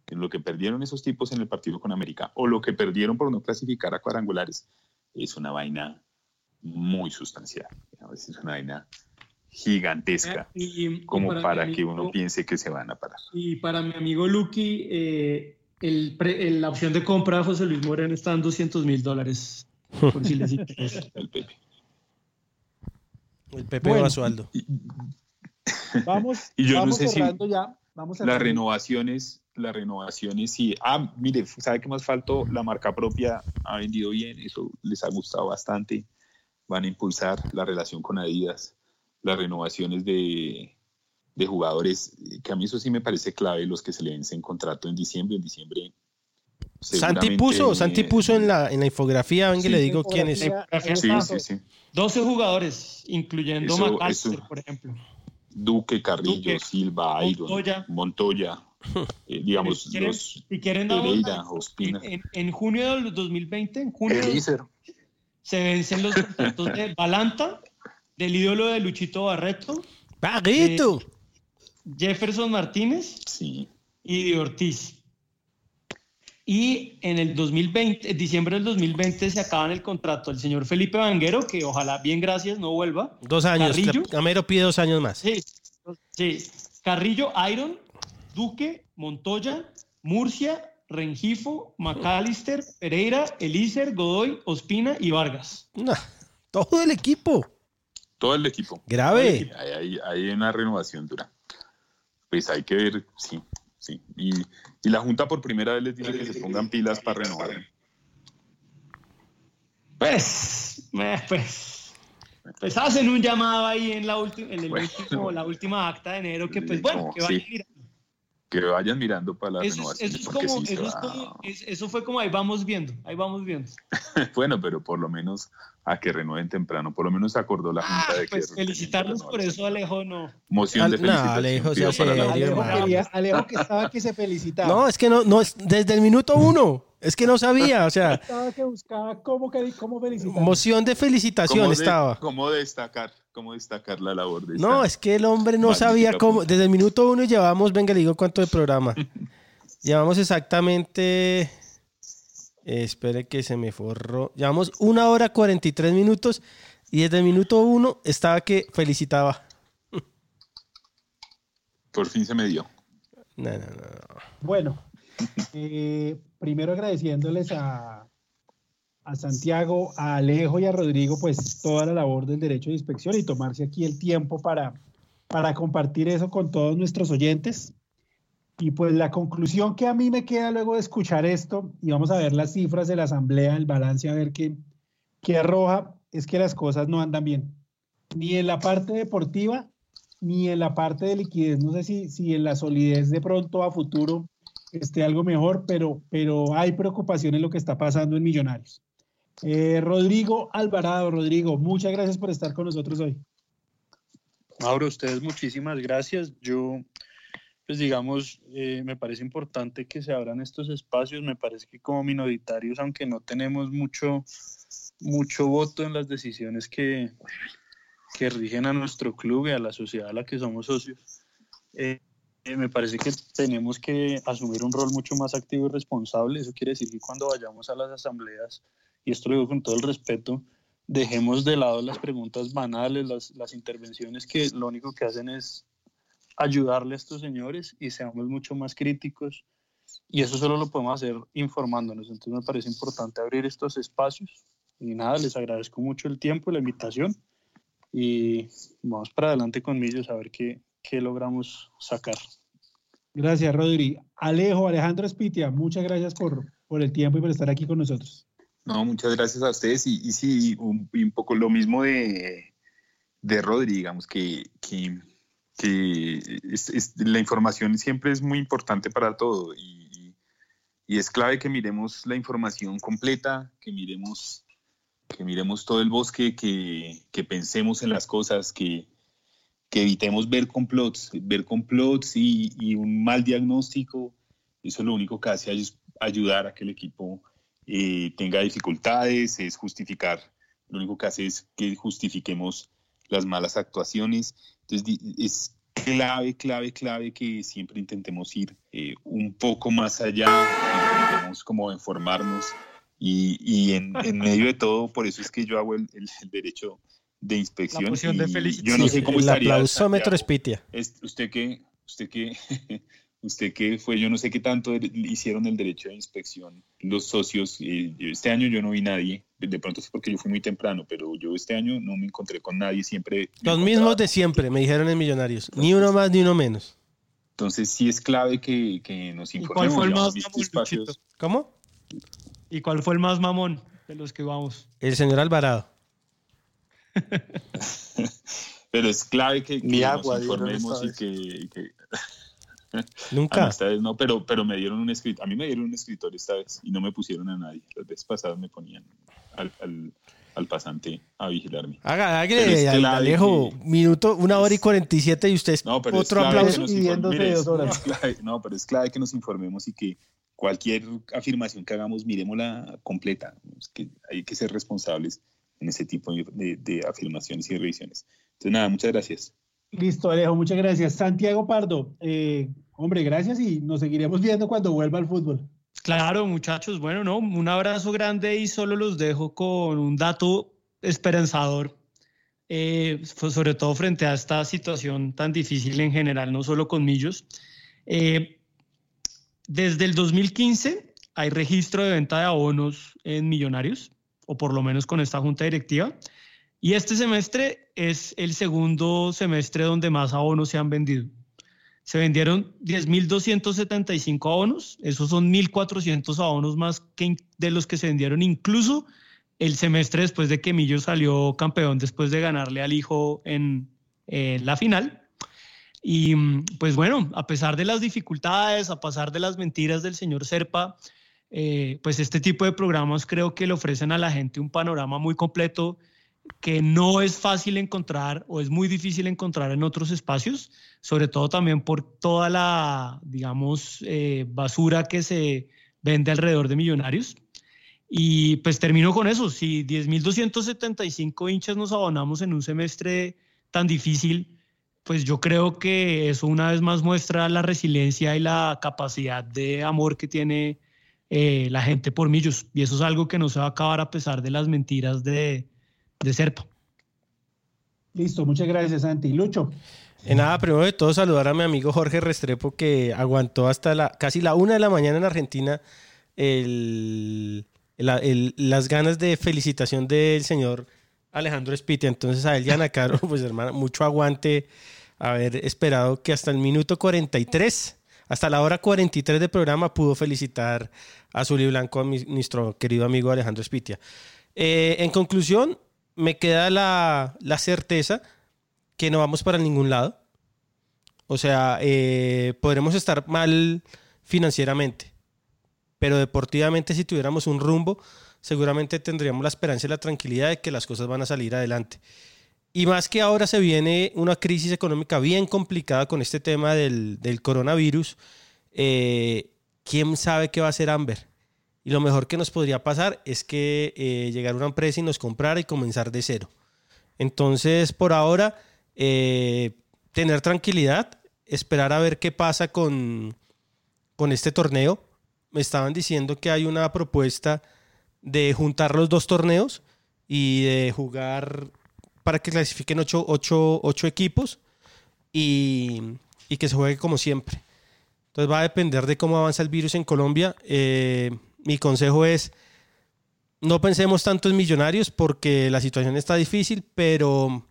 S5: lo que perdieron esos tipos en el partido con América, o lo que perdieron por no clasificar a cuadrangulares, es una vaina muy sustancial, es una vaina gigantesca eh, como para, que uno piense que se van a parar.
S4: Y para mi amigo Lucky, eh, el la opción de compra de José Luis Moreno está en 200 mil dólares. Por si les interesa.
S5: el Pepe.
S3: El Pepe bueno, Basualdo.
S2: Vamos,
S5: y yo
S2: vamos
S5: no sé si
S2: ya. Vamos
S5: las renovaciones, las renovaciones, sí. Ah, mire, ¿sabe qué más faltó? La marca propia ha vendido bien, eso les ha gustado bastante. Van a impulsar la relación con Adidas las renovaciones de, de jugadores, que a mí eso sí me parece clave, los que se le vencen contrato en diciembre. En diciembre.
S3: Santi puso, Santi puso en la, en la infografía, venga, le digo quién es.
S5: Sí, sí, sí.
S4: 12 jugadores, incluyendo McAllister, por ejemplo.
S5: Duque, Carrillo, Silva, Iron, Montoya. Eh, digamos,
S4: si quieren,
S5: los
S4: si quieren Pereira, Ospina. En, en, junio del 2020, en junio, se vencen los contratos de Balanta, del ídolo de Luchito Barreto.
S3: ¡Barreto!
S4: Jefferson Martínez
S5: sí.
S4: y de Ortiz. Y en el 2020, en diciembre del 2020, se acaban el contrato del señor Felipe Vanguero, que ojalá, bien gracias, no vuelva.
S3: Dos años. Carrillo, Gamero pide dos años más.
S4: Sí, sí. Carrillo, Iron, Duque, Montoya, Murcia, Rengifo, McAllister, Pereira, Elícer, Godoy, Ospina y Vargas.
S3: todo el equipo
S5: todo el equipo.
S3: Grave.
S5: Hay, una renovación dura. Pues hay que ver, sí, sí. Y, la Junta por primera vez les dice que se pongan pilas para renovar.
S4: Pues, pues, pues hacen un llamado ahí en la, última en el último, la última acta de enero que pues bueno, que va a ir.
S5: Que vayan mirando para la
S4: eso,
S5: renovación.
S4: Eso, es como, eso, es como, eso, fue como ahí vamos viendo, ahí vamos viendo.
S5: bueno, pero por lo menos a que renueven temprano, por lo menos acordó la Junta
S4: ah,
S5: de
S4: pues
S5: que...
S4: Felicitarlos por eso, Alejo, no.
S5: Moción de felicitación.
S3: No, Alejo, se hace
S2: Alejo, quería, Alejo que estaba que se felicitaba.
S3: No, es que no, no es desde el minuto uno. Es que no sabía, o sea.
S2: Estaba que buscaba cómo, cómo felicitar.
S3: Moción de felicitación
S5: ¿Cómo
S3: estaba.
S5: De, ¿Cómo destacar? ¿Cómo destacar la labor de
S3: No, es que el hombre no sabía cómo. Desde el minuto uno llevamos, venga, le digo cuánto de programa. llevamos exactamente. Eh, espere que se me forró. Llevamos una hora 43 minutos y desde el minuto uno estaba que felicitaba.
S5: Por fin se me dio.
S3: No, no, no.
S2: Bueno, eh, primero agradeciéndoles a, a Santiago, a Alejo y a Rodrigo, pues toda la labor del derecho de inspección y tomarse aquí el tiempo para, para compartir eso con todos nuestros oyentes. Y pues la conclusión que a mí me queda luego de escuchar esto, y vamos a ver las cifras de la asamblea, el balance, a ver qué, qué arroja, es que las cosas no andan bien. Ni en la parte deportiva, ni en la parte de liquidez. No sé si, si en la solidez de pronto a futuro esté algo mejor, pero, pero hay preocupación en lo que está pasando en Millonarios. Eh, Rodrigo Alvarado, Rodrigo, muchas gracias por estar con nosotros hoy.
S6: Mauro, ustedes muchísimas gracias. Yo, pues digamos, eh, me parece importante que se abran estos espacios. Me parece que como minoritarios, aunque no tenemos mucho, mucho voto en las decisiones que, que rigen a nuestro club y a la sociedad a la que somos socios, eh, me parece que tenemos que asumir un rol mucho más activo y responsable. Eso quiere decir que cuando vayamos a las asambleas, y esto lo digo con todo el respeto, dejemos de lado las preguntas banales, las, las intervenciones que lo único que hacen es ayudarle a estos señores y seamos mucho más críticos. Y eso solo lo podemos hacer informándonos. Entonces me parece importante abrir estos espacios. Y nada, les agradezco mucho el tiempo la invitación. Y vamos para adelante con Millos a ver qué, qué logramos sacar.
S2: Gracias, Rodri. Alejo, Alejandro Espitia, muchas gracias por, por el tiempo y por estar aquí con nosotros.
S5: No, muchas gracias a ustedes. Y, y sí, un, un, poco lo mismo de, de Rodri, digamos, que, que, que es, es, la información siempre es muy importante para todo. Y, y, es clave que miremos la información completa, que miremos, que miremos todo el bosque, que, que pensemos en las cosas, que, que evitemos ver complots, ver complots y, y, un mal diagnóstico, eso lo único que hace es ayudar a que el equipo eh, tenga dificultades, es justificar, lo único que hace es que justifiquemos las malas actuaciones. Entonces es clave, clave, clave que siempre intentemos ir eh, un poco más allá, intentemos como informarnos y, y en, en, medio de todo, por eso es que yo hago el, el, el derecho de inspección.
S4: La de
S5: yo no sé cómo
S3: el
S5: estaría.
S3: aplausómetro Espitia.
S5: Usted que, usted que, usted que fue, yo no sé qué tanto hicieron el derecho de inspección los socios. Este año yo no vi nadie. De pronto es porque yo fui muy temprano, pero yo este año no me encontré con nadie. Siempre.
S3: Los mismos de siempre, me dijeron en Millonarios. Entonces, ni uno más ni uno menos.
S5: Entonces sí es clave que, que nos informemos.
S4: ¿Y cuál fue el más mamón,
S5: espacios.
S3: ¿Cómo?
S4: ¿Y cuál fue el más mamón de los que vamos?
S3: El señor Alvarado.
S5: Pero es clave que, que
S6: Mi
S5: nos
S6: agua,
S5: informemos y que, que...
S3: Nunca.
S5: Esta vez no, pero, pero me dieron un escritor. A mí me dieron un escritor esta vez y no me pusieron a nadie. Las veces pasadas me ponían al, al, al pasante a vigilarme.
S3: Haga, hágale, al Alejo, que... minuto, una hora y 47 y usted
S5: no, pero
S3: otro aplauso.
S5: Mire, dos horas. No, clave, no, pero es clave que nos informemos y que cualquier afirmación que hagamos, miremosla completa. Es que hay que ser responsables en ese tipo de, de, afirmaciones y revisiones. Entonces, nada, muchas gracias.
S2: Listo, Alejo, muchas gracias. Santiago Pardo, eh, hombre, gracias y nos seguiremos viendo cuando vuelva al fútbol.
S4: Claro, muchachos, bueno, no, un abrazo grande y solo los dejo con un dato esperanzador, eh, sobre todo frente a esta situación tan difícil en general, no solo con Millos. Eh, desde el 2015 hay registro de venta de abonos en Millonarios o por lo menos con esta junta directiva. Y este semestre es el segundo semestre donde más abonos se han vendido. Se vendieron 10.275 abonos, esos son 1.400 abonos más que de los que se vendieron incluso el semestre después de que Millo salió campeón, después de ganarle al hijo en, la final. Y pues bueno, a pesar de las dificultades, a pesar de las mentiras del señor Serpa, eh, pues este tipo de programas creo que le ofrecen a la gente un panorama muy completo que no es fácil encontrar o es muy difícil encontrar en otros espacios, sobre todo también por toda la, digamos, eh, basura que se vende alrededor de millonarios. Y pues termino con eso, si 10.275 hinchas nos abonamos en un semestre tan difícil, pues yo creo que eso una vez más muestra la resiliencia y la capacidad de amor que tiene eh, la gente por Millos. Y eso es algo que no se va a acabar a pesar de las mentiras de, de Serpa.
S2: Listo, muchas gracias, Santi. Lucho.
S3: En nada, primero de todo saludar a mi amigo Jorge Restrepo que aguantó hasta la casi la una de la mañana en Argentina las ganas de felicitación del señor Alejandro Spitia. Entonces a él y a Caro, pues hermano, mucho aguante haber esperado que hasta el minuto 43, hasta la hora 43 de programa pudo felicitar a Azul y Blanco a nuestro querido amigo Alejandro Spitia. Eh, en conclusión, me queda la, certeza que no vamos para ningún lado. O sea, eh, podremos estar mal financieramente, pero deportivamente si tuviéramos un rumbo, seguramente tendríamos la esperanza y la tranquilidad de que las cosas van a salir adelante. Y más que ahora se viene una crisis económica bien complicada con este tema del, coronavirus, eh, ¿quién sabe qué va a hacer Amber? Y lo mejor que nos podría pasar es que eh, llegara una empresa y nos comprara y comenzar de cero. Entonces, por ahora, eh, tener tranquilidad, esperar a ver qué pasa con, con este torneo. Me estaban diciendo que hay una propuesta de juntar los dos torneos y de jugar para que clasifiquen ocho, ocho, equipos y, y, que se juegue como siempre. Entonces va a depender de cómo avanza el virus en Colombia. Eh, mi consejo es, no pensemos tanto en millonarios porque la situación está difícil, pero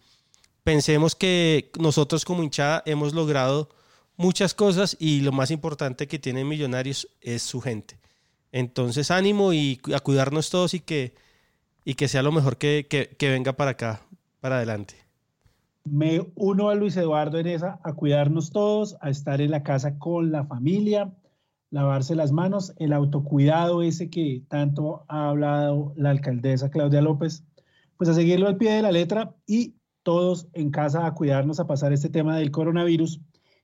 S3: pensemos que nosotros como hinchada hemos logrado muchas cosas y lo más importante que tienen millonarios es su gente. Entonces ánimo y a cuidarnos todos y que, y que sea lo mejor que, que venga para acá, para adelante.
S2: Me uno a Luis Eduardo en a cuidarnos todos, a estar en la casa con la familia, lavarse las manos, el autocuidado ese que tanto ha hablado la alcaldesa Claudia López, pues a seguirlo al pie de la letra y todos en casa a cuidarnos, a pasar este tema del coronavirus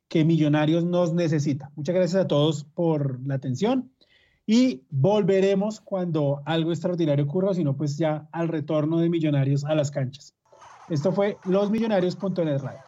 S2: que Millonarios nos necesita. Muchas gracias a todos por la atención y volveremos cuando algo extraordinario ocurra, sino pues ya al retorno de Millonarios a las canchas. Esto fue losmillonarios.net Radio.